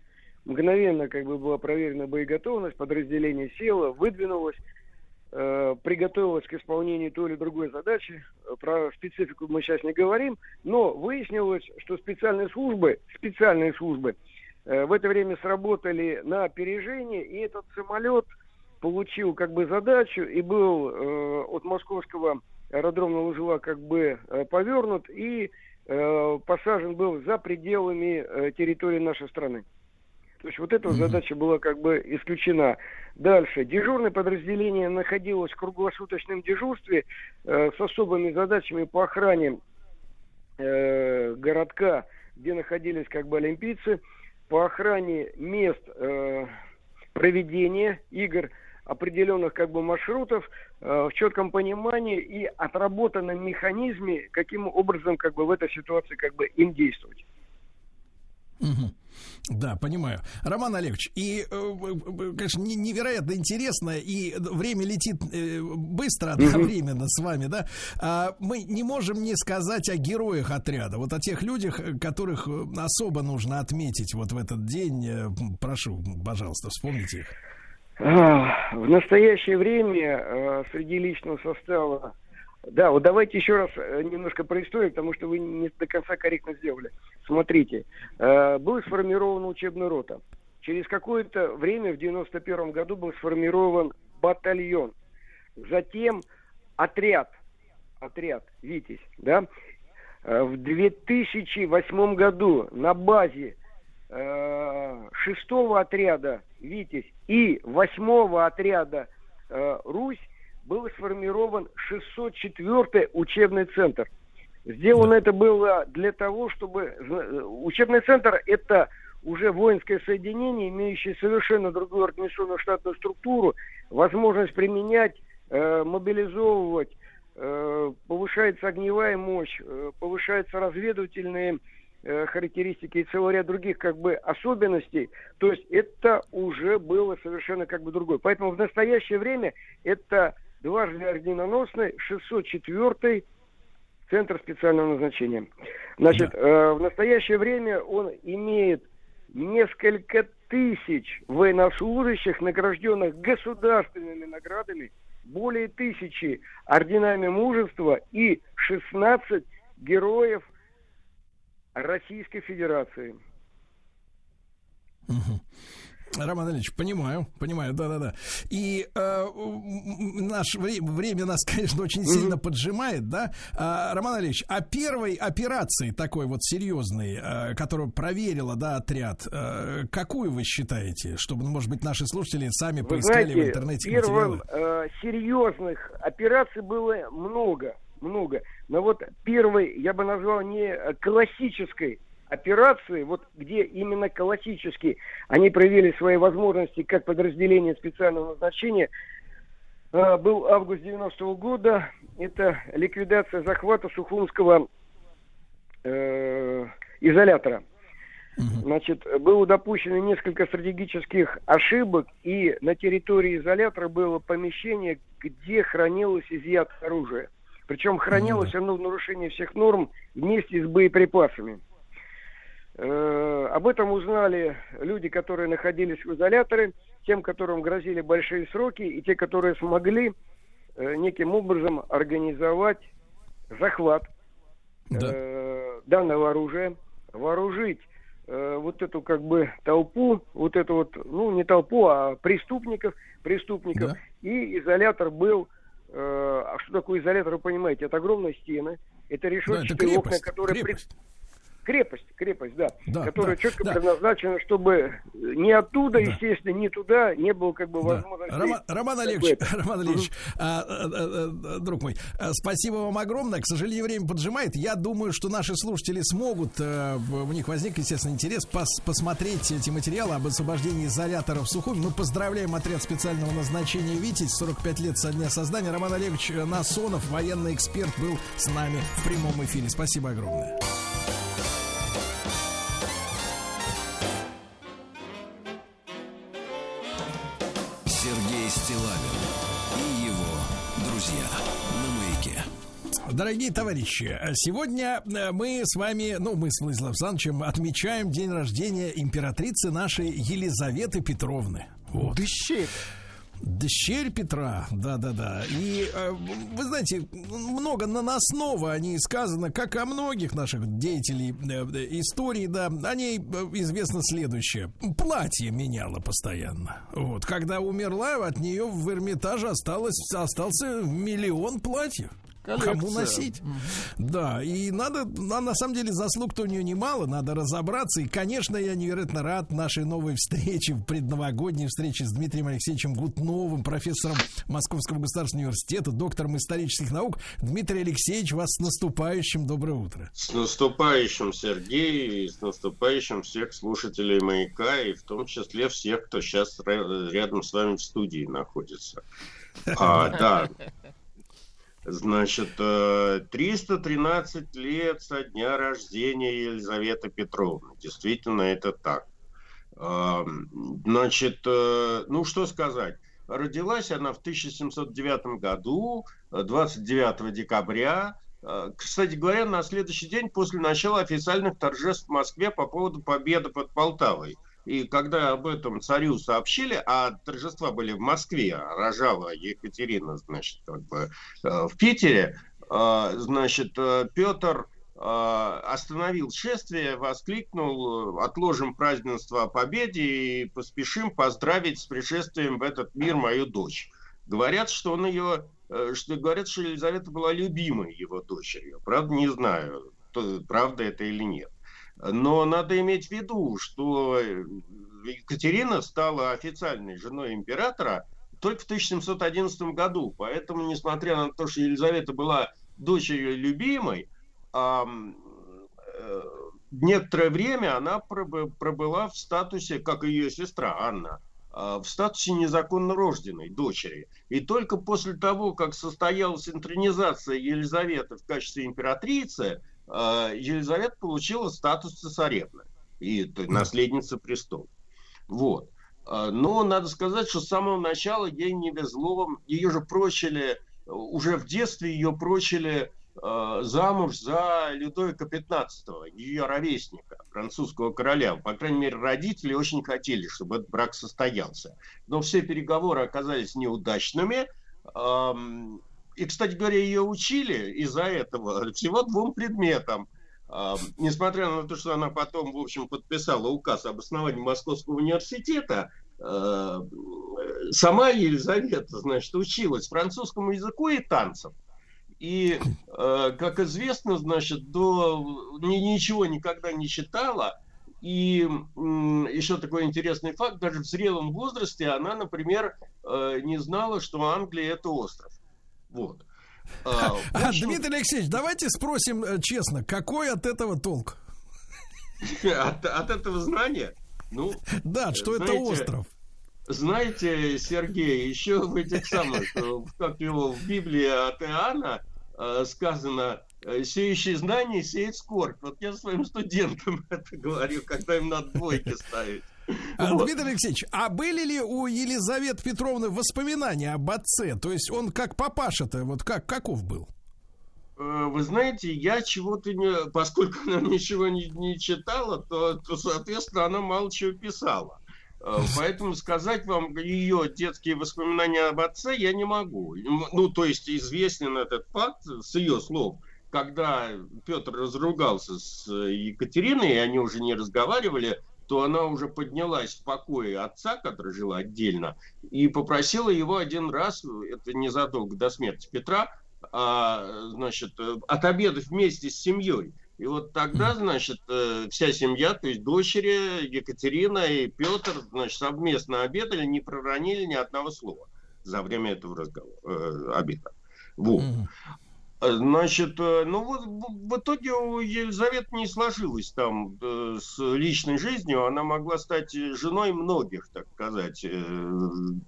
Мгновенно как бы была проверена боеготовность, подразделение село, выдвинулось, Э, приготовилась к исполнению той или другой задачи. Про специфику мы сейчас не говорим, но выяснилось, что специальные службы, специальные службы э, в это время сработали на опережение, и этот самолет получил как бы задачу и был э, от московского аэродромного узла как бы э, повернут и э, посажен был за пределами э, территории нашей страны. То есть вот эта mm-hmm. задача была как бы исключена. Дальше. Дежурное подразделение находилось в круглосуточном дежурстве э, с особыми задачами по охране э, городка, где находились как бы олимпийцы, по охране мест э, проведения игр, определенных как бы маршрутов э, в четком понимании и отработанном механизме, каким образом как бы в этой ситуации как бы им действовать. Угу. Да, понимаю. Роман Олегович, и, э, э, конечно, невероятно интересно, и время летит э, быстро одновременно с вами, да. А мы не можем не сказать о героях отряда, вот о тех людях, которых особо нужно отметить вот в этот день. Прошу, пожалуйста, вспомните их. В настоящее время среди личного состава да, вот давайте еще раз э, немножко про историю, потому что вы не до конца корректно сделали. Смотрите, э, был сформирован учебный рота. Через какое-то время, в 91 году, был сформирован батальон. Затем отряд, отряд, Витязь, да. Э, в 2008 году на базе шестого отряда Витязь и восьмого отряда Русь был сформирован 604-й учебный центр. Сделано это было для того, чтобы... Учебный центр – это уже воинское соединение, имеющее совершенно другую организационную штатную структуру, возможность применять, э, мобилизовывать, э, повышается огневая мощь, э, повышаются разведывательные э, характеристики и целый ряд других как бы особенностей. То есть это уже было совершенно как бы другое. Поэтому в настоящее время это дважды орденоносный, 604 Центр специального назначения. Значит, да. э, в настоящее время он имеет несколько тысяч военнослужащих, награжденных государственными наградами, более тысячи орденами мужества и 16 героев Российской Федерации. Угу. Роман Ильич, понимаю, понимаю, да-да-да. И э, наше время, время нас, конечно, очень сильно поджимает, да. А, Роман Ильич, а первой операции такой вот серьезной, э, которую проверила, да, отряд, э, какую вы считаете, чтобы, может быть, наши слушатели сами вы поискали знаете, в интернете первым, материалы? Э, серьезных операций было много, много. Но вот первой, я бы назвал не классической операции, вот где именно классически они проявили свои возможности как подразделение специального назначения, э, был август 90 -го года. Это ликвидация захвата Сухумского э, изолятора. Значит, было допущено несколько стратегических ошибок, и на территории изолятора было помещение, где хранилось изъятое оружие. Причем хранилось оно в нарушении всех норм вместе с боеприпасами. Об этом узнали люди, которые находились в изоляторе, тем, которым грозили большие сроки, и те, которые смогли э, неким образом организовать захват да. э, данного оружия, вооружить э, вот эту как бы толпу, вот эту вот, ну не толпу, а преступников, преступников. Да. И изолятор был, э, а что такое изолятор, вы понимаете, это огромные стены, это решетчатые да, это окна, которые... Крепость. Крепость, крепость, да, да которая да, четко да. предназначена, чтобы не оттуда, да. естественно, не туда не было как бы да. возможности. Роман, Роман Олегович, Роман Олегович, mm-hmm. а, а, а, друг мой, а, спасибо вам огромное. К сожалению, время поджимает. Я думаю, что наши слушатели смогут, а, у них возник, естественно, интерес пос, посмотреть эти материалы об освобождении изоляторов Сухуми. Мы поздравляем отряд специального назначения «Витязь». 45 лет со дня создания. Роман Олегович Насонов, военный эксперт, был с нами в прямом эфире. Спасибо огромное. Дорогие товарищи, сегодня э, мы с вами, ну, мы с Владиславом Александровичем отмечаем день рождения императрицы нашей Елизаветы Петровны. Вот. Дыщерь. Дщерь Петра, да-да-да. И э, вы знаете, много наносного о ней сказано, как о многих наших деятелей э, истории, да. О ней известно следующее. Платье меняла постоянно. Вот. Когда умерла, от нее в Эрмитаже осталось, остался миллион платьев. Коллекция. кому носить. Mm-hmm. Да, и надо, на, на самом деле заслуг-то у нее немало, надо разобраться. И, конечно, я невероятно рад нашей новой встрече, предновогодней встрече с Дмитрием Алексеевичем Гутновым, профессором Московского государственного университета, доктором исторических наук. Дмитрий Алексеевич, вас с наступающим, доброе утро. С наступающим, Сергей, и с наступающим всех слушателей «Маяка», и в том числе всех, кто сейчас рядом с вами в студии находится. А, да, Значит, 313 э, лет со дня рождения Елизаветы Петровны. Действительно, это так. Значит, э, ну что сказать. Родилась она в 1709 году, 29 э, декабря. Кстати говоря, на следующий день после начала официальных торжеств в Москве по поводу победы под Полтавой – и когда об этом царю сообщили, а торжества были в Москве, а рожала Екатерина, значит, как бы э, в Питере, э, значит, э, Петр остановил шествие, воскликнул, отложим празднество о победе и поспешим поздравить с пришествием в этот мир мою дочь. Говорят, что он ее, что говорят, что Елизавета была любимой его дочерью. Правда, не знаю, правда это или нет. Но надо иметь в виду, что Екатерина стала официальной женой императора только в 1711 году. Поэтому, несмотря на то, что Елизавета была дочерью любимой, э, некоторое время она пробыла в статусе, как ее сестра Анна, а, в статусе незаконно рожденной дочери. И только после того, как состоялась интронизация Елизаветы в качестве императрицы, Елизавета получила статус цесаревны и наследница престола. Вот. А, но надо сказать, что с самого начала ей не везло. Ее же прочили, уже в детстве ее прочили замуж за Людовика XV, ее ровесника, французского короля. По крайней мере, родители очень хотели, чтобы этот брак состоялся. Но все переговоры оказались неудачными. И, кстати говоря, ее учили из-за этого всего двум предметам. А, несмотря на то, что она потом, в общем, подписала указ об основании Московского университета, а, сама Елизавета, значит, училась французскому языку и танцам. И, а, как известно, значит, до ничего никогда не читала. И еще такой интересный факт, даже в зрелом возрасте она, например, не знала, что Англия это остров. Вот. А, общем... Дмитрий Алексеевич, давайте спросим э, честно, какой от этого толк? От, от этого знания? Ну, да, что знаете, это остров. Знаете, Сергей, еще в этих самых, э, как его в Библии от Иоанна э, сказано, сеющий знания сеет скорбь. Вот я своим студентам это говорю, когда им надо двойки ставить. А, Дмитрий Алексеевич, а были ли у Елизаветы Петровны воспоминания об отце? То есть он как папаша-то, вот как, каков был? Э, вы знаете, я чего-то не... Поскольку она ничего не, не читала, то, то, соответственно, она мало чего писала. Э, поэтому сказать вам ее детские воспоминания об отце я не могу. Ну, то есть известен этот факт с ее слов. Когда Петр разругался с Екатериной, и они уже не разговаривали, то она уже поднялась в покое отца, который жил отдельно, и попросила его один раз, это незадолго до смерти Петра, а, значит, отобедать вместе с семьей. И вот тогда, значит, э, вся семья, то есть дочери Екатерина и Петр, значит, совместно обедали, не проронили ни одного слова за время этого разговора, э, обеда. Вот. Значит, э, ну вот в итоге у Елизаветы не сложилось там э, с личной жизнью. Она могла стать женой многих, так сказать, э,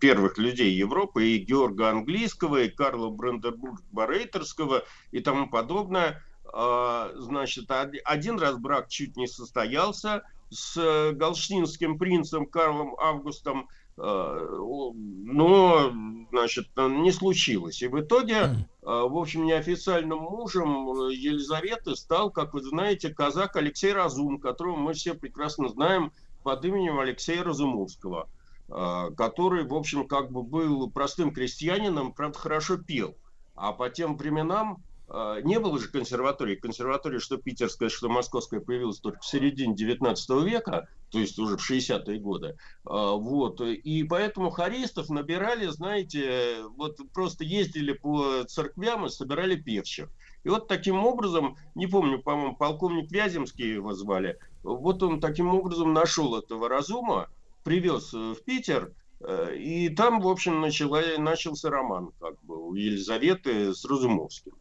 первых людей Европы, и Георга Английского, и Карла Бранденбург-Барейтерского и тому подобное. А, значит, один раз брак чуть не состоялся с галштинским принцем Карлом Августом – но, значит, не случилось. И в итоге, э, в общем, неофициальным мужем Елизаветы стал, как вы знаете, казак Алексей Разум, которого мы все прекрасно знаем под именем Алексея Разумовского, э, который, в общем, как бы был простым крестьянином, правда, хорошо пел. А по тем временам а, не было же консерватории. Консерватория, что питерская, что московская, появилась только в середине 19 века, то есть уже в 60-е годы. А, вот. И поэтому хористов набирали, знаете, вот просто ездили по церквям и собирали певчих. И вот таким образом, не помню, по-моему, полковник Вяземский его звали, вот он таким образом нашел этого разума, привез в Питер, э, и там, в общем, начала, начался роман как бы у Елизаветы с Разумовским.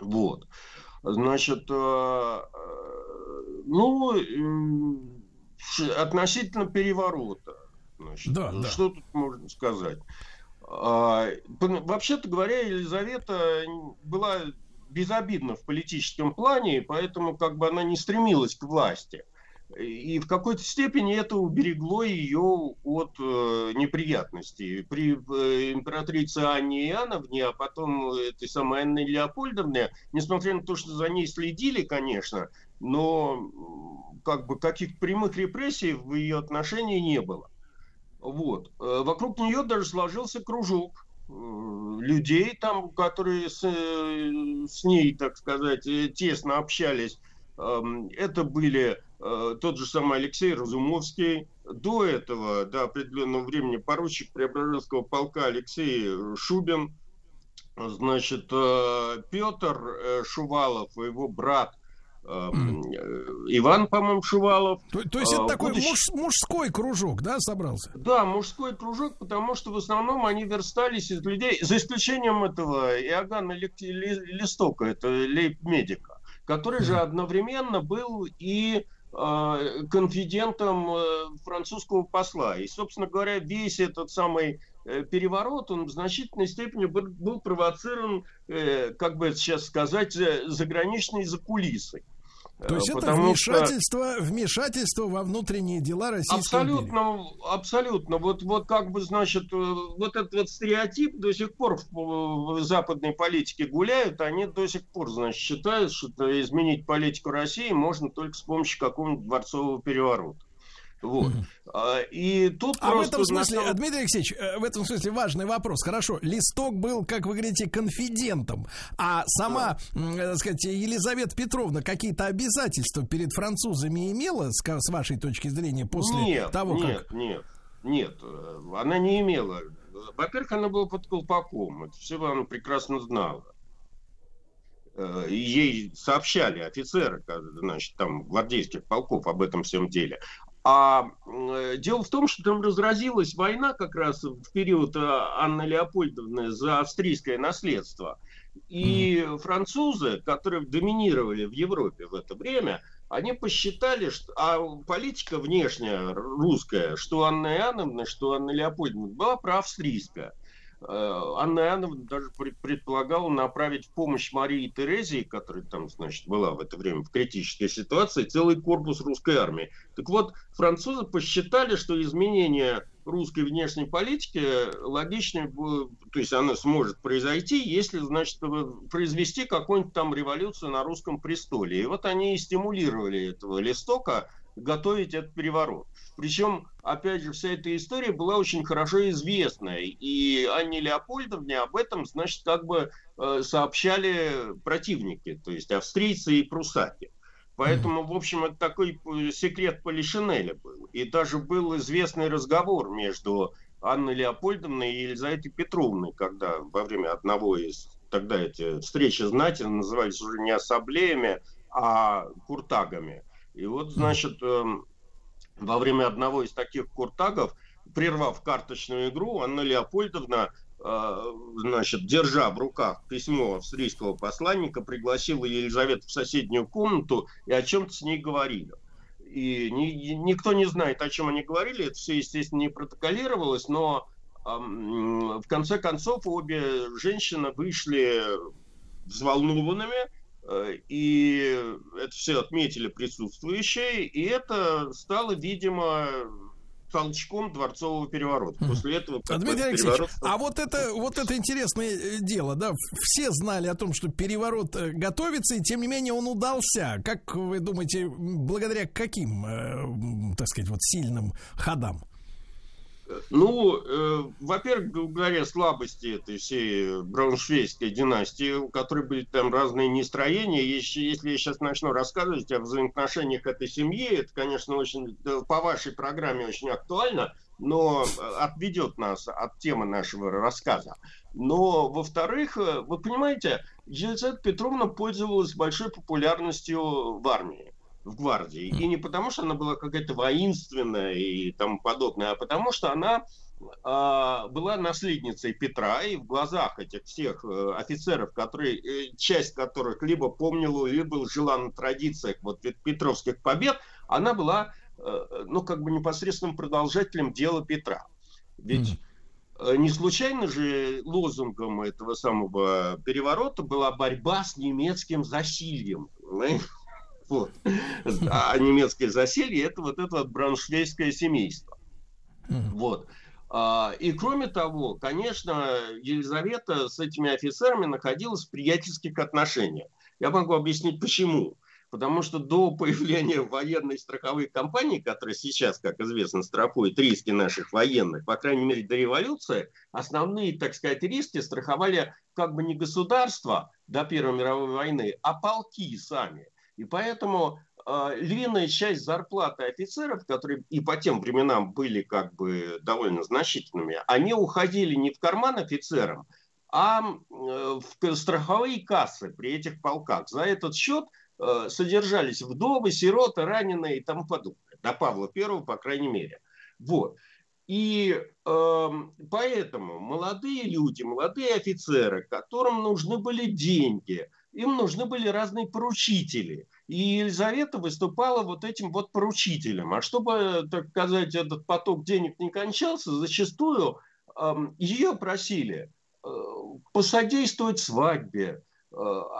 Вот. Значит, э, э, ну, относительно переворота. Значит, да, да. Что тут можно сказать? А, вообще-то говоря, Елизавета была безобидна в политическом плане, поэтому как бы она не стремилась к власти. И в какой-то степени это уберегло ее от э, неприятностей. При э, императрице Анне Иоанновне, а потом этой самой Анне Леопольдовне, несмотря на то, что за ней следили, конечно, но как бы каких прямых репрессий в ее отношении не было. Вот. Э, вокруг нее даже сложился кружок э, людей, там, которые с, э, с ней, так сказать, тесно общались. Эм, это были тот же самый Алексей Разумовский, до этого, до определенного времени, поручик Преображенского полка Алексей Шубин, значит, э, Петр э, Шувалов, его брат, Иван, по-моему, Шувалов. То, то есть это такой будущий... муж, мужской кружок, да, собрался? Да, мужской кружок, потому что в основном они верстались из людей, за исключением этого Иоганна Листока, это лейб-медика, который же одновременно был и Э, конфидентом э, французского посла. И, собственно говоря, весь этот самый э, переворот, он в значительной степени был провоцирован, как бы сейчас сказать, заграничной закулисой. То есть это вмешательство, что... вмешательство во внутренние дела Российской абсолютно, империи. Абсолютно. Вот, вот как бы, значит, вот этот вот стереотип до сих пор в, в западной политике гуляют, они до сих пор, значит, считают, что изменить политику России можно только с помощью какого-нибудь дворцового переворота. Вот. Mm-hmm. И тут а в этом смысле, самом... Дмитрий Алексеевич, э, в этом смысле важный вопрос. Хорошо, Листок был, как вы говорите, конфидентом, а сама, да. так сказать, Елизавета Петровна какие-то обязательства перед французами имела, с, вашей точки зрения, после нет, того, нет, как... Нет, нет, э, она не имела. Во-первых, она была под колпаком, это все она прекрасно знала э, ей сообщали офицеры, значит, там, гвардейских полков об этом всем деле. А э, дело в том, что там разразилась война как раз в период э, Анны Леопольдовны за австрийское наследство. И французы, которые доминировали в Европе в это время, они посчитали, что а политика внешняя русская, что Анна Иоанновна, что Анна Леопольдовна, была проавстрийская. Э, Анна Иоанновна даже предполагала направить в помощь Марии Терезии, которая там, значит, была в это время в критической ситуации, целый корпус русской армии. Так вот, французы посчитали, что изменение русской внешней политики логичнее, то есть она сможет произойти, если, значит, произвести какую-нибудь там революцию на русском престоле. И вот они и стимулировали этого листока готовить этот переворот. Причем, опять же, вся эта история была очень хорошо известна. И Анне Леопольдовне об этом, значит, как бы э, сообщали противники, то есть австрийцы и прусаки. Поэтому, в общем, это такой э, секрет Полишинеля был. И даже был известный разговор между Анной Леопольдовной и Елизаветой Петровной, когда во время одного из тогда эти встречи знати назывались уже не ассамблеями, а куртагами. И вот, значит, эм, во время одного из таких куртагов, прервав карточную игру, Анна Леопольдовна, э, значит, держа в руках письмо австрийского посланника, пригласила Елизавету в соседнюю комнату и о чем-то с ней говорили. И ни, никто не знает, о чем они говорили, это все, естественно, не протоколировалось, но в конце концов обе женщины вышли взволнованными, и это все отметили присутствующие, и это стало, видимо, толчком дворцового переворота. После этого... Дмитрий Алексеевич, переворот... а вот это, вот это интересное э, дело, да, все знали о том, что переворот э, готовится, и тем не менее он удался. Как вы думаете, благодаря каким, так сказать, вот сильным ходам? Ну, э, во-первых, благодаря слабости этой всей брауншвейской династии, у которой были там разные нестроения, если, если я сейчас начну рассказывать о взаимоотношениях этой семьи, это, конечно, очень по вашей программе очень актуально, но отведет нас от темы нашего рассказа. Но, во-вторых, э, вы понимаете, Елизавета Петровна пользовалась большой популярностью в армии в гвардии. И не потому, что она была какая-то воинственная и тому подобное, а потому, что она а, была наследницей Петра, и в глазах этих всех э, офицеров, которые, э, часть которых либо помнила, либо жила на традициях вот Петровских побед, она была, э, ну, как бы непосредственным продолжателем дела Петра. Ведь не случайно же лозунгом этого самого переворота была борьба с немецким засильем. Вот. А немецкое засилье это вот это вот брауншвейское семейство. Вот. А, и кроме того, конечно, Елизавета с этими офицерами находилась в приятельских отношениях. Я могу объяснить почему. Потому что до появления военной страховой компании, которая сейчас, как известно, страхует риски наших военных, по крайней мере до революции, основные, так сказать, риски страховали как бы не государства до Первой мировой войны, а полки сами. И поэтому э, львиная часть зарплаты офицеров, которые и по тем временам были как бы довольно значительными, они уходили не в карман офицерам, а э, в страховые кассы при этих полках. За этот счет э, содержались вдовы, сироты, раненые и тому подобное. До Павла Первого, по крайней мере. Вот. И э, поэтому молодые люди, молодые офицеры, которым нужны были деньги – им нужны были разные поручители. И Елизавета выступала вот этим вот поручителем. А чтобы, так сказать, этот поток денег не кончался, зачастую э, ее просили э, посодействовать свадьбе, э,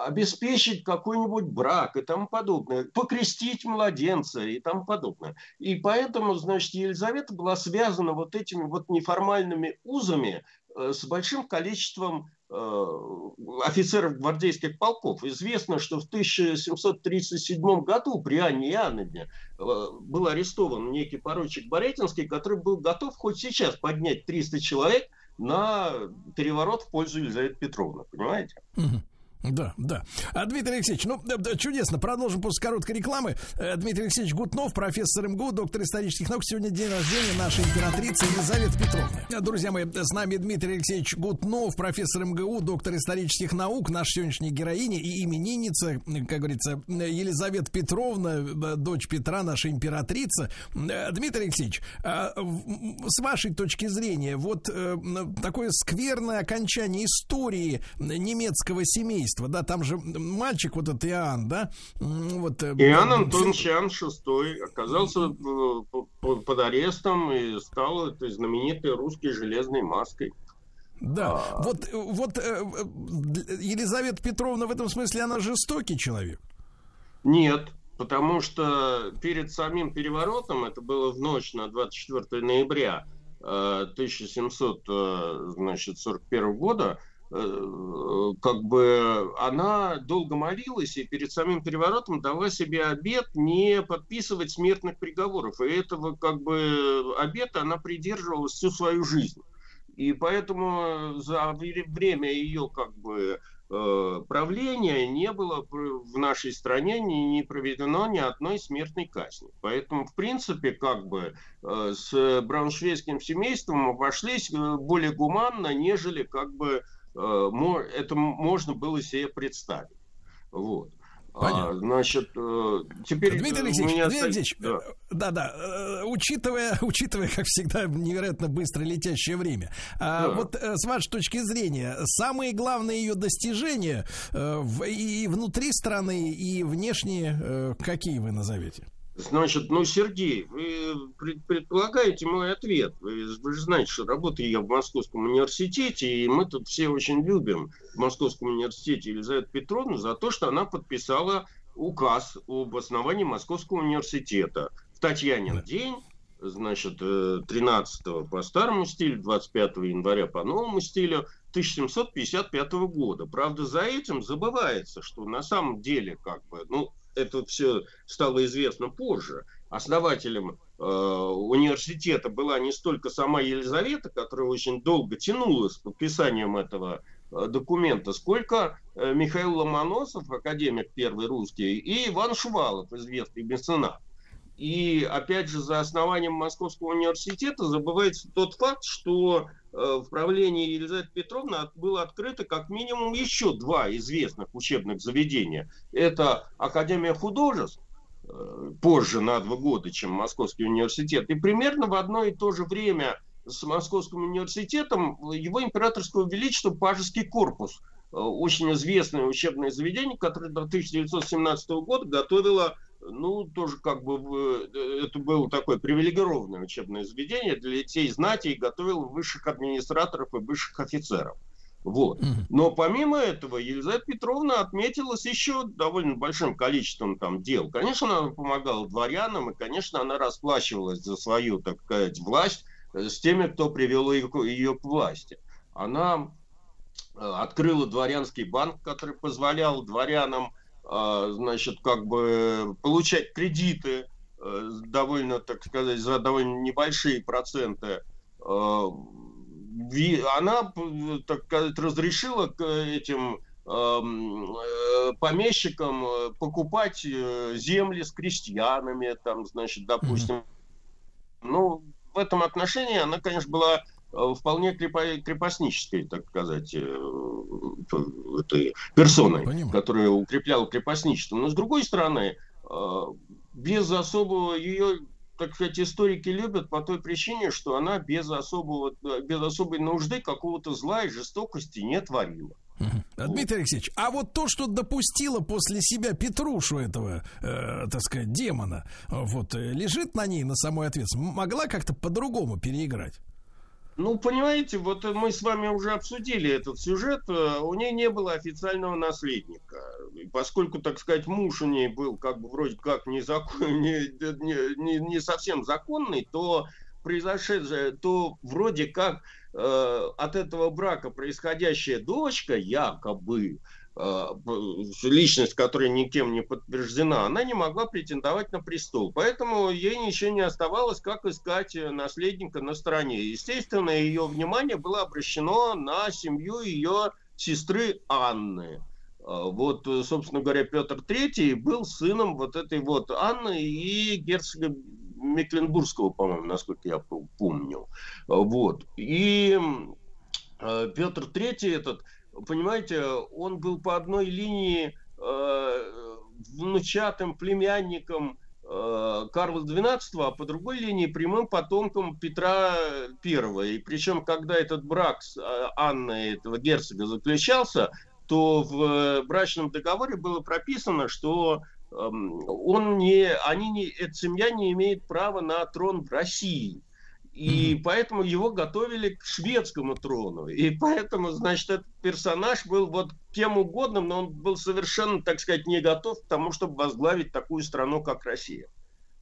обеспечить какой-нибудь брак и тому подобное, покрестить младенца и тому подобное. И поэтому, значит, Елизавета была связана вот этими вот неформальными узами э, с большим количеством офицеров гвардейских полков. Известно, что в 1737 году при Анне Иоанновне э, был арестован некий поручик Боретинский, который был готов хоть сейчас поднять 300 человек на переворот в пользу Елизаветы Петровны, понимаете? Угу. Да, да. А, Дмитрий Алексеевич, ну, да, чудесно. Продолжим после короткой рекламы. Э, Дмитрий Алексеевич Гутнов, профессор МГУ, доктор исторических наук. Сегодня день рождения нашей императрицы Елизаветы Петровны. Э, друзья мои, с нами Дмитрий Алексеевич Гутнов, профессор МГУ, доктор исторических наук, наша сегодняшняя героиня и именинница, как говорится, Елизавета Петровна, э, дочь Петра, наша императрица. Дмитрий Алексеевич, с вашей точки зрения, вот такое скверное окончание истории немецкого семейства, убийство, да, там же мальчик вот этот Иоанн, да, вот. Э, Иоанн Антонович Иоанн шестой оказался э, под арестом и стал этой знаменитой русской железной маской. Да, а... вот, вот э, Елизавета Петровна в этом смысле, она жестокий человек? Нет, потому что перед самим переворотом, это было в ночь на 24 ноября 1741 года, Э, как бы она долго молилась и перед самим переворотом дала себе обет не подписывать смертных приговоров. И этого как бы обета она придерживалась всю свою жизнь. И поэтому за время ее как бы э, правления не было в нашей стране не, не проведено ни одной смертной казни. Поэтому, в принципе, как бы э, с брауншвейским семейством обошлись более гуманно, нежели как бы Э, это можно было себе представить. Вот. А, Понятно. А, значит, э, теперь Дмитрий Алексеевич, меня... Дмитрий Алексеевич, да. да, да, э, учитывая, учитывая, как всегда, невероятно быстро летящее время, а, да. вот с вашей точки зрения, самые главные ее достижения и внутри страны, и внешние, какие вы назовете? Значит, ну, Сергей, вы предполагаете мой ответ. Вы, вы же знаете, что работаю я в Московском университете, и мы тут все очень любим в Московском университете Елизавету Петровну за то, что она подписала указ об основании Московского университета в Татьянин день, значит, 13 э, по старому стилю, 25 января по новому стилю 1755 года. Правда, за этим забывается, что на самом деле, как бы, ну, это все стало известно позже. основателем э, университета была не столько сама Елизавета, которая очень долго тянула с подписанием этого э, документа, сколько э, Михаил Ломоносов, академик первый русский, и Иван Шувалов, известный меценат. И опять же, за основанием Московского университета забывается тот факт, что э, в правлении Елизаветы Петровны было открыто как минимум еще два известных учебных заведения. Это Академия художеств, э, позже на два года, чем Московский университет. И примерно в одно и то же время с Московским университетом его императорского величества Пажеский корпус, э, очень известное учебное заведение, которое до 1917 года готовило ну, тоже как бы э, это было такое привилегированное учебное заведение для детей знати и готовил высших администраторов и высших офицеров. Вот. Но помимо этого Елизавета Петровна отметилась еще довольно большим количеством там дел. Конечно, она помогала дворянам, и, конечно, она расплачивалась за свою, так сказать, власть э, с теми, кто привел ее, ее к власти. Она э, открыла дворянский банк, который позволял дворянам значит, как бы получать кредиты э, довольно, так сказать, за довольно небольшие проценты. А, она, так сказать, разрешила к этим э, помещикам э, покупать земли с крестьянами, там, значит, допустим. Ну, в этом отношении она, конечно, была Э, вполне крепостнической, так сказать, э, этой персоной, Понимаю. которая укрепляла крепостничество. Но с другой стороны, э, без особого ее так сказать, историки любят по той причине, что она без, особого, без особой нужды какого-то зла и жестокости не творила. Дмитрий Алексеевич, а вот то, что допустила после себя Петрушу этого, э, так сказать, демона, вот лежит на ней на самой ответственности, могла как-то по-другому переиграть? Ну, понимаете, вот мы с вами уже обсудили этот сюжет. Э, у нее не было официального наследника. И поскольку, так сказать, муж у нее был как бы вроде как не, не, не, не совсем законный, то произошедшее, то вроде как э, от этого брака происходящая дочка якобы личность, которая никем не подтверждена, она не могла претендовать на престол. Поэтому ей ничего не оставалось, как искать наследника на стороне. Естественно, ее внимание было обращено на семью ее сестры Анны. Э, вот, собственно говоря, Петр III был сыном вот этой вот Анны и герцога Мекленбургского, по-моему, насколько я помню. Вот. И э, Петр III этот понимаете, он был по одной линии э, внучатым племянником э, Карла XII, а по другой линии прямым потомком Петра I. И причем, когда этот брак с э, Анной, этого герцога, заключался, то в э, брачном договоре было прописано, что эм, он не, они не, эта семья не имеет права на трон в России. И mm-hmm. поэтому его готовили к шведскому трону. И поэтому, значит, этот персонаж был вот кем угодным, но он был совершенно, так сказать, не готов к тому, чтобы возглавить такую страну, как Россия.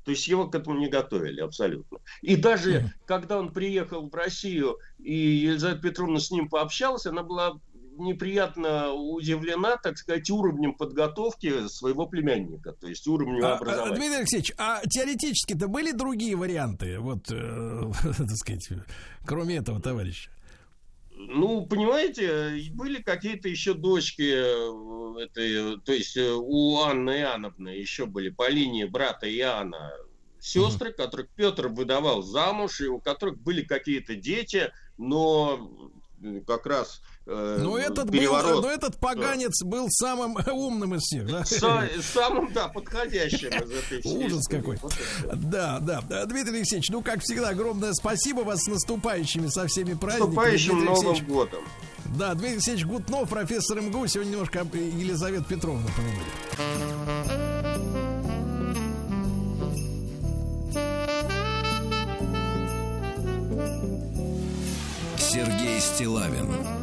То есть его к этому не готовили абсолютно. И даже mm-hmm. когда он приехал в Россию, и Елизавета Петровна с ним пообщалась, она была неприятно удивлена, так сказать, уровнем подготовки своего племянника, то есть уровнем а, а образования. Дмитрий Алексеевич, а теоретически-то были другие варианты, вот, э, так сказать, кроме этого товарища? Ну, понимаете, были какие-то еще дочки, э, этой, то есть э, у Анны Иоанновны еще были по линии брата Иоанна сестры, mm которых Петр выдавал замуж, и у которых были какие-то дети, но как раз э, но этот переворот. Был, но этот поганец да. был самым умным из всех, да? Са, самым, да, подходящим из этой всей Ужас какой. да, да. Дмитрий Алексеевич, ну, как всегда, огромное спасибо вас с наступающими со всеми праздниками. Наступающим Новым годом. Да, Дмитрий Алексеевич Гутнов, профессор МГУ. Сегодня немножко Елизавета Петровна поговорили. Сергей Стилавин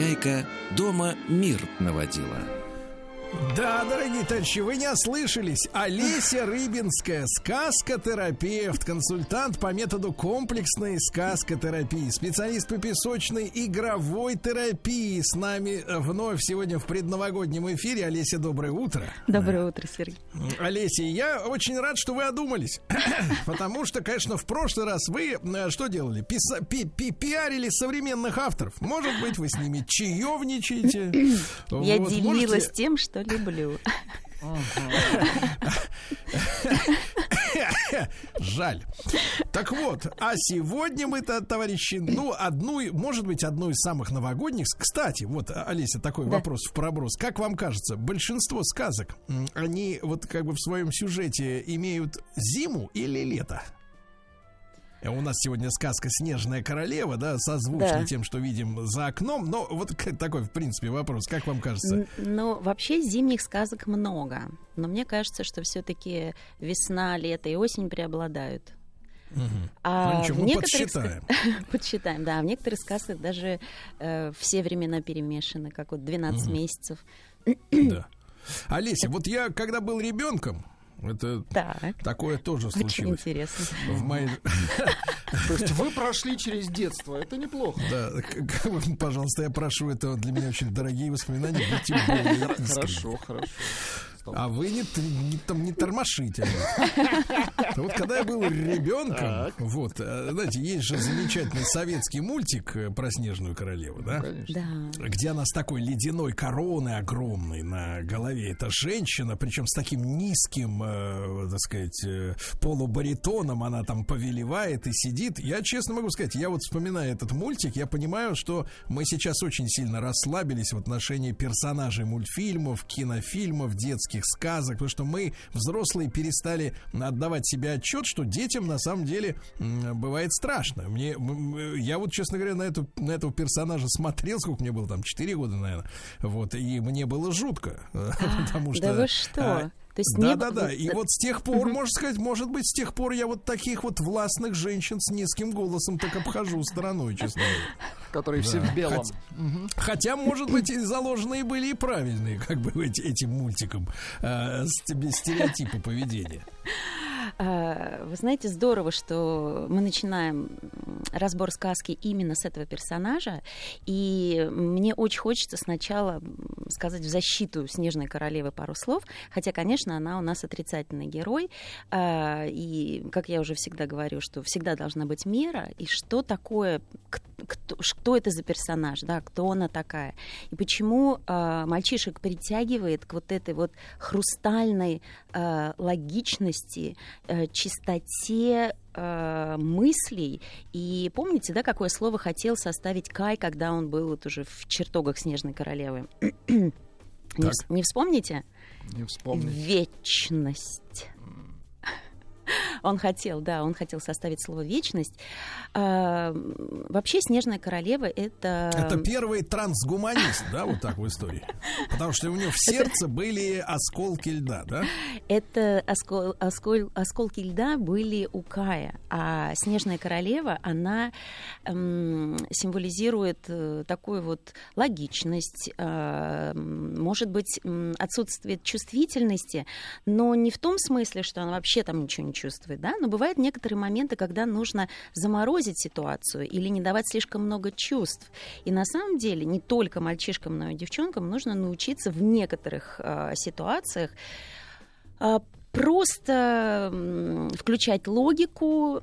хозяйка дома мир наводила. Да, дорогие товарищи, вы не ослышались. Олеся Рыбинская, сказкотерапевт, консультант по методу комплексной сказкотерапии, специалист по песочной игровой терапии. С нами вновь сегодня в предновогоднем эфире. Олеся, доброе утро. Доброе утро, Сергей. Олеся, я очень рад, что вы одумались. Потому что, конечно, в прошлый раз вы э, что делали? Писа- пи- пи- пиарили современных авторов. Может быть, вы с ними чаевничаете. Я Вот, делилась можете- тем, что люблю. Жаль. Так вот, а сегодня мы-то, товарищи, ну, одну, может быть, одну из самых новогодних. Кстати, вот, Олеся, такой Да. вопрос в проброс. Как вам кажется, большинство сказок, они вот как бы в своем сюжете имеют зиму или лето? А У нас сегодня сказка «Снежная королева», да, созвучна Да. тем, что видим за окном. Но вот такой, в принципе, вопрос. Как вам кажется? Ну, вообще зимних сказок много. Но мне кажется, что все-таки весна, лето и осень преобладают. Мгм. А Ну, ничего, в мы некоторых подсчитаем. Подсчитаем, да. В некоторых сказках даже э, все времена перемешаны, как вот 12 Мгм. месяцев. Да. Олеся, вот я, когда был ребенком, это Так. такое тоже Очень случилось. интересно. В моей... То есть вы прошли через детство, это неплохо. Да, пожалуйста, я прошу, это для меня очень дорогие воспоминания. Искренни. Хорошо, хорошо. А вы не, не, там, не тормошите. Вот когда я был ребенком, вот, э, знаете, есть же замечательный советский мультик э, про Снежную королеву, да? Где она с такой ледяной короной огромной на голове. Это женщина, причем с таким низким, э, так сказать, полубаритоном. Она там повелевает и сидит. Я честно могу сказать, я вот вспоминаю этот мультик, я понимаю, что мы сейчас очень сильно расслабились в отношении персонажей мультфильмов, кинофильмов, детских сказок, потому что мы, взрослые, перестали отдавать себе отчет, что детям на самом деле бывает страшно. Мне, я вот, честно говоря, на, эту, на этого персонажа смотрел, сколько мне было, там, 4 года, наверное, вот, и мне было жутко, потому что... Да вы что? То есть да, не да, было- да. И вот с тех пор, можно сказать, может быть, с тех пор я вот таких вот властных женщин с низким голосом так обхожу стороной, честно говоря. Которые все в белом. Хотя- Хотя, может быть, и заложенные были и правильные, как бы эти- этим мультиком э, сте- стереотипы поведения. А, Вы знаете, здорово, что мы начинаем разбор сказки именно с этого персонажа. И мне очень хочется сначала сказать в защиту Снежной королевы пару слов. Хотя, конечно, она у нас отрицательный герой. А, И, как я уже всегда говорю, что всегда должна быть мера. И что такое, кто, что это за персонаж, да, кто она такая. И почему а, мальчишек притягивает к вот этой вот хрустальной логичности, чистоте э, мыслей. И помните, да, какое слово хотел составить Кай, когда он был вот уже в чертогах Снежной королевы? не, не вспомните? Не вспомню. Вечность. Он хотел, да, он хотел составить слово вечность. А, вообще Снежная королева это. Это первый трансгуманист, да, вот так в истории. Потому что у него в сердце были осколки льда, да? Это оскол- оскол- осколки льда были у Кая, а Снежная королева, она эм, символизирует э, такую вот логичность, э, м, может быть, отсутствие чувствительности, но не в том смысле, что она вообще там ничего не чувствует, да, но бывают некоторые моменты, когда нужно заморозить ситуацию или не давать слишком много чувств. И на самом деле не только мальчишкам, но и девчонкам нужно научиться в некоторых э, ситуациях а, просто включать логику,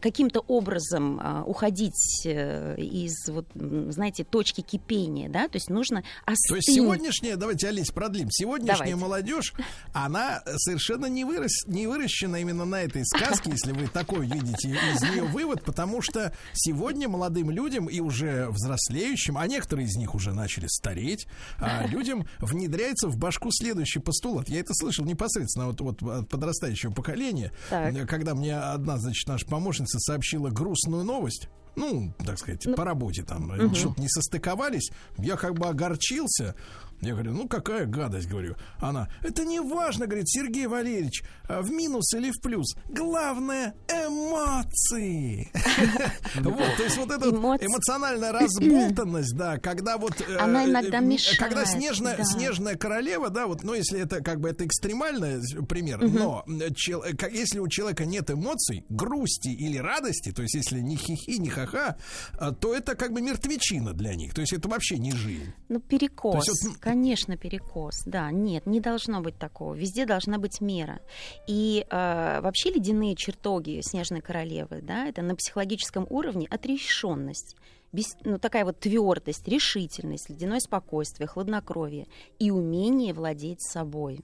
каким-то образом а, уходить э, из, вот, знаете, точки кипения, да, то есть нужно То остынуть. есть сегодняшняя, давайте, Олесь, продлим. Сегодняшняя Давайте. молодежь, она совершенно не, вырос, не выращена именно на этой сказке, если вы такой видите из нее вывод, потому что сегодня молодым людям и уже взрослеющим, а некоторые из них уже начали стареть, а людям внедряется в башку следующий постулат. Я это слышал непосредственно вот, вот от подрастающего поколения, Так. когда мне одна, значит, наша помощница сообщила грустную новость. ну, так сказать, ну, по работе там угу. что-то не состыковались, я как бы огорчился, я говорю, ну какая гадость, говорю. Она, это не важно, говорит Сергей Валерьевич, а в минус или в плюс. Главное эмоции. Вот, то есть вот эта эмоциональная разболтанность, да, когда вот... Э, Она иногда мешает. Когда снежная, королева, да, вот, ну если это как бы это экстремальный пример, но если у человека нет эмоций, грусти или радости, то есть если ни хихи, ни ха-ха, то это как бы мертвечина для них. То есть это вообще не жизнь. Ну, перекос. Конечно, перекос. Да, нет, не должно быть такого. Везде должна быть мера. И э, вообще ледяные чертоги Снежной королевы, да, это на психологическом уровне отрешенность. Без, ну, такая вот твердость, решительность, ледяное спокойствие, хладнокровие и умение владеть собой.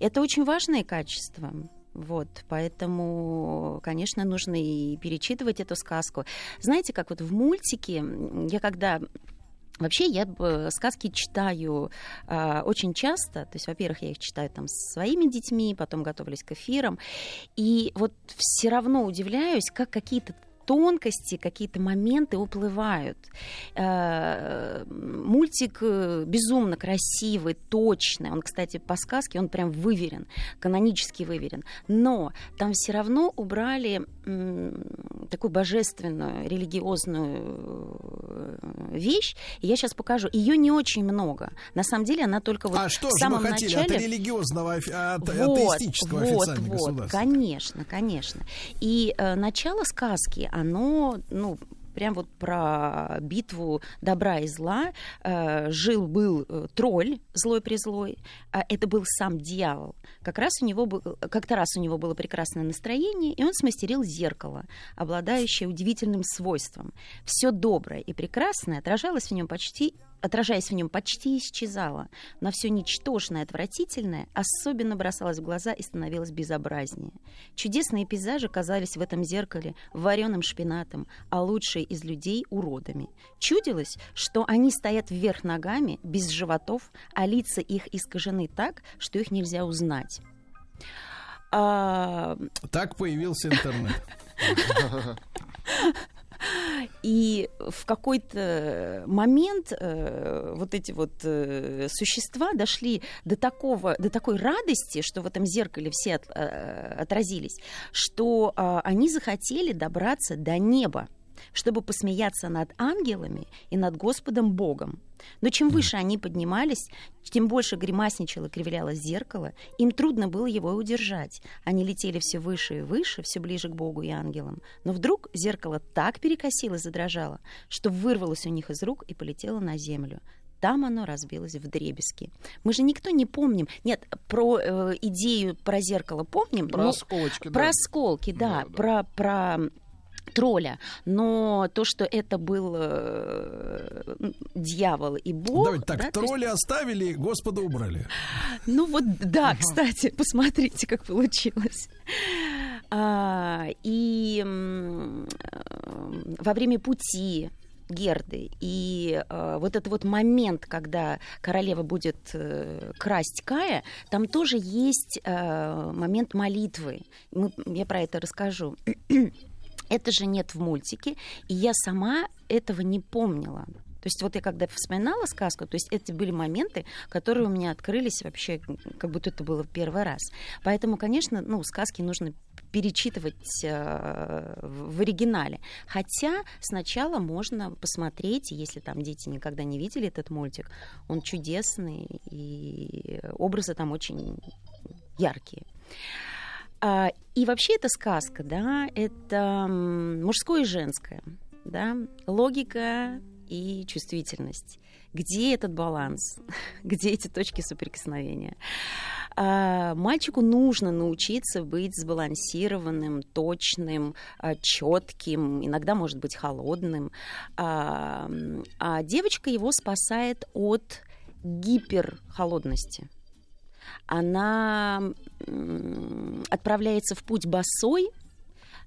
Это очень важные качества. Вот, поэтому, конечно, нужно и перечитывать эту сказку. Знаете, как вот в мультике, я когда Вообще я сказки читаю э, очень часто. То есть, во-первых, я их читаю там с своими детьми, потом готовлюсь к эфирам. И вот все равно удивляюсь, как какие-то тонкости, какие-то моменты уплывают. Э, мультик э, безумно красивый, точный. Он, кстати, по сказке, он прям выверен, канонически выверен. Но там все равно убрали такую божественную, религиозную э, вещь. И я сейчас покажу. Ее не очень много. На самом деле она только вот а что в самом же мы хотели начале... от религиозного, от вот, атеистического вот, официального вот? Конечно, конечно. И э, начало сказки, оно, ну, прям вот про битву добра и зла. Э, жил-был э, тролль, злой-призлой, а это был сам дьявол. Как раз у него был, как-то раз у него было прекрасное настроение, и он смастерил зеркало, обладающее удивительным свойством. Все доброе и прекрасное отражалось в нем почти отражаясь в нем, почти исчезала, но все ничтожное, отвратительное особенно бросалось в глаза и становилось безобразнее. Чудесные пейзажи казались в этом зеркале вареным шпинатом, а лучшие из людей — уродами. Чудилось, что они стоят вверх ногами, без животов, а лица их искажены так, что их нельзя узнать. А... Так появился интернет. И в какой-то момент э, вот эти вот э, существа дошли до такого, до такой радости, что в этом зеркале все от, э, отразились, что э, они захотели добраться до неба чтобы посмеяться над ангелами и над Господом Богом. Но чем выше они поднимались, тем больше гримасничало, кривлялось зеркало, им трудно было его удержать. Они летели все выше и выше, все ближе к Богу и ангелам. Но вдруг зеркало так перекосило, задрожало, что вырвалось у них из рук и полетело на землю там оно разбилось в дребезги. Мы же никто не помним. Нет, про э, идею про зеркало помним. Про осколочки, да. Про осколки, да. да, да. Про, про тролля, но то, что это был э, дьявол и бог... Давайте так, да, тролля есть... оставили, Господа убрали. Ну вот, да, ага. кстати, посмотрите, как получилось. А, и э, во время пути Герды. И э, вот этот вот момент, когда королева будет э, красть Кая, там тоже есть э, момент молитвы. Мы, я про это расскажу. Это же нет в мультике, и я сама этого не помнила. То есть вот я когда вспоминала сказку, то есть это были моменты, которые у меня открылись вообще, как будто это было в первый раз. Поэтому, конечно, ну, сказки нужно перечитывать э, в оригинале. Хотя сначала можно посмотреть, если там дети никогда не видели этот мультик, он чудесный, и образы там очень яркие. А, и вообще это сказка, да, это мужское и женское, да, логика и чувствительность. Где этот баланс? Где эти точки соприкосновения? А, мальчику нужно научиться быть сбалансированным, точным, а, четким, иногда, может быть, холодным. А, девочка его спасает от гиперхолодности она отправляется в путь босой,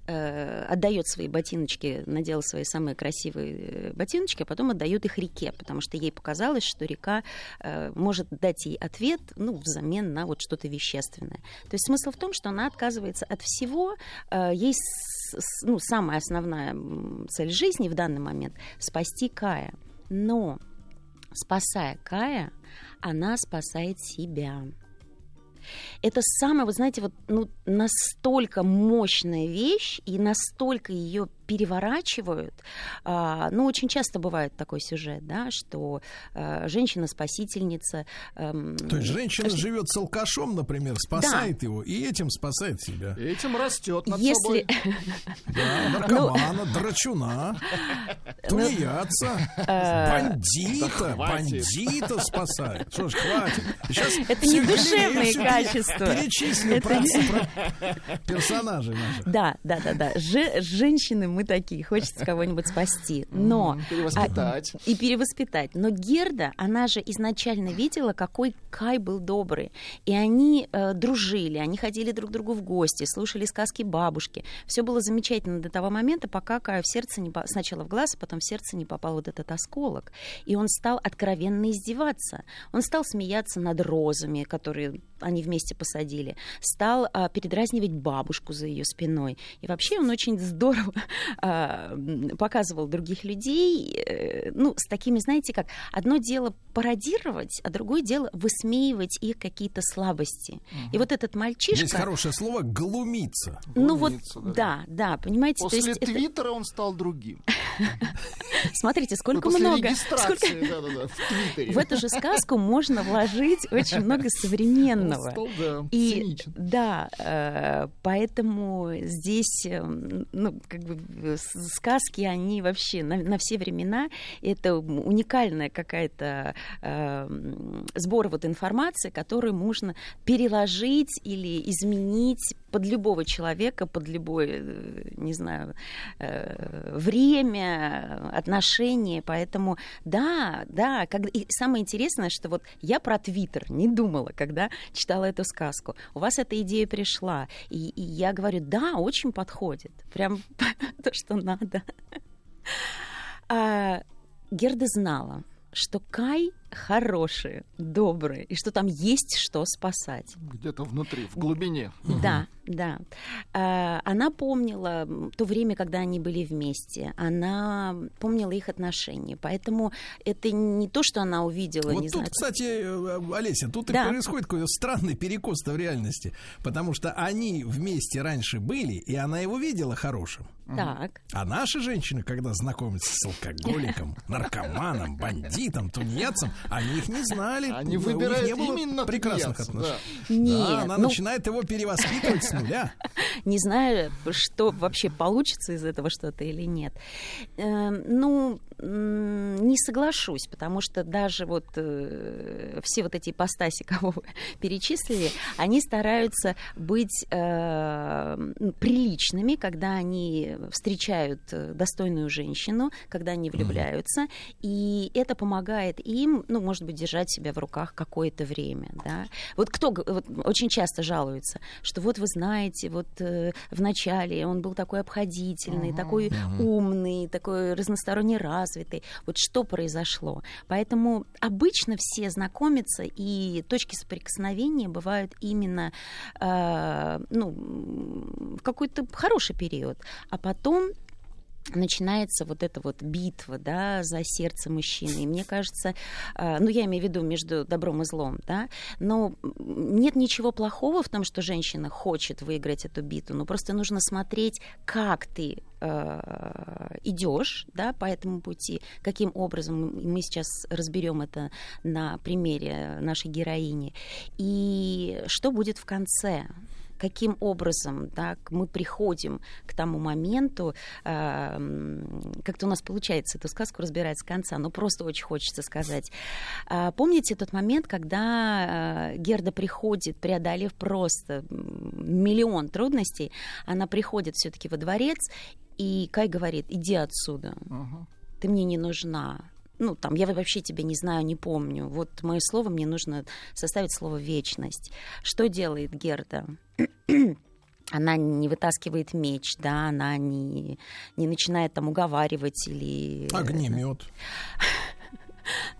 э, отдает свои ботиночки, надела свои самые красивые э, ботиночки, а потом отдает их реке, потому что ей показалось, что река э, может дать ей ответ, ну, взамен на вот что-то вещественное. То есть смысл в том, что она отказывается от всего, ей ну, самая основная цель жизни в данный момент — спасти Кая. Но, спасая Кая, она спасает себя. Это самое, вы знаете, вот ну, настолько мощная вещь и настолько ее переворачивают. А, ну, очень часто бывает такой сюжет, да, что а, женщина-спасительница... Эм, То есть женщина кажется... живет с алкашом, например, спасает да. его, и этим спасает себя. И этим растет над Если... собой. Да, наркомана, ну... драчуна, тунеядца, э, бандита, бандита спасает. Что ж, хватит. Сейчас Это не душевные качества. Перечислю про персонажей наших. Да, да, да, да. Женщины мы такие, хочется кого-нибудь спасти. Но... Перевоспитать. А, и перевоспитать. Но Герда, она же изначально видела, какой Кай был добрый. И они э, дружили, они ходили друг к другу в гости, слушали сказки бабушки. Все было замечательно до того момента, пока Каю в сердце не... Сначала в глаз, а потом в сердце не попал вот этот осколок. И он стал откровенно издеваться. Он стал смеяться над розами, которые они вместе посадили. Стал а, передразнивать бабушку за ее спиной. И вообще он очень здорово показывал других людей, э, ну, с такими, знаете, как, одно дело пародировать, а другое дело высмеивать их какие-то слабости. Угу. И вот этот мальчишка... Есть хорошее слово «глумиться». Ну глумиться, вот, да. да, да, понимаете? После то есть Твиттера это... он стал другим. Смотрите, сколько много... В эту же сказку можно вложить очень много современного. И да, э, поэтому здесь, эм, ну, как бы сказки, они вообще на, на все времена, это уникальная какая-то э, сбор вот информации, которую можно переложить или изменить под любого человека, под любое, э, не знаю, э, время, отношения. Поэтому да, да. Как... И самое интересное, что вот я про Твиттер не думала, когда читала эту сказку. У вас эта идея пришла. И, и я говорю, да, очень подходит. Прям то, что надо. А, Герда знала, что Кай хорошие, добрые, и что там есть что спасать. Где-то внутри, в глубине. Да, да. А, она помнила то время, когда они были вместе. Она помнила их отношения. Поэтому это не то, что она увидела. Вот не тут, знаю, кстати, э, Олеся, тут да. и происходит какой-то странный перекос в реальности. Потому что они вместе раньше были, и она его видела хорошим. Так. А наши женщины, когда знакомятся с алкоголиком, наркоманом, бандитом, тунеядцем, они их не знали. Они выбирают не было именно прекрасных отношений. Да. Нет, да, она ну... начинает его перевоспитывать с нуля. Не знаю, что вообще получится из этого что-то или нет. Эм, ну, не соглашусь, потому что даже вот э, все вот эти ипостаси, кого вы перечислили, они стараются быть э, приличными, когда они встречают э, достойную женщину, когда они влюбляются, и это помогает им, ну, может быть, держать себя в руках какое-то время, да. Вот кто вот, очень часто жалуется, что вот вы знаете, вот э, в начале он был такой обходительный, mm-hmm. такой mm-hmm. умный, такой разносторонне развитый, развитый. Вот что произошло. Поэтому обычно все знакомятся, и точки соприкосновения бывают именно э, ну, в какой-то хороший период. А потом начинается вот эта вот битва, да, за сердце мужчины. И мне кажется, а, ну, я имею в виду между добром и злом, да, но нет ничего плохого в том, что женщина хочет выиграть эту битву, но просто нужно смотреть, как ты э, идешь, да, по этому пути, каким образом, мы сейчас разберем это на примере нашей героини, и что будет в конце, каким образом да, мы приходим к тому моменту, э, как-то у нас получается эту сказку разбирать с конца, но просто очень хочется сказать. Э, помните тот момент, когда э, Герда приходит, преодолев просто миллион трудностей, она приходит все-таки во дворец, и Кай говорит, иди отсюда. Uh-huh. Ты мне не нужна ну, там, я вообще тебя не знаю, не помню. Вот мое слово, мне нужно составить слово вечность. Что делает Герда? она не вытаскивает меч, да, она не, не начинает там уговаривать или... Огнемет.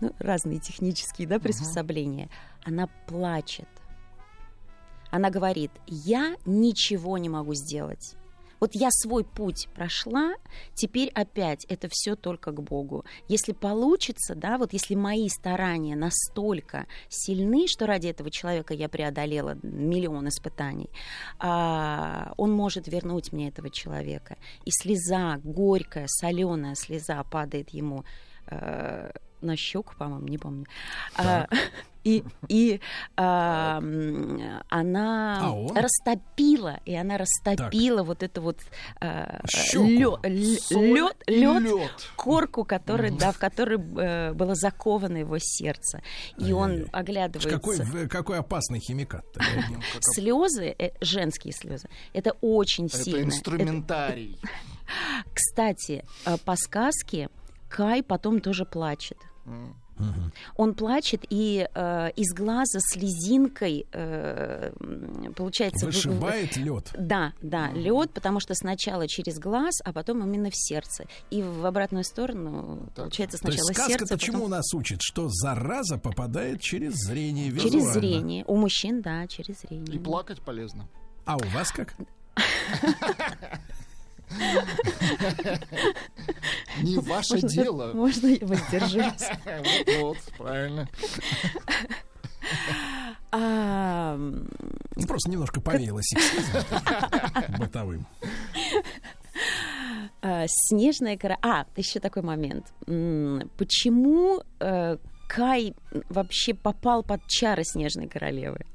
Ну, разные технические, да, приспособления. Uh-huh. Она плачет. Она говорит, я ничего не могу сделать. Вот я свой путь прошла, теперь опять это все только к Богу. Если получится, да, вот если мои старания настолько сильны, что ради этого человека я преодолела миллион испытаний, а, он может вернуть мне этого человека. И слеза, горькая, соленая слеза падает ему э, на щеку, по-моему, не помню. А, и, и а, она а растопила, и она растопила так. вот эту вот а, лед, лед, лед, корку, который, угу. да, в которой э, было заковано его сердце. И он оглядывается. Какой, какой опасный химикат. Слезы, э, женские слезы, это очень сильно. Это инструментарий. Кстати, э, по сказке Кай потом тоже плачет. Угу. Он плачет, и э, из глаза слезинкой э, получается... Вышибает в... лед. Да, да, лед, потому что сначала через глаз, а потом именно в сердце. И в обратную сторону так. получается сначала То есть сказка сердце. почему потом... нас учит? Что зараза попадает через зрение визуально. Через зрение. У мужчин, да, через зрение. И плакать полезно. А у вас как? Не ваше дело. Можно я воздержусь? Вот, правильно. А, ну, просто немножко повеяло сексизмом бытовым. А, снежная кора... А, еще такой момент. Почему э, Кай вообще попал под чары Снежной королевы?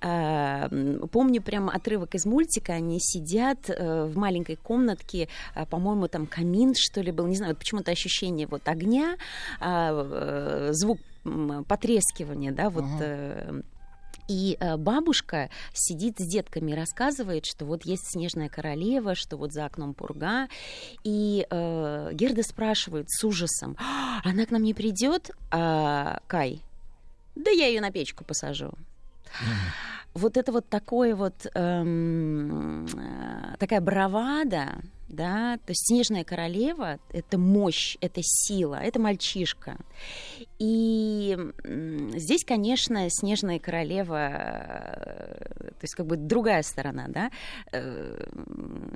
Эм, помню прям отрывок из мультика, они сидят э, в маленькой комнатке, э, по-моему, там камин, что ли, был, не знаю, вот почему-то ощущение вот огня, а, э, звук потрескивания, да, вот... Ага. И бабушка сидит с детками и рассказывает, что вот есть снежная королева, что вот за окном пурга. И э, Герда спрашивает с ужасом, «А, она к нам не придет, а, Кай? Да я ее на печку посажу. Вот это вот такое вот эм, э, такая бравада, да, то есть снежная королева — это мощь, это сила, это мальчишка. И здесь, конечно, снежная королева, э, то есть как бы другая сторона, да, э,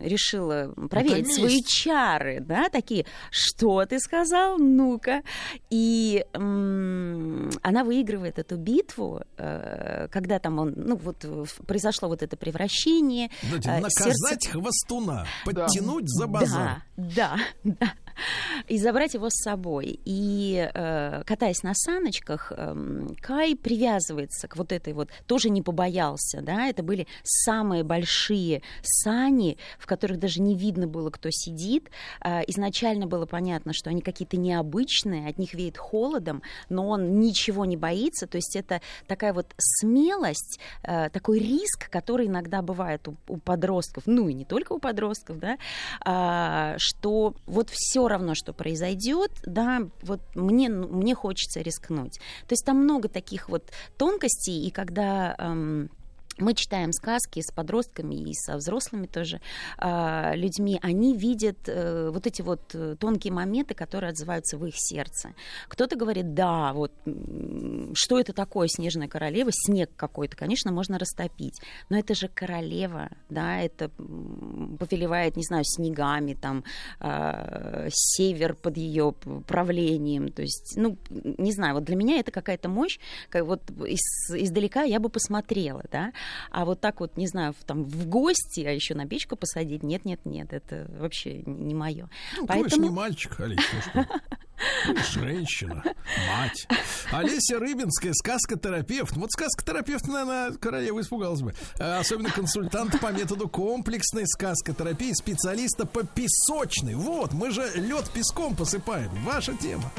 решила проверить свои чары, да, такие, что ты сказал, ну-ка. И она выигрывает эту битву, э, когда там он, ну вот произошло вот это превращение. Знаете, наказать сердце... хвостуна, подтянуть за базар. Да, да, да. И забрать его с собой. И э, катаясь на саночках, э, Кай привязывается к вот этой вот, тоже не побоялся, да, это были самые большие сани, в которых даже не видно было, кто сидит. Э, изначально было понятно, что они какие-то необычные, от них веет холодом, но он ничего не боится, то есть это такая вот смелость, э, такой риск, который иногда бывает у, у подростков, ну и не только у подростков, да, а, что вот все равно, что произойдет, да, вот мне, мне хочется рискнуть. То есть там много таких вот тонкостей, и когда... Эм, мы читаем сказки с подростками и со взрослыми тоже э, людьми, они видят э, вот эти вот э, тонкие моменты, которые отзываются в их сердце. Кто-то говорит, да, вот что это такое снежная королева, снег какой-то, конечно, можно растопить, но это же королева, да, это повелевает, не знаю, снегами, там, э, север под ее правлением, то есть, ну, не знаю, вот для меня это какая-то мощь, как вот из, издалека я бы посмотрела, да, а вот так вот, не знаю, там в гости, а еще на печку посадить, нет, нет, нет, это вообще не мое. Ну, Поэтому... ты не мальчик, Олеся, ну что? Женщина, мать. Олеся Рыбинская, сказка-терапевт. Вот сказка-терапевт, наверное, королева испугалась бы. А особенно консультант по методу комплексной сказкотерапии, специалиста по песочной. Вот, мы же лед песком посыпаем. Ваша тема.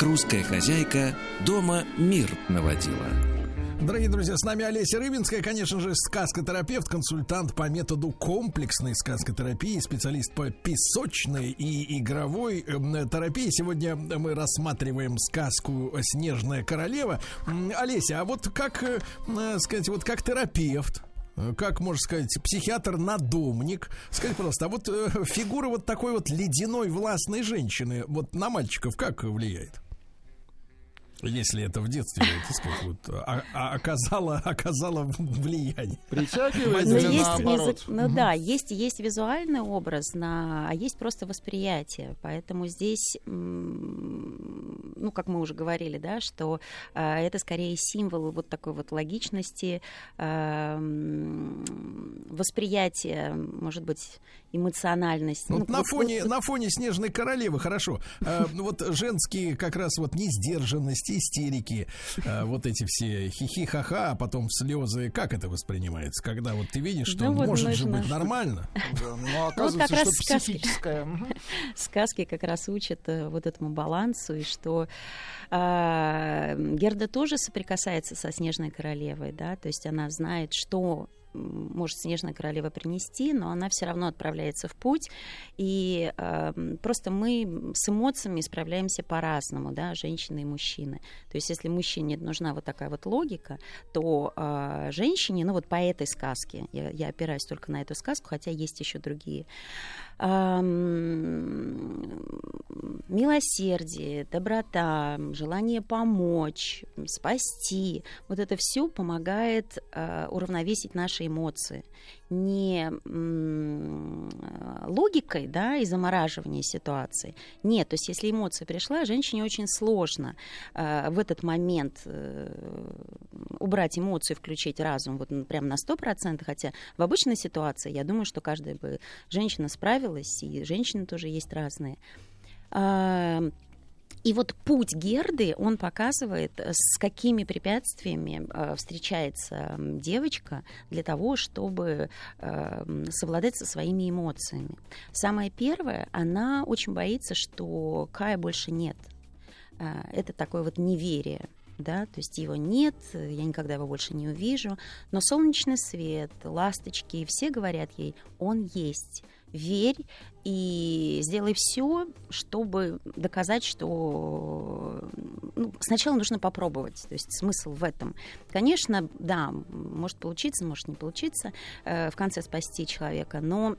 Как русская хозяйка дома мир наводила. Дорогие друзья, с нами Олеся Рыбинская, конечно же, сказкотерапевт, консультант по методу комплексной сказкотерапии, специалист по песочной и игровой э, терапии. Сегодня мы рассматриваем сказку «Снежная королева». Олеся, а вот как, э, э, сказать, вот как терапевт, как можно сказать, психиатр-надомник. Скажите, пожалуйста, а вот э, фигура вот такой вот ледяной властной женщины вот на мальчиков как влияет? Если это в детстве, так сказать, вот, а, а, оказало, оказало влияние. Притягивает Но есть наоборот? визу- Ну да, есть, есть визуальный образ, на, а есть просто восприятие. Поэтому здесь, ну, как мы уже говорили, да, что а, это скорее символ вот такой вот логичности, м, восприятия, может быть, эмоциональность. Вот Ну, на вот- фоне, вот- на фоне снежной королевы, хорошо. Э, вот женские как раз вот несдержанности, истерики, э, вот эти все хихи-ха-ха, а потом слезы. Как это воспринимается, когда вот ты видишь, что Ну вот может же быть нормально? Но оказывается, раз что сказки. психическое. Сказки как раз учат э, вот этому балансу, и что а, Герда тоже соприкасается со Снежной Королевой, да, то есть она знает, что может Снежная Королева принести, но она все равно отправляется в путь, и м, просто мы с эмоциями справляемся по-разному, да, женщины и мужчины. То есть если мужчине нужна вот такая вот логика, то а, женщине, ну вот по этой сказке, я, я опираюсь только на эту сказку, хотя есть еще другие, милосердие, доброта, желание помочь, спасти, вот это все помогает а, уравновесить наши эмоции. Не м, логикой, да, и замораживания ситуации. Нет, то есть если эмоция пришла, женщине очень сложно а, в этот момент э, убрать эмоцию, включить разум вот прям на 100%, хотя в обычной ситуации, я думаю, что каждая бы женщина справилась, и женщины тоже есть разные. И вот путь Герды, он показывает, э, с какими препятствиями э, встречается девочка для того, чтобы э, совладать со своими эмоциями. Самое первое, она очень боится, что Кая больше нет. Это такое вот неверие да, то есть его нет, я никогда его больше не увижу, но солнечный свет, ласточки, все говорят ей, он есть, верь и сделай все, чтобы доказать, что ну, сначала нужно попробовать, то есть смысл в этом. Конечно, да, может получиться, может не получиться э, в конце спасти человека, но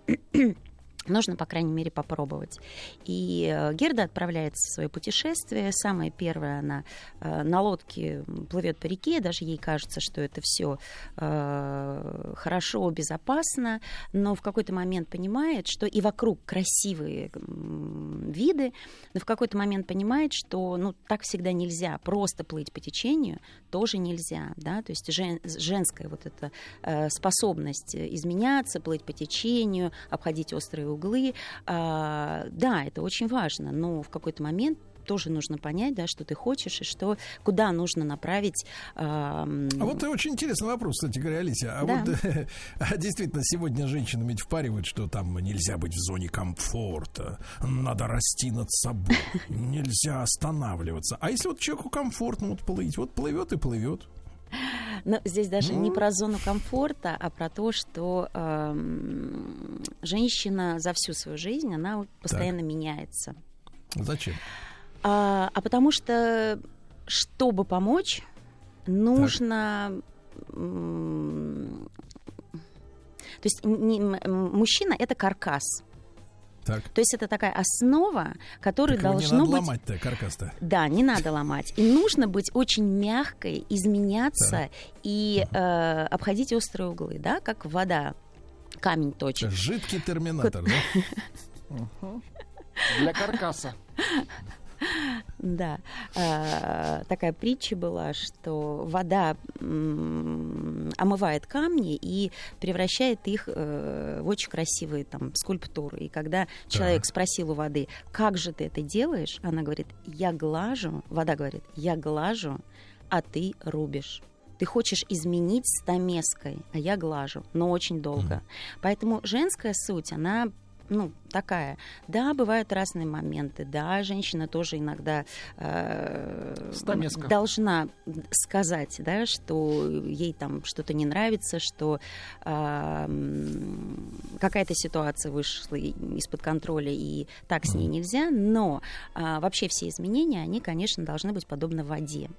Нужно, по крайней мере, попробовать. И э, Герда отправляется в свое путешествие. Самое первое, она э, на лодке плывет по реке, даже ей кажется, что это все хорошо, безопасно, но в какой-то момент понимает, что и вокруг красивые виды, но в какой-то момент понимает, что ну, так всегда нельзя, просто плыть по течению тоже нельзя, да, то есть жен- женская вот эта э, способность изменяться, плыть по течению, обходить острые углы, а, да, это очень важно, но в какой-то момент тоже нужно понять, да, что ты хочешь и что, куда нужно направить. ам, А вот очень интересный вопрос, кстати говоря, Алисия. А Да. вот а действительно сегодня женщинам ведь впаривают, что там нельзя быть в зоне комфорта, надо расти над собой, нельзя останавливаться. А если вот человеку комфортно вот плыть, вот плывет и плывет. Но здесь даже не Ну. про зону комфорта, а про то, что ам, женщина за всю свою жизнь, она постоянно меняется. Зачем? А, а потому что, чтобы помочь, нужно... м, То есть не- мужчина — это каркас. Так. То есть это такая основа, которая Так его не должно надо быть... ломать-то, каркас-то. Да, не надо ломать. И нужно быть очень мягкой, изменяться и э, обходить острые углы, да, как вода камень точит. Жидкий терминатор, да? Для каркаса. Да, А, такая притча была, что вода омывает камни и превращает их э, в очень красивые там скульптуры. И когда человек спросил у воды, как же ты это делаешь, она говорит, я глажу, вода говорит, я глажу, а ты рубишь. Ты хочешь изменить стамеской, а я глажу, но очень долго. Поэтому женская суть, она ну, такая. Да, бывают разные моменты. Да, женщина тоже иногда э, должна сказать, да, что ей там что-то не нравится, что э, какая-то ситуация вышла из-под контроля, и так с ней нельзя. Но э, вообще все изменения, они, конечно, должны быть подобны воде.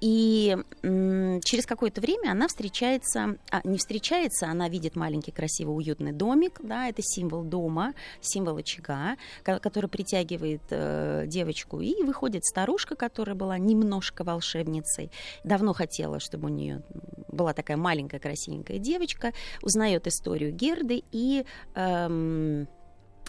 И через какое-то время она встречается, а, не встречается, она видит маленький красивый уютный домик, да, это символ дома, символ очага, который притягивает э, девочку. И выходит старушка, которая была немножко волшебницей, давно хотела, чтобы у нее была такая маленькая красивенькая девочка, узнает историю Герды и эм,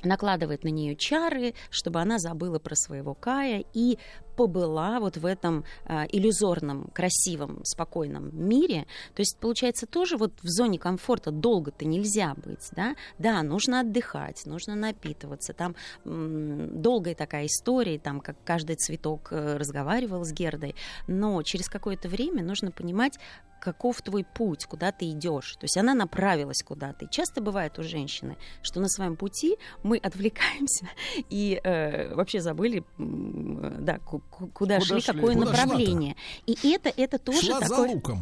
накладывает на нее чары, чтобы она забыла про своего Кая и побыла вот в этом э, иллюзорном, красивом, спокойном мире. То есть, получается, тоже вот в зоне комфорта долго-то нельзя быть, да? Да, нужно отдыхать, нужно напитываться. Там м- долгая такая история, там, как каждый цветок э, разговаривал с Гердой, но через какое-то время нужно понимать, каков твой путь, куда ты идешь. То есть она направилась куда-то. Часто бывает у женщины, что на своем пути мы отвлекаемся и э, вообще забыли, да, куда, куда шли, шли, какое куда направление. И это, это тоже Шла такой... за луком.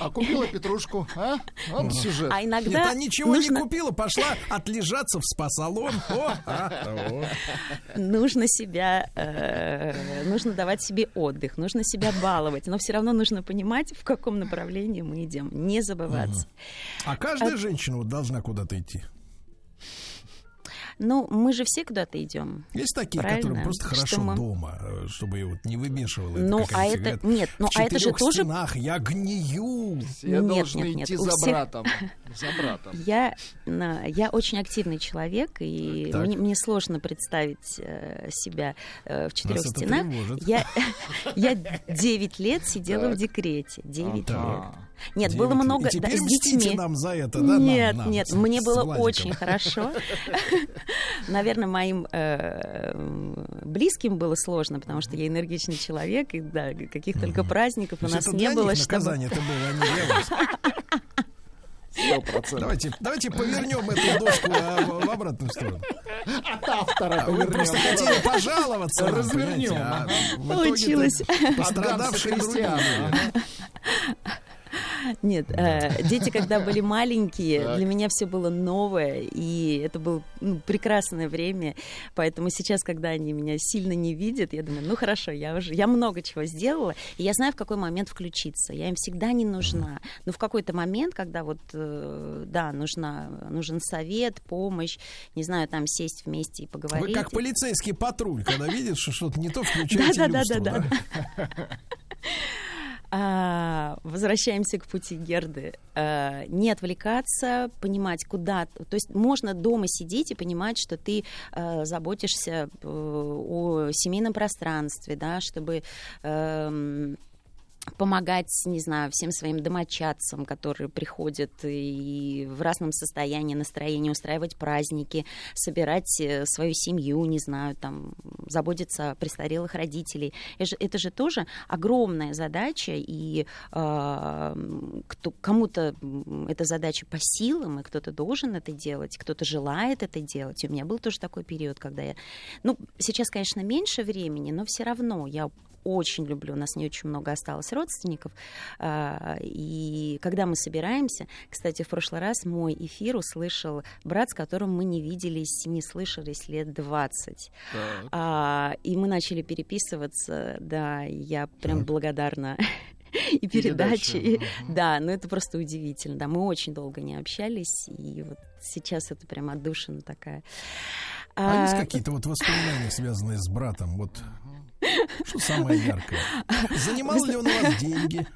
А купила петрушку, а? Вот сюжет. А иногда... Нет, а ничего нужно... не купила, пошла отлежаться в спа-салон. А, нужно себя, э, нужно давать себе отдых, нужно себя баловать, но все равно нужно понимать, в каком направлении мы идем, не забываться. А каждая женщина должна куда-то идти? Ну, мы же все куда-то идем. Есть такие, правильно? которые просто хорошо мы... дома, э, чтобы вот не вымешивало. Ну, а это говорят, нет, ну а это же тоже. стенах я гнию. Все нет, должны нет, идти нет. за всех... братом. За братом. Я, я очень активный человек, и мне, мне сложно представить э, себя э, в четырех стенах. Я, я 9 лет сидела так. в декрете. 9 а, лет. Нет, 9. было много и да, с детьми. нам за это, да? Нет, нам, нам, нет, с, мне с было Владиком. очень хорошо. Наверное, моим э, близким было сложно, потому что я энергичный человек, и да, каких только праздников у нас не было. Наказание это было, а не для вас. Давайте, давайте повернем эту доску а, в, обратную сторону. От автора а Вы просто хотели пожаловаться. Развернем. А Получилось. Пострадавшие христиане. Нет, э, дети, когда были маленькие, для меня все было новое, и это было ну, прекрасное время. Поэтому сейчас, когда они меня сильно не видят, я думаю, ну хорошо, я уже я много чего сделала, и я знаю, в какой момент включиться. Я им всегда не нужна. Но в какой-то момент, когда вот, э, да, нужна, нужен совет, помощь, не знаю, там сесть вместе и поговорить. Вы как полицейский патруль, когда видишь, что что-то не то, включаете да, да, да, да. А, возвращаемся к пути Герды. А, не отвлекаться, понимать, куда... То есть можно дома сидеть и понимать, что ты а, заботишься э, о семейном пространстве, да, чтобы... Помогать, не знаю, всем своим домочадцам, которые приходят и в разном состоянии настроения, устраивать праздники, собирать э, свою семью, не знаю, там, заботиться о престарелых родителей. Это же, это же тоже огромная задача, и э, кто, кому-то эта задача по силам, и кто-то должен это делать, кто-то желает это делать. И у меня был тоже такой период, когда я... Ну, сейчас, конечно, меньше времени, но все равно я очень люблю, у нас не очень много осталось родственников, а, и когда мы собираемся, кстати, в прошлый раз мой эфир услышал брат, с которым мы не виделись, не слышались лет 20. А, и мы начали переписываться, да, я прям так. благодарна и передачи. И, да, ну это просто удивительно. Да, мы очень долго не общались, и вот сейчас это прям отдушина такая. А, а есть какие-то вот воспоминания, связанные с братом? Вот что самое яркое? Занимал ли он у вас деньги?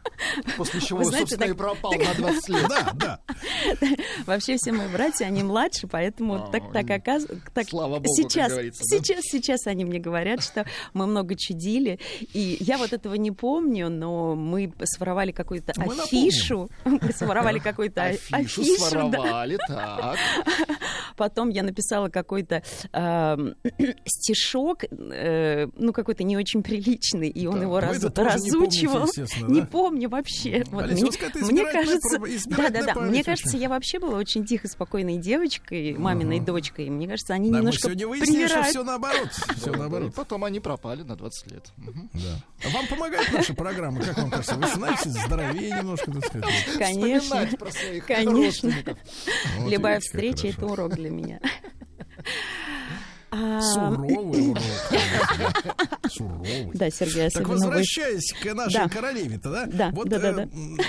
После чего, Вы знаете, собственно, так... и пропал на 20 лет. Да, да. Вообще все мои братья, они младше, поэтому а, так, так оказывается... Так, Слава богу, сейчас, как говорится. Сейчас, да? сейчас они мне говорят, что мы много чудили. И я вот этого не помню, но мы своровали какую-то афишу. Мы своровали какую-то афишу. Афишу своровали, так. Потом я написала какой-то стишок, э, ну, какой-то не не очень приличный, и он Да. его Вы раз- тоже не помните, разучивал. Не да? помню вообще. Вот Олеся, мне, вот мне избирательная кажется, да, да, да. память Мне кажется, я вообще была очень тихой, спокойной девочкой, маминой дочкой. Мне кажется, они Да, мы немножко сегодня выяснили, что все наоборот. Все И наоборот. потом они пропали на 20 лет. Да. А вам помогает наша программа, как вам кажется? Вы становитесь здоровее немножко, так сказать. Конечно. Вспоминать про своих Конечно. Любая встреча хорошо. это урок для меня. Суровый урок. да. Суровый. Да, Сергей, Так вы. возвращаясь к нашей Да. королеве-то, да? Да, вот, да, да, э,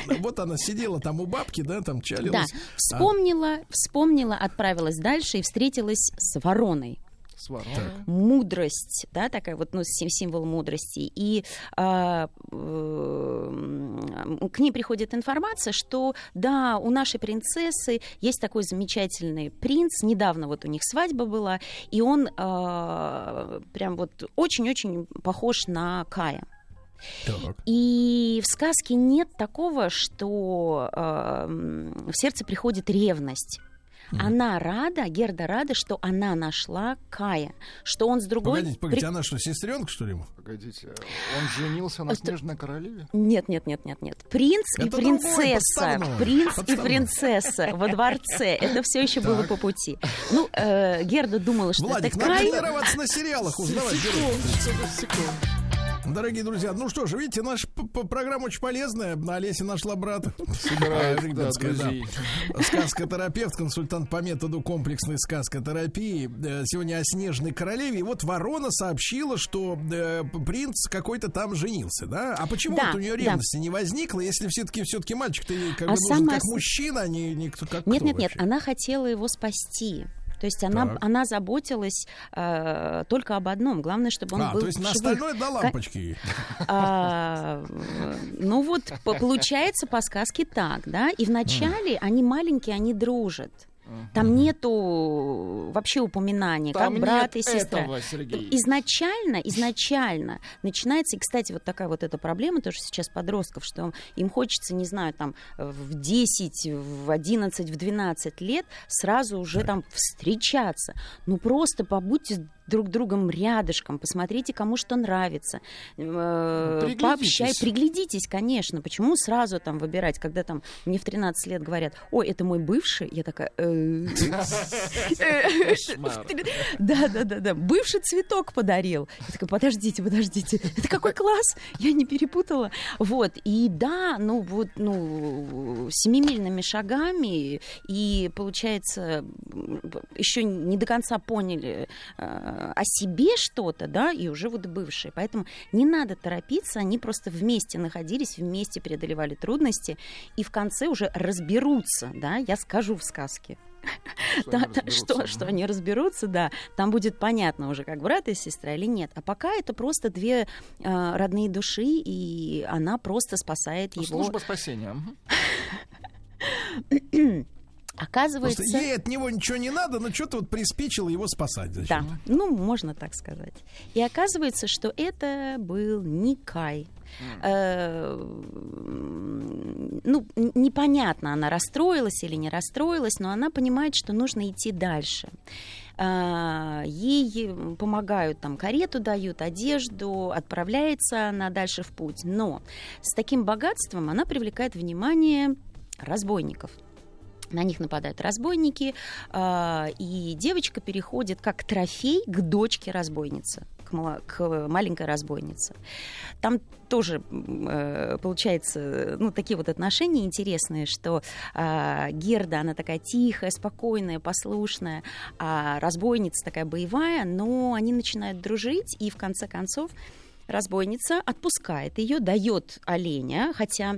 да. вот она сидела там у бабки, да, там Да, чалилась. А, вспомнила, вспомнила, отправилась дальше и встретилась с вороной. С вороной. мудрость, да, такая вот, ну, сим- символ мудрости. И а, э, к ней приходит информация, что, да, у нашей принцессы есть такой замечательный принц, недавно вот у них свадьба была, и он а, прям вот очень-очень похож на Кая. Так. И в сказке нет такого, что э, в сердце приходит ревность. Она рада, Герда рада, что она нашла Кая, что он с другой... Погодите, погодите, она что, сестренка, что ли? ему? Погодите, он женился на снежной королеве? Нет, нет, нет, нет, нет. Принц и Это другое, принцесса. подставное. Принц и Подставное. принцесса во дворце. Это все еще было Так. по пути. Ну, э, Герда думала, что Владик, это надо Кай. тренироваться на сериалах, узнавать. Секундочку, секундочку. Дорогие друзья, ну что же, видите, наша программа очень полезная. Олеся нашла брата. Да, да. Сказкотерапевт, консультант по методу комплексной сказкотерапии. Э, Сегодня о Снежной Королеве. И вот Ворона сообщила, что э, принц какой-то там женился, да? А почему Да, вот у нее да. ревности не возникло, если все-таки все-таки мальчик-то ей как А бы нужен самое как мужчина, а не, не как Нет, кто нет, нет, вообще? она хотела его спасти. То есть она, Так. она заботилась э, только об одном. Главное, чтобы он А, был то есть на остальное до лампочки. А, ну вот, по- получается по сказке так, да? И вначале они маленькие, они дружат. Там нету вообще упоминания, Там как брат и сестра. этого, Сергей. Изначально, изначально начинается, и, кстати, вот такая вот эта проблема тоже сейчас подростков, что им хочется, не знаю, там в 10, в 11, в 12 лет сразу уже там встречаться. Ну просто побудьте друг другом рядышком, посмотрите, кому что нравится, э, Приглядитесь. пообщай, приглядитесь, конечно. Почему сразу там выбирать, когда там мне в 13 лет говорят, ой, это мой бывший, я такая... «Э, да, да, да, да. Бывший цветок подарил. Я такая, подождите, подождите. Это какой класс? Я не перепутала. Вот. И да, ну вот, ну, семимильными шагами. И получается, еще не до конца поняли э, о себе что-то, да, и уже вот бывшие. Поэтому не надо торопиться. Они просто вместе находились, вместе преодолевали трудности. И в конце уже разберутся, да, я скажу в сказке. Что Да, они да, что, что они разберутся, да, там будет понятно уже, как брат и сестра или нет. А пока это просто две э, родные души, и она просто спасает Ну, его. Служба спасения. Оказывается, Просто ей от него ничего не надо, но что-то вот приспичило его спасать. да, ну можно так сказать. И оказывается, что это был не Кай. Э, ну, непонятно, она расстроилась или не расстроилась, но она понимает, что нужно идти дальше. А, Ей помогают, там, карету дают, одежду, отправляется она дальше в путь. Но с таким богатством она привлекает внимание разбойников. На них нападают разбойники, а, и девочка переходит как трофей к дочке разбойницы, к, к маленькой разбойнице. Там тоже э, получается, ну, такие вот отношения интересные, что а, Герда, она такая тихая, спокойная, послушная, а разбойница такая боевая, но они начинают дружить, и в конце концов разбойница отпускает ее, дает оленя, хотя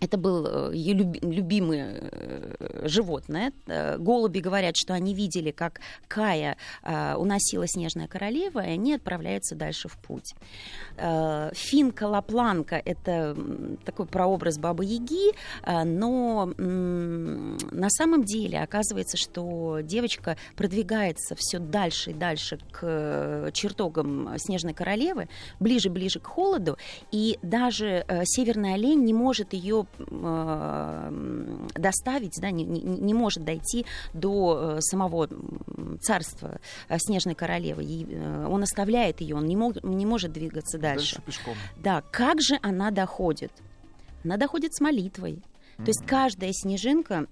это был ее любимое э, животное. Э, Голуби говорят, что они видели, как Кая э, уносила снежная королева, и они отправляются дальше в путь. Э, Финка Лапланка — это такой прообраз Бабы Яги, э, но на самом деле оказывается, что девочка продвигается все дальше и дальше к э, чертогам снежной королевы, ближе-ближе к холоду, и даже э, северный олень не может ее э, доставить, да, не, не, не может дойти до э, самого царства э, Снежной королевы. И, э, он оставляет ее, он не, мог, не может двигаться дальше. Дальше пешком. Да, как же она доходит? Она доходит с молитвой. То есть каждая снежинка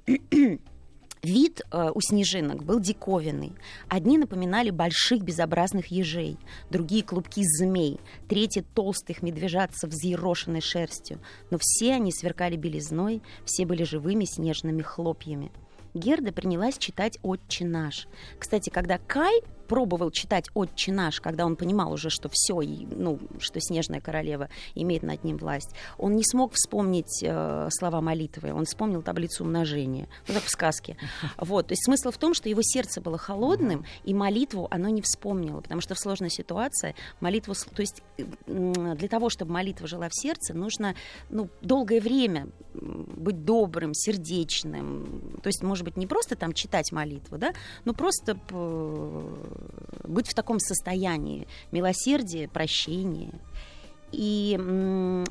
Вид э, у снежинок был диковинный. Одни напоминали больших безобразных ежей, другие — клубки змей, третьи — толстых медвежат со взъерошенной шерстью. Но все они сверкали белизной, все были живыми снежными хлопьями. Герда принялась читать «Отче наш». Кстати, когда Кай пробовал читать «Отче наш», когда он понимал уже, что все, ну, что Снежная Королева имеет над ним власть, он не смог вспомнить э, слова молитвы, он вспомнил таблицу умножения, ну, как в сказке. Вот, то есть смысл в том, что его сердце было холодным, и молитву оно не вспомнило, потому что в сложной ситуации молитву, то есть для того, чтобы молитва жила в сердце, нужно, ну, долгое время быть добрым, сердечным, то есть, может быть, не просто там читать молитву, да, но просто быть в таком состоянии милосердия, прощения. И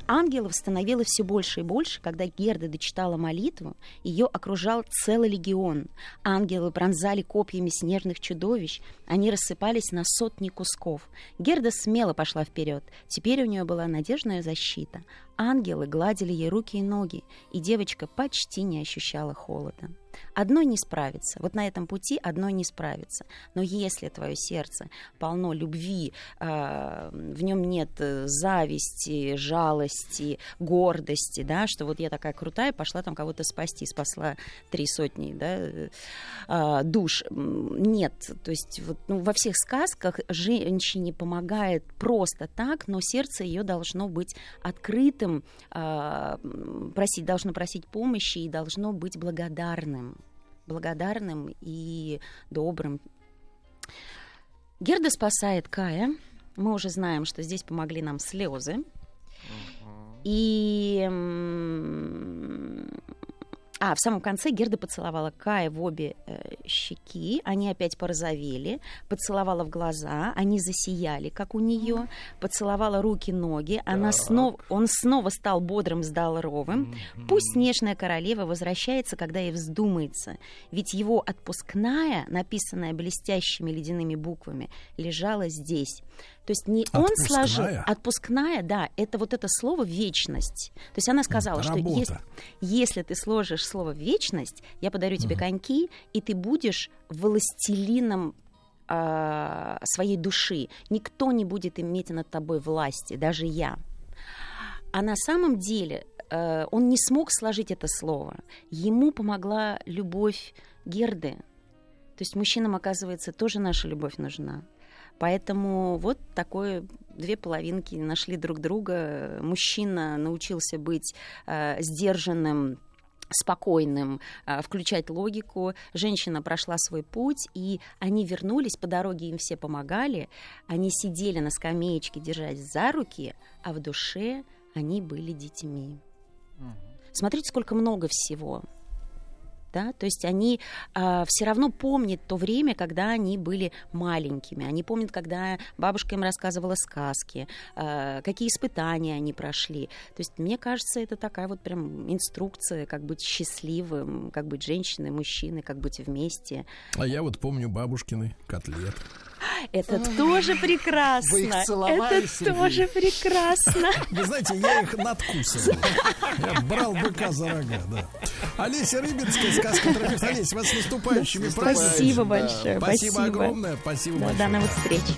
ангелов становилось все больше и больше, когда Герда дочитала молитву, ее окружал целый легион. Ангелы пронзали копьями снежных чудовищ, они рассыпались на сотни кусков. Герда смело пошла вперед. Теперь у нее была надежная защита. Ангелы гладили ей руки и ноги, и девочка почти не ощущала холода. Одной не справится. Вот на этом пути одной не справится. Но если твое сердце полно любви, э, в нем нет э, зависти, жалости, гордости, да, что вот я такая крутая, пошла там кого-то спасти, спасла три сотни да, э, душ. Нет. То есть вот, ну, во всех сказках женщине помогает просто так, но сердце ее должно быть открытым, э, просить, должно просить помощи и должно быть благодарным благодарным и добрым. Герда спасает Кая. Мы уже знаем, что здесь помогли нам слезы. И а, в самом конце Герда поцеловала Кая в обе э, щеки, они опять порозовели, поцеловала в глаза, они засияли, как у нее, поцеловала руки, ноги, она снова, он снова стал бодрым, здоровым. Пусть снежная королева возвращается, когда ей вздумается, ведь его отпускная, написанная блестящими ледяными буквами, лежала здесь. То есть не отпускная. он сложил, отпускная, да, это вот это слово вечность. То есть она сказала, это что если, если ты сложишь слово вечность, я подарю тебе угу. коньки, и ты будешь властелином э, своей души. Никто не будет иметь над тобой власти, даже я. А на самом деле э, он не смог сложить это слово. Ему помогла любовь Герды. То есть мужчинам, оказывается, тоже наша любовь нужна. Поэтому вот такое две половинки нашли друг друга. Мужчина научился быть э, сдержанным спокойным, э, включать логику. Женщина прошла свой путь, и они вернулись, по дороге им все помогали. Они сидели на скамеечке, держась за руки, а в душе они были детьми. Смотрите, сколько много всего да, то есть они э, все равно помнят то время, когда они были маленькими, они помнят, когда бабушка им рассказывала сказки, э, какие испытания они прошли. То есть мне кажется, это такая вот прям инструкция, как быть счастливым, как быть женщиной, мужчиной, как быть вместе. А я вот помню бабушкины котлет. Это тоже прекрасно. Вы их целовали, Это тоже прекрасно. Вы знаете, я их надкусывал. Я брал быка за рога, да. Олеся Рыбинская, сказка терапевт. Олеся, вас с наступающими Спасибо большое. Спасибо огромное. Спасибо большое. До новых встреч.